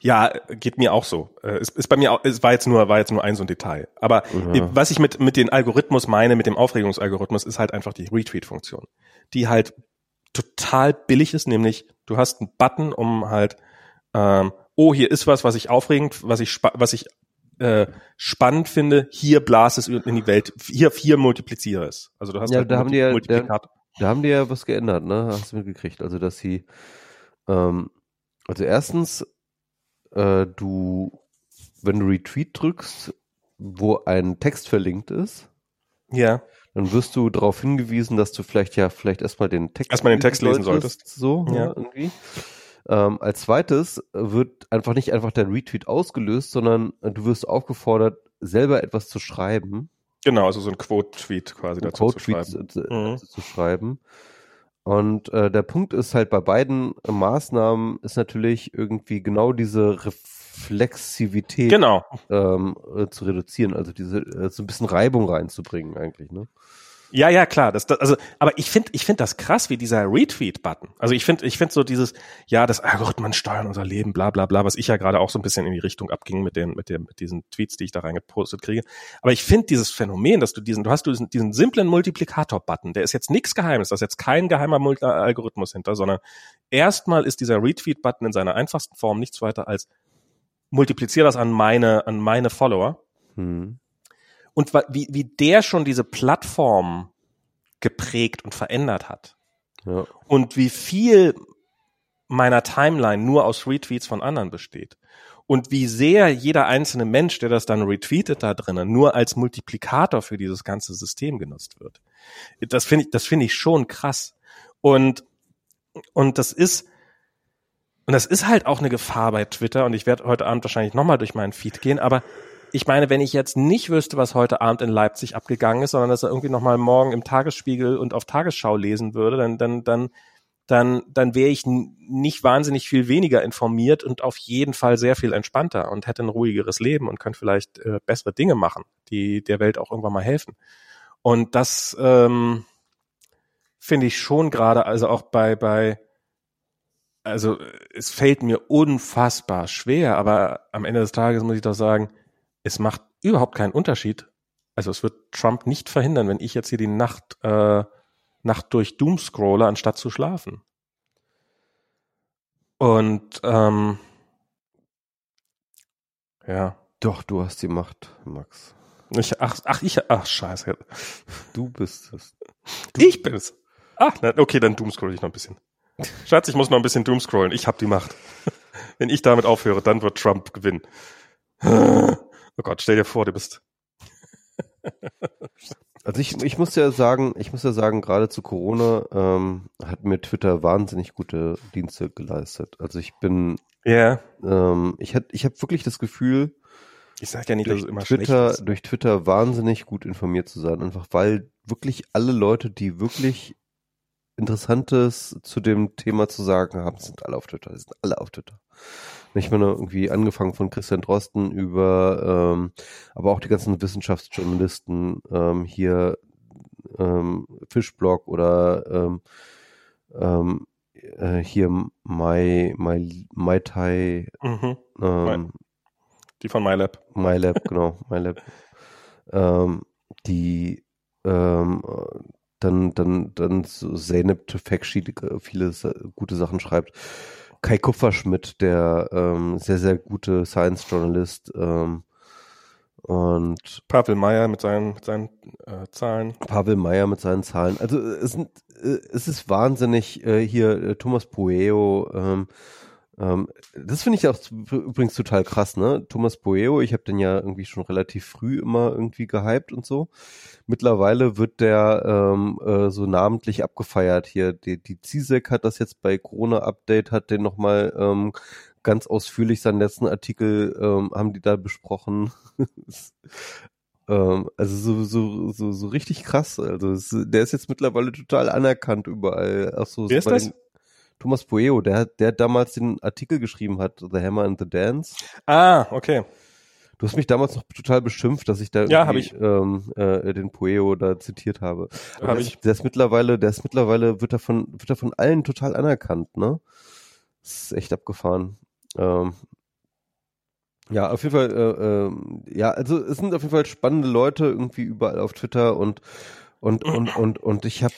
Ja, geht mir auch so. Äh, es ist bei mir auch, es war jetzt nur, war jetzt nur ein so ein Detail. Aber ja. was ich mit, mit dem Algorithmus meine, mit dem Aufregungsalgorithmus, ist halt einfach die Retweet-Funktion. Die halt total billig ist, nämlich du hast einen Button, um halt, ähm, oh, hier ist was, was ich aufregend, was ich, was ich äh, spannend finde, hier blase es in die Welt, hier vier multipliziere es. Also du hast
ja,
halt
da haben die ja, da, da, haben die ja was geändert, ne? Hast du mitgekriegt? Also dass sie, ähm, also erstens, äh, du, wenn du Retweet drückst, wo ein Text verlinkt ist,
ja
dann wirst du darauf hingewiesen, dass du vielleicht ja vielleicht erstmal den Text
erstmal den Text lesen solltest,
so ja. irgendwie. Ähm, als zweites wird einfach nicht einfach dein Retweet ausgelöst, sondern du wirst aufgefordert, selber etwas zu schreiben.
Genau, also so ein Quote-Tweet quasi
ein dazu Quote zu schreiben. Zu, mhm. zu schreiben. Und äh, der Punkt ist halt bei beiden Maßnahmen ist natürlich irgendwie genau diese Reflexivität
genau.
ähm, äh, zu reduzieren, also diese äh, so ein bisschen Reibung reinzubringen eigentlich, ne?
Ja, ja, klar. Das, das, also, aber ich finde, ich finde das krass, wie dieser Retweet-Button. Also ich finde, ich finde so dieses, ja, das Algorithmen steuern unser Leben, bla bla bla, was ich ja gerade auch so ein bisschen in die Richtung abging mit den, mit den, mit diesen Tweets, die ich da reingepostet kriege. Aber ich finde dieses Phänomen, dass du diesen, du hast diesen, diesen simplen Multiplikator-Button, der ist jetzt nichts Geheimes, da ist jetzt kein geheimer Algorithmus hinter, sondern erstmal ist dieser Retweet-Button in seiner einfachsten Form nichts weiter als multipliziere das an meine, an meine Follower. Hm und wie, wie der schon diese Plattform geprägt und verändert hat. Ja. Und wie viel meiner Timeline nur aus Retweets von anderen besteht. Und wie sehr jeder einzelne Mensch, der das dann retweetet da drinnen, nur als Multiplikator für dieses ganze System genutzt wird. Das finde ich, das finde ich schon krass. Und, und das ist, und das ist halt auch eine Gefahr bei Twitter. Und ich werde heute Abend wahrscheinlich nochmal durch meinen Feed gehen. Aber ich meine, wenn ich jetzt nicht wüsste, was heute Abend in Leipzig abgegangen ist, sondern dass er irgendwie nochmal morgen im Tagesspiegel und auf Tagesschau lesen würde, dann, dann, dann, dann, dann wäre ich nicht wahnsinnig viel weniger informiert und auf jeden Fall sehr viel entspannter und hätte ein ruhigeres Leben und könnte vielleicht äh, bessere Dinge machen, die der Welt auch irgendwann mal helfen. Und das ähm, finde ich schon gerade, also auch bei, bei, also es fällt mir unfassbar schwer, aber am Ende des Tages muss ich doch sagen, es macht überhaupt keinen Unterschied. Also es wird Trump nicht verhindern, wenn ich jetzt hier die Nacht, äh, Nacht durch Doom scrolle, anstatt zu schlafen. Und ähm, ja.
Doch, du hast die Macht, Max.
Ich, ach, ach, ich, ach, scheiße.
Du bist es.
Du ich bin es. Ach, na, okay, dann doomscroll ich noch ein bisschen. Schatz, ich muss noch ein bisschen doomscrollen. Ich hab die Macht. Wenn ich damit aufhöre, dann wird Trump gewinnen. Oh Gott, stell dir vor, du bist.
Also ich, ich muss ja sagen, ich muss ja sagen, gerade zu Corona ähm, hat mir Twitter wahnsinnig gute Dienste geleistet. Also ich bin,
ja,
yeah. ähm, ich hatte, ich habe wirklich das Gefühl,
ich sag ja nicht,
dass es immer Twitter, durch Twitter wahnsinnig gut informiert zu sein, einfach weil wirklich alle Leute, die wirklich Interessantes zu dem Thema zu sagen haben, sind alle auf Twitter, sind alle auf Twitter. Ich meine, irgendwie angefangen von Christian Drosten über, ähm, aber auch die ganzen Wissenschaftsjournalisten ähm, hier, ähm, Fischblog oder ähm, ähm, äh, hier Mai, Mai, Mai Tai,
mhm. ähm, die von MyLab.
MyLab, genau, MyLab. ähm, die ähm, dann, dann, dann so Zeynep Tefekci viele gute Sachen schreibt. Kai Kupferschmidt, der ähm, sehr, sehr gute Science-Journalist. Ähm, und
Pavel Meyer mit seinen, mit seinen äh, Zahlen.
Pavel Meyer mit seinen Zahlen. Also es, sind, äh, es ist wahnsinnig äh, hier äh, Thomas Poeo, ähm, ähm, das finde ich auch übrigens total krass, ne? Thomas Boeo, ich habe den ja irgendwie schon relativ früh immer irgendwie gehypt und so. Mittlerweile wird der ähm, äh, so namentlich abgefeiert hier. Die, die CISEC hat das jetzt bei Corona Update, hat den nochmal ähm, ganz ausführlich seinen letzten Artikel ähm, haben die da besprochen. Ähm, also so, so, so, so richtig krass. Also es, der ist jetzt mittlerweile total anerkannt überall. Ach so,
Wer ist das?
Den, Thomas Poeo, der, der damals den Artikel geschrieben hat, The Hammer and the Dance.
Ah, okay.
Du hast mich damals noch total beschimpft, dass ich da
ja, hab ich.
Ähm, äh, den Poeo da zitiert habe.
Hab ich.
Der ist mittlerweile, der ist mittlerweile, wird er von, wird er von allen total anerkannt, ne? Das ist echt abgefahren. Ähm, ja, auf jeden Fall, äh, äh, ja, also es sind auf jeden Fall spannende Leute irgendwie überall auf Twitter und und und und und ich habe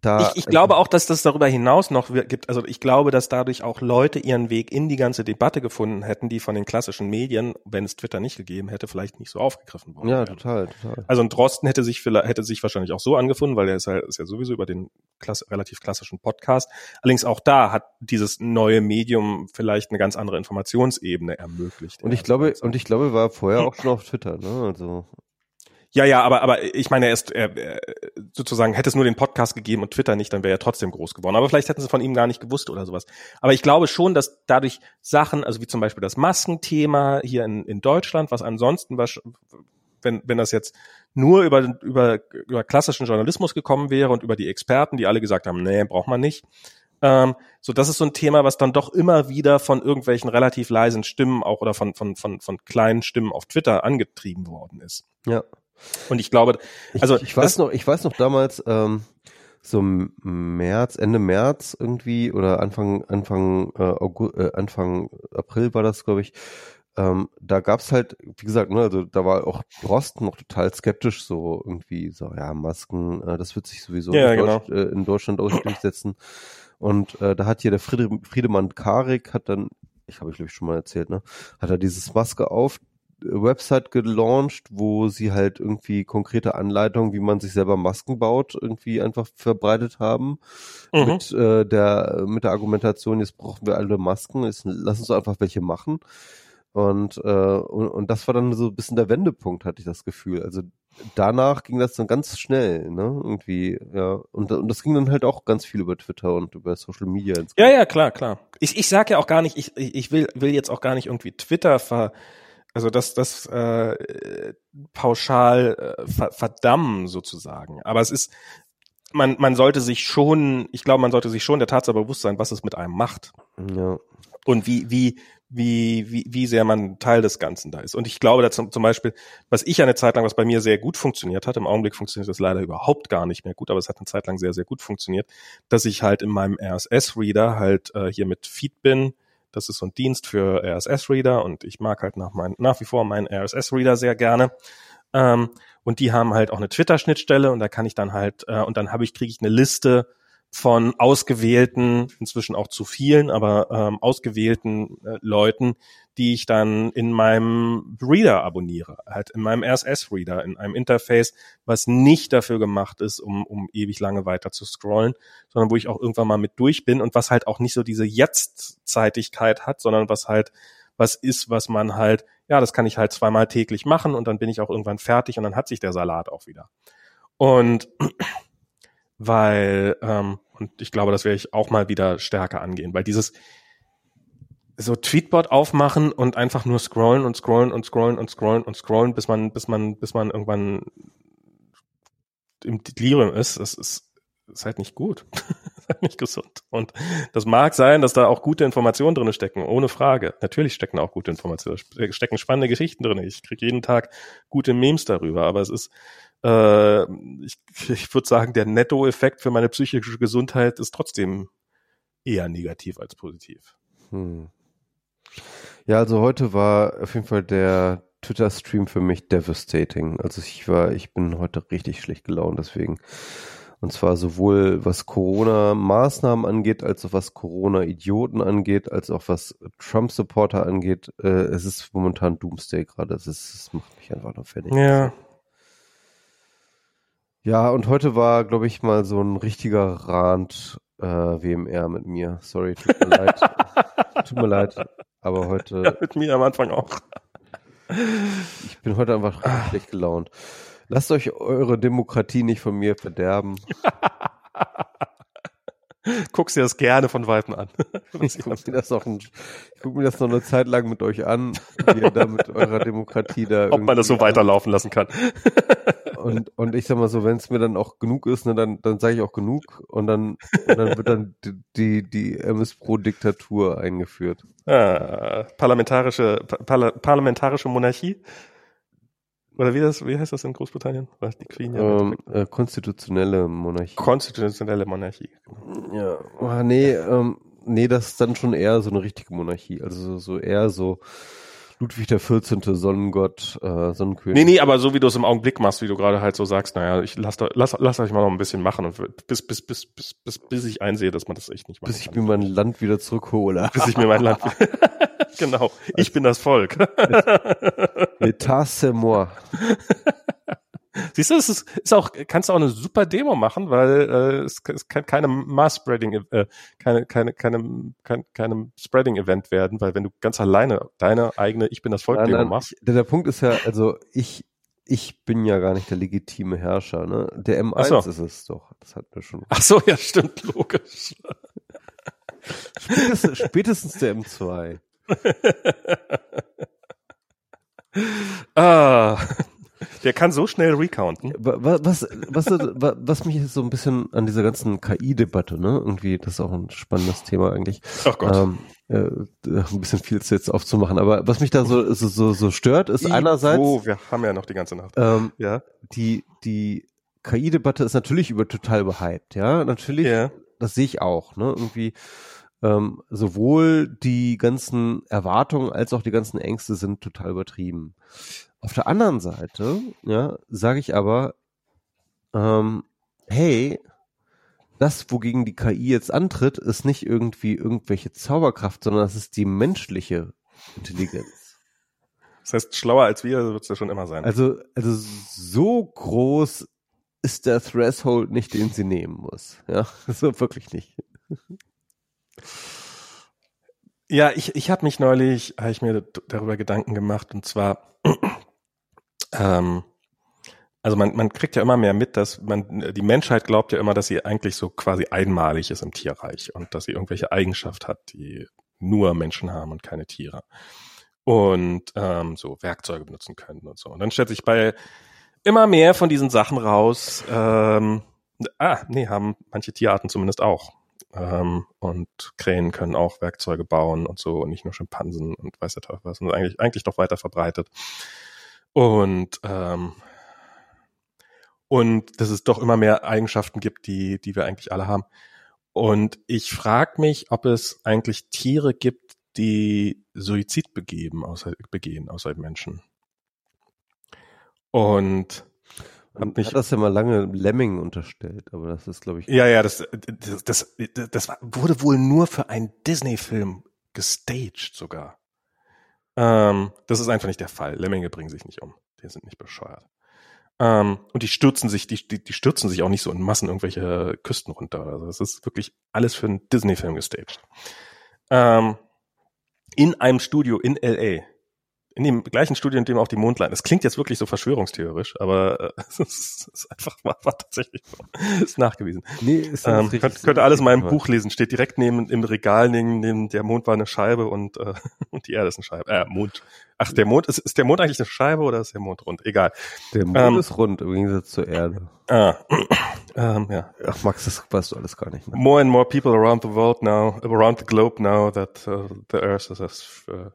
da.
Ich, ich glaube auch, dass das darüber hinaus noch gibt. Also ich glaube, dass dadurch auch Leute ihren Weg in die ganze Debatte gefunden hätten, die von den klassischen Medien, wenn es Twitter nicht gegeben hätte, vielleicht nicht so aufgegriffen worden.
Ja,
wären.
total, total.
Also ein Drosten hätte sich vielleicht, hätte sich wahrscheinlich auch so angefunden, weil er ist, halt, ist ja sowieso über den klass relativ klassischen Podcast. Allerdings auch da hat dieses neue Medium vielleicht eine ganz andere Informationsebene ermöglicht.
Und ich glaube, und ich glaube, war vorher auch schon auf Twitter, ne? Also
ja, ja, aber, aber ich meine, er ist er, sozusagen, hätte es nur den Podcast gegeben und Twitter nicht, dann wäre er trotzdem groß geworden. Aber vielleicht hätten sie von ihm gar nicht gewusst oder sowas. Aber ich glaube schon, dass dadurch Sachen, also wie zum Beispiel das Maskenthema hier in, in Deutschland, was ansonsten, was, wenn, wenn das jetzt nur über, über, über klassischen Journalismus gekommen wäre und über die Experten, die alle gesagt haben, nee, braucht man nicht. Ähm, so, das ist so ein Thema, was dann doch immer wieder von irgendwelchen relativ leisen Stimmen auch oder von, von, von, von kleinen Stimmen auf Twitter angetrieben worden ist.
Ja.
Und ich glaube, also
ich, ich weiß noch, ich weiß noch damals, ähm, so März, Ende März irgendwie oder Anfang Anfang äh, August, äh, Anfang April war das, glaube ich. Ähm, da gab's halt, wie gesagt, ne, also da war auch Drosten noch total skeptisch, so irgendwie so, ja, Masken, äh, das wird sich sowieso
ja,
in,
genau.
Deutsch, äh, in Deutschland auch durchsetzen. Und äh, da hat hier der Friede, Friedemann Karik hat dann, ich habe ich glaube ich schon mal erzählt, ne, hat er dieses Maske auf Website gelauncht, wo sie halt irgendwie konkrete Anleitungen, wie man sich selber Masken baut, irgendwie einfach verbreitet haben. Mhm. Mit äh, der mit der Argumentation, jetzt brauchen wir alle Masken, jetzt lass uns einfach welche machen. Und, äh, und, und das war dann so ein bisschen der Wendepunkt, hatte ich das Gefühl. Also danach ging das dann ganz schnell, ne? Irgendwie, ja. Und, und das ging dann halt auch ganz viel über Twitter und über Social Media.
Ja, ja, klar, klar. Ich, ich sag ja auch gar nicht, ich, ich will, will jetzt auch gar nicht irgendwie Twitter ver, also das, das äh, pauschal äh, verdammen sozusagen. Aber es ist, man, man sollte sich schon, ich glaube, man sollte sich schon der Tatsache bewusst sein, was es mit einem macht.
Ja.
Und wie, wie, wie, wie, wie sehr man Teil des Ganzen da ist. Und ich glaube, dass zum, zum Beispiel, was ich eine Zeit lang, was bei mir sehr gut funktioniert hat, im Augenblick funktioniert das leider überhaupt gar nicht mehr gut, aber es hat eine Zeit lang sehr, sehr gut funktioniert, dass ich halt in meinem RSS-Reader halt äh, hier mit Feed bin, das ist so ein Dienst für RSS-Reader und ich mag halt nach, mein, nach wie vor meinen RSS-Reader sehr gerne. Ähm, und die haben halt auch eine Twitter-Schnittstelle und da kann ich dann halt, äh, und dann habe ich, kriege ich eine Liste von ausgewählten, inzwischen auch zu vielen, aber ähm, ausgewählten äh, Leuten, die ich dann in meinem Reader abonniere, halt in meinem RSS-Reader, in einem Interface, was nicht dafür gemacht ist, um, um ewig lange weiter zu scrollen, sondern wo ich auch irgendwann mal mit durch bin und was halt auch nicht so diese Jetzt-Zeitigkeit hat, sondern was halt was ist, was man halt, ja, das kann ich halt zweimal täglich machen und dann bin ich auch irgendwann fertig und dann hat sich der Salat auch wieder. Und weil, ähm, und ich glaube, das werde ich auch mal wieder stärker angehen, weil dieses so Tweetbot aufmachen und einfach nur scrollen und scrollen und scrollen und scrollen und scrollen, bis man, bis man, bis man irgendwann im Delirium ist, das ist, ist halt nicht gut. ist halt nicht gesund. Und das mag sein, dass da auch gute Informationen drin stecken, ohne Frage. Natürlich stecken auch gute Informationen, stecken spannende Geschichten drin. Ich kriege jeden Tag gute Memes darüber, aber es ist, äh, ich, ich würde sagen, der Nettoeffekt für meine psychische Gesundheit ist trotzdem eher negativ als positiv. Hm.
Ja, also heute war auf jeden Fall der Twitter-Stream für mich devastating. Also ich war, ich bin heute richtig schlecht gelaunt, deswegen. Und zwar sowohl was Corona-Maßnahmen angeht, als auch was Corona-Idioten angeht, als auch was Trump-Supporter angeht. Äh, es ist momentan Doomsday gerade. Es, es macht mich einfach nur fertig.
Ja.
Ja, und heute war, glaube ich, mal so ein richtiger Rand äh, WMR mit mir. Sorry, tut mir leid. tut mir leid, aber heute.
Ja, mit mir am Anfang auch.
Ich bin heute einfach richtig schlecht gelaunt. Lasst euch eure Demokratie nicht von mir verderben.
Guckst dir das gerne von Weitem an.
ich gucke mir das auch ein, ich guck mir das noch eine Zeit lang mit euch an, wie ihr da mit eurer Demokratie da.
Ob man das so weiterlaufen lassen kann.
Und, und ich sag mal so, wenn es mir dann auch genug ist, ne, dann, dann sage ich auch genug und dann, und dann wird dann die, die MS Pro Diktatur eingeführt.
Ah, parlamentarische, Parla parlamentarische Monarchie. Oder wie, das, wie heißt das in Großbritannien? Was die Queen
ja ähm, äh, konstitutionelle Monarchie.
Konstitutionelle Monarchie.
Ja, oh, nee, ähm, nee, das ist dann schon eher so eine richtige Monarchie. Also so eher so Ludwig der 14. Sonnengott, äh, Sonnenkönig.
Nee, nee, aber so wie du es im Augenblick machst, wie du gerade halt so sagst, naja, ich lass, lass, lass euch mal noch ein bisschen machen und bis, bis, bis, bis, bis, bis ich einsehe, dass man das echt nicht macht.
Bis ich mir mein Land wieder zurückhole.
Bis ich mir mein Land Genau. Ich bin das Volk.
L'état c'est moi.
Siehst du, es ist, ist auch, kannst du auch eine super Demo machen, weil äh, es, es kann keine Mass-Spreading, äh, keine, keine, keine, keine, keine Spreading-Event werden, weil wenn du ganz alleine deine eigene Ich bin das Volk-Demo machst.
Der, der Punkt ist ja, also ich, ich bin ja gar nicht der legitime Herrscher, ne? Der M1 so. ist es doch. Das hat mir schon.
Ach so, ja, stimmt, logisch.
spätestens, spätestens der M2.
ah. Der kann so schnell recounten.
Was, was, was, was mich so ein bisschen an dieser ganzen KI-Debatte, ne, irgendwie, das ist auch ein spannendes Thema eigentlich.
Ach Gott. Ähm,
äh, ein bisschen viel jetzt aufzumachen, aber was mich da so, so, so, so stört, ist einerseits.
Oh, wir haben ja noch die ganze Nacht.
Ähm, ja. Die, die KI-Debatte ist natürlich über total behypt, ja. Natürlich, ja. das sehe ich auch, ne, irgendwie ähm, sowohl die ganzen Erwartungen als auch die ganzen Ängste sind total übertrieben. Auf der anderen Seite, ja, sage ich aber, ähm, hey, das, wogegen die KI jetzt antritt, ist nicht irgendwie irgendwelche Zauberkraft, sondern das ist die menschliche Intelligenz.
Das heißt, schlauer als wir wird es ja schon immer sein.
Also, also so groß ist der Threshold nicht, den sie nehmen muss. Ja, so wirklich nicht.
Ja, ich, ich habe mich neulich, habe ich mir darüber Gedanken gemacht und zwar, ähm, also man, man kriegt ja immer mehr mit, dass man, die Menschheit glaubt ja immer, dass sie eigentlich so quasi einmalig ist im Tierreich und dass sie irgendwelche Eigenschaft hat, die nur Menschen haben und keine Tiere. Und ähm, so Werkzeuge benutzen können und so. Und dann stellt sich bei immer mehr von diesen Sachen raus, ähm, ah, nee, haben manche Tierarten zumindest auch. Ähm, und Krähen können auch Werkzeuge bauen und so und nicht nur Schimpansen und weiß der Teufel was. Und eigentlich, eigentlich doch weiter verbreitet. Und, ähm, und dass es doch immer mehr Eigenschaften gibt, die, die wir eigentlich alle haben. Und ich frage mich, ob es eigentlich Tiere gibt, die Suizid begeben, außer, begehen, außer Menschen. Und
hab mich, hat das ja mal lange Lemming unterstellt, aber das ist, glaube ich.
Ja, ja, das, das, das, das wurde wohl nur für einen Disney-Film gestaged sogar. Ähm, das ist einfach nicht der Fall. Lemminge bringen sich nicht um. Die sind nicht bescheuert. Ähm, und die stürzen sich, die, die, die stürzen sich auch nicht so in Massen irgendwelche Küsten runter. Also das ist wirklich alles für einen Disney-Film gestaged. Ähm, in einem Studio in LA in dem gleichen Studio, in dem auch die Mondlandung. Das klingt jetzt wirklich so verschwörungstheoretisch, aber äh, es ist, ist einfach war, war tatsächlich so. ist nachgewiesen. Nee, ist ähm, richtig, könnt, könnt ihr alles in meinem Buch lesen. Steht direkt neben im Regal neben, neben der Mond war eine Scheibe und äh, und die Erde ist eine Scheibe. Äh, Mond. Ach, der Mond ist ist der Mond eigentlich eine Scheibe oder ist der Mond rund? Egal.
Der Mond ähm, ist rund im Gegensatz zur Erde.
Ah, ähm, ja.
Ach Max, das weißt du alles gar nicht
mehr. More and more people around the world now, around the globe now that uh, the Earth is as uh,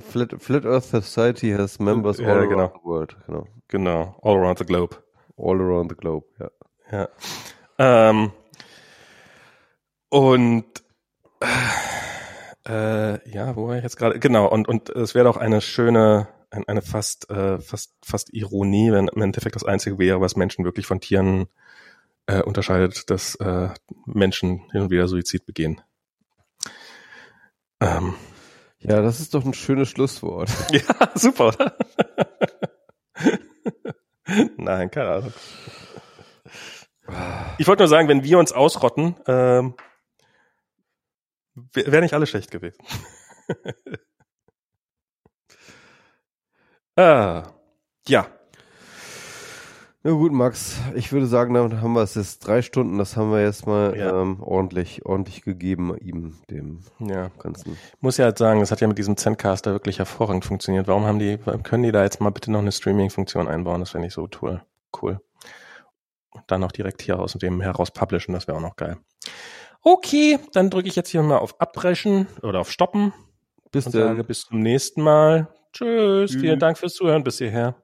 Flat, Flat Earth Society has members all
ja, genau.
around the world.
Genau. genau, all around the globe.
All around the globe, ja.
Ja. Ähm, und äh, ja, wo war ich jetzt gerade? Genau, und, und es wäre doch eine schöne, eine fast, äh, fast, fast Ironie, wenn im Endeffekt das Einzige wäre, was Menschen wirklich von Tieren äh, unterscheidet, dass äh, Menschen hin und wieder Suizid begehen.
Ähm, ja, das ist doch ein schönes Schlusswort.
Ja, super, oder? Nein, keine Ahnung. Ich wollte nur sagen, wenn wir uns ausrotten, ähm, wäre nicht alles schlecht gewesen. ah, ja.
Na gut, Max, ich würde sagen, damit haben wir es jetzt drei Stunden, das haben wir jetzt mal ja. ähm, ordentlich, ordentlich gegeben, ihm, dem
ja. ganzen. Muss ja halt sagen, es hat ja mit diesem Zencaster wirklich hervorragend funktioniert. Warum haben die, können die da jetzt mal bitte noch eine Streaming-Funktion einbauen? Das wäre nicht so toll. Cool. Und dann auch direkt hier aus dem heraus publishen, das wäre auch noch geil. Okay, dann drücke ich jetzt hier mal auf Abbrechen oder auf Stoppen. Bis und sage bis zum nächsten Mal. Tschüss. Tschüss. Vielen Dank fürs Zuhören bis hierher.